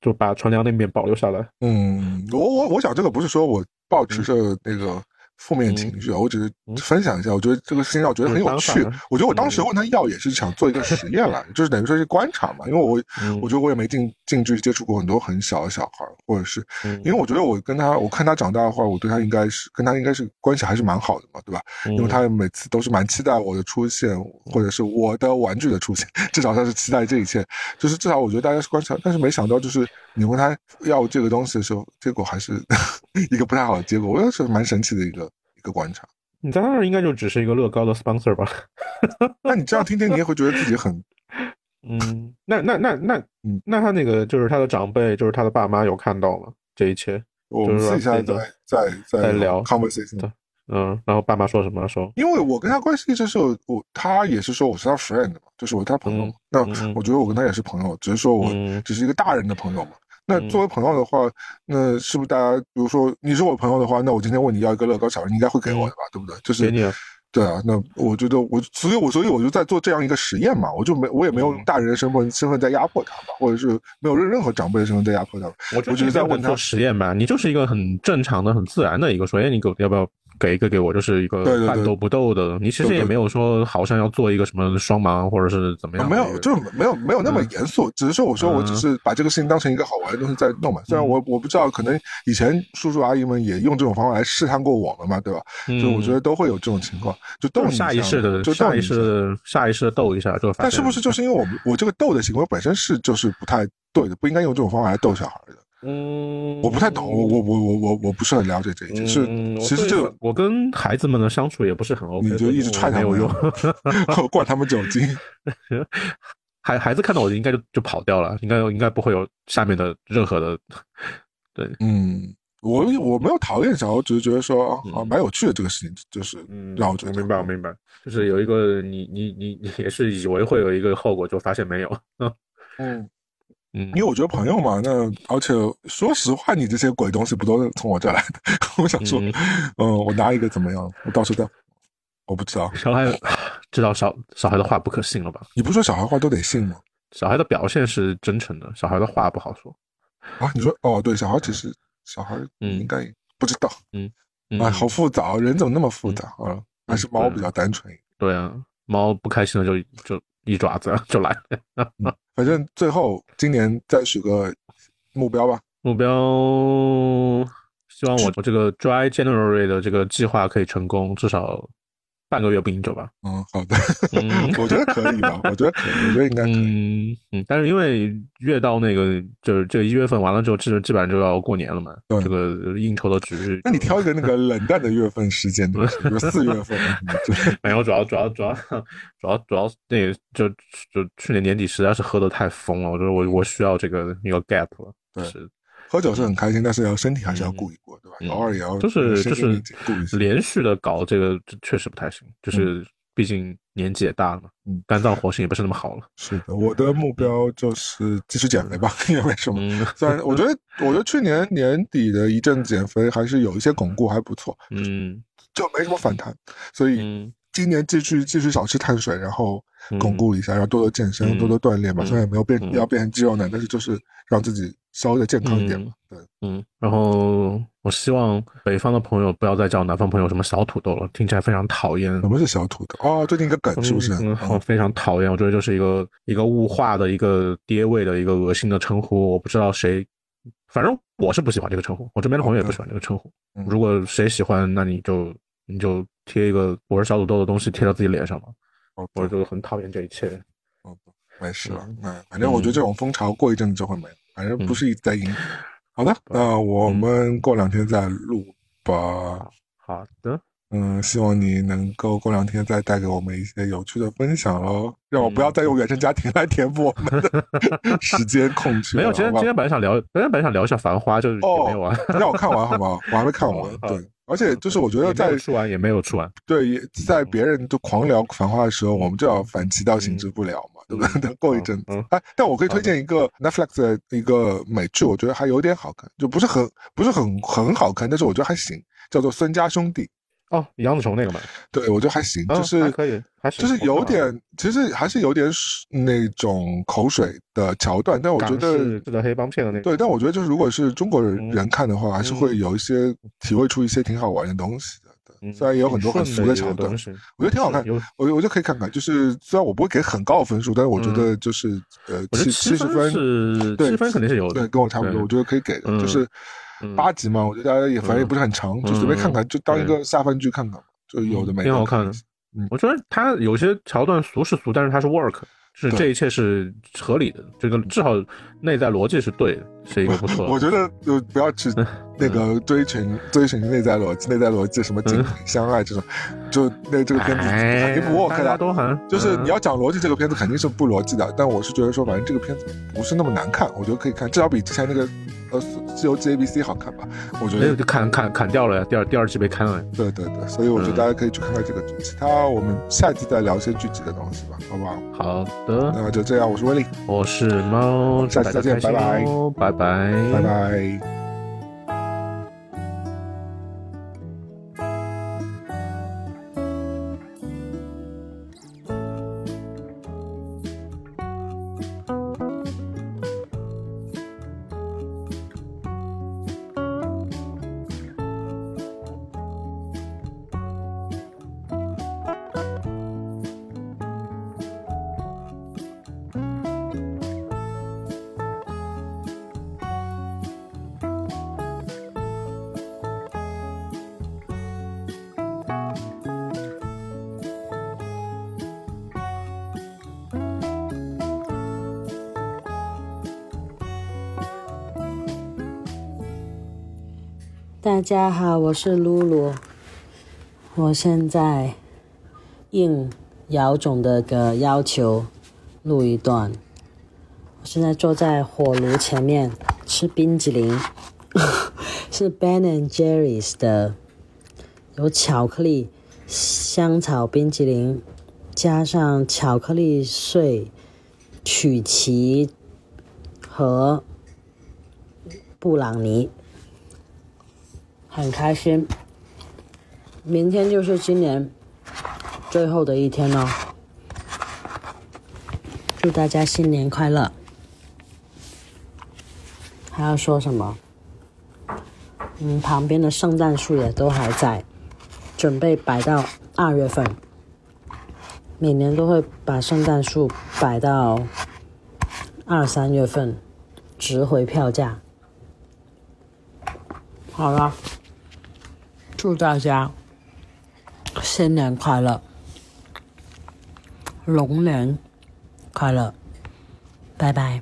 就把船粮那面保留下来。嗯，我我我想这个不是说我保持着那个。负面情绪啊，我只是分享一下。我觉得这个事情让我觉得很有趣。我觉得我当时问他要也是想做一个实验来，就是等于说是观察嘛。因为我我觉得我也没近近距离接触过很多很小的小孩，或者是因为我觉得我跟他，我看他长大的话，我对他应该是跟他应该是关系还是蛮好的嘛，对吧？因为他每次都是蛮期待我的出现，或者是我的玩具的出现，[LAUGHS] 至少他是期待这一切。就是至少我觉得大家是观察，但是没想到就是你问他要这个东西的时候，结果还是 [LAUGHS] 一个不太好的结果。我觉得是蛮神奇的一个。一个观察，你在那儿应该就只是一个乐高的 sponsor 吧？那你这样听听，你也会觉得自己很 [LAUGHS]…… 嗯，那那那那，嗯，那他那个就是他的长辈，就是他的爸妈有看到吗？这一切，我们私下在在在聊 conversation，嗯，然后爸妈说什么？说，因为我跟他关系就是我，他也是说我是他 friend 嘛，就是我他朋友，那我觉得我跟他也是朋友，只是说我只是一个大人的朋友嘛。那作为朋友的话，那是不是大家，比如说你是我朋友的话，那我今天问你要一个乐高小人，你应该会给我的吧，对不对？就是给你。对啊，那我觉得我，所以我所以我就在做这样一个实验嘛，我就没我也没有用大人的身份身份在压迫他吧，或者是没有任任何长辈的身份在压迫他。我只是在问他做实验吧，你就是一个很正常的、很自然的一个说，哎，你给要不要？给一个给我就是一个半斗不斗的，你其实也没有说好像要做一个什么双盲或者是怎么样，没有，就是没有没有那么严肃，只是说我说我只是把这个事情当成一个好玩的东西在弄嘛。虽然我我不知道，可能以前叔叔阿姨们也用这种方法来试探过我们嘛，对吧？就我觉得都会有这种情况，就逗下意识的，就下。意识的下意识的逗一下，就但是不是就是因为我们我这个逗的行为本身是就是不太对的，不应该用这种方法来逗小孩的。嗯，我不太懂，我我我我我我不是很了解这一切。是，其实这个我跟孩子们的相处也不是很 OK，你就一直踹他没有用，灌 [LAUGHS] 他们酒精。[LAUGHS] 孩孩子看到我应该就就跑掉了，应该应该不会有下面的任何的。对，嗯，我我没有讨厌小孩，我只是觉得说啊蛮有趣的这个事情，就是让我觉得明白我明白，就是有一个你你你你也是以为会有一个后果，就发现没有。[LAUGHS] 嗯。嗯，因为我觉得朋友嘛，那而且说实话，你这些鬼东西不都是从我这来的？[LAUGHS] 我想说，嗯，我拿一个怎么样？我到时候再，我不知道。小孩知道小小孩的话不可信了吧？你不说小孩话都得信吗？小孩的表现是真诚的，小孩的话不好说。啊，你说哦，对，小孩其实小孩嗯应该不知道，嗯，哎，好复杂，人怎么那么复杂啊？还是猫比较单纯。对啊，猫不开心了就就。一爪子就来了，反正最后今年再许个目标吧。目标，希望我我这个 Dry January 的这个计划可以成功，至少。半个月不饮酒吧？嗯，好的，[LAUGHS] 我觉得可以吧？[LAUGHS] 我觉得可以，我觉得应该可以。嗯，但是因为越到那个就是这一月份完了之后，基基本上就要过年了嘛。这个应酬的局势，那你挑一个那个冷淡的月份时间，[LAUGHS] 比如四月份。没有，主要主要主要主要主要那就就去年年底实在是喝的太疯了，我觉得我我需要这个一个 gap 了。对。喝酒是很开心，但是要身体还是要顾一顾，对吧？偶尔也要就是就是连续的搞这个，确实不太行。就是毕竟年纪也大了嘛，嗯，肝脏活性也不是那么好了。是的，我的目标就是继续减肥吧，[LAUGHS] 因为什么？虽然我觉得，我觉得去年年底的一阵减肥还是有一些巩固，还不错，嗯，就没什么反弹。所以今年继续继续少吃碳水，然后嗯巩固一下，然后多多健身，多多锻炼吧。嗯虽然也没有变嗯要变成肌肉男，但是就是让自己稍微的健康一点嘛。对，嗯，然后我希望北方的朋友不要再叫南方朋友什么小土豆了，听起来非常讨厌。什么是小土豆？哦，最近一个梗是不是？嗯，我嗯非常讨厌，我觉得就是一个一个物化的一个爹味的一个恶心的称呼。我不知道谁，反正我是不喜欢这个称呼，我这边的朋友也不喜欢这个称呼。嗯如果谁喜欢，那你就你就贴一个我是小土豆的东西贴到自己脸上嘛。哦我就很讨厌这一切。哦没事了嗯。那反正我觉得这种风潮过一阵子就会没了，反正不是一直在赢。[LAUGHS] 好的，那我们过两天再录吧。好的，嗯，希望你能够过两天再带给我们一些有趣的分享喽，让我不要再用原生家庭来填补我们的 [LAUGHS] 时间空缺。没有，今天今天本来想聊，今天本来想聊一下《繁花》，就是也没有啊，让我看完好不好？我还没看完。对，而且就是我觉得也没在有出完，也没有出完。对也在别人就狂聊《繁花》的时候，我们就要反其道行之不了嘛？等 [LAUGHS] 过一阵哎，但我可以推荐一个 Netflix 的一个美剧，我觉得还有点好看，就不是很不是很很好看，但是我觉得还行，叫做《孙家兄弟》。哦，杨紫琼那个嘛，对我觉得还行，嗯就是还可以还是就是有点，其实还是有点那种口水的桥段，但我觉得是的黑帮片的那个。对，但我觉得就是如果是中国人看的话，还是会有一些体会出一些挺好玩的东西的。虽然也有很多很俗的桥段我觉得挺好看有我我就可以看看。就是虽然我不会给很高的分数，但是我觉得就是呃七七十分七分肯定是有的，对，跟我差不多，我觉得可以给的。嗯就是嗯八集嘛，我觉得大家也反正也不是很长，就随便看看，就当一个下饭剧看看，就有的没的，挺好看的。我觉得它有些桥段俗是俗，但是它是 work，就是对这一切是合理的，这个至少内在逻辑是对的，是一个不错的。我觉得就不要去那个追寻追寻内在逻辑，内在逻辑什么亲情相爱这种，就那这个片子肯定不 work 大家的。都很就是你嗯要讲逻辑，这个片子肯定是不逻辑的。但我是觉得说，反正这个片子不是那么难看，我觉得可以看，至少比之前那个呃《西游记 A B C》好看吧。我觉得没有就砍砍砍掉了呀，第二第二季被砍了呀。对对对，所以我觉得嗯大家可以去看看这个剧。其他我们下期再聊一些剧集的东西吧，好不好？好的，那就这样，我是威利，我是猫，下期再见祝大家开心哦拜拜，拜拜。家好，我是露露。我现在应姚总的个要求录一段。我现在坐在火炉前面吃冰激凌，[LAUGHS] 是 Ben and Jerry's 的，有巧克力香草冰激凌，加上巧克力碎、曲奇和布朗尼。很开心。明天就是今年最后的一天了，祝大家新年快乐！还要说什么？嗯，旁边的圣诞树也都还在，准备摆到二月份。每年都会把圣诞树摆到二三月份，值回票价。好了。祝大家新年快乐，龙年快乐，拜拜。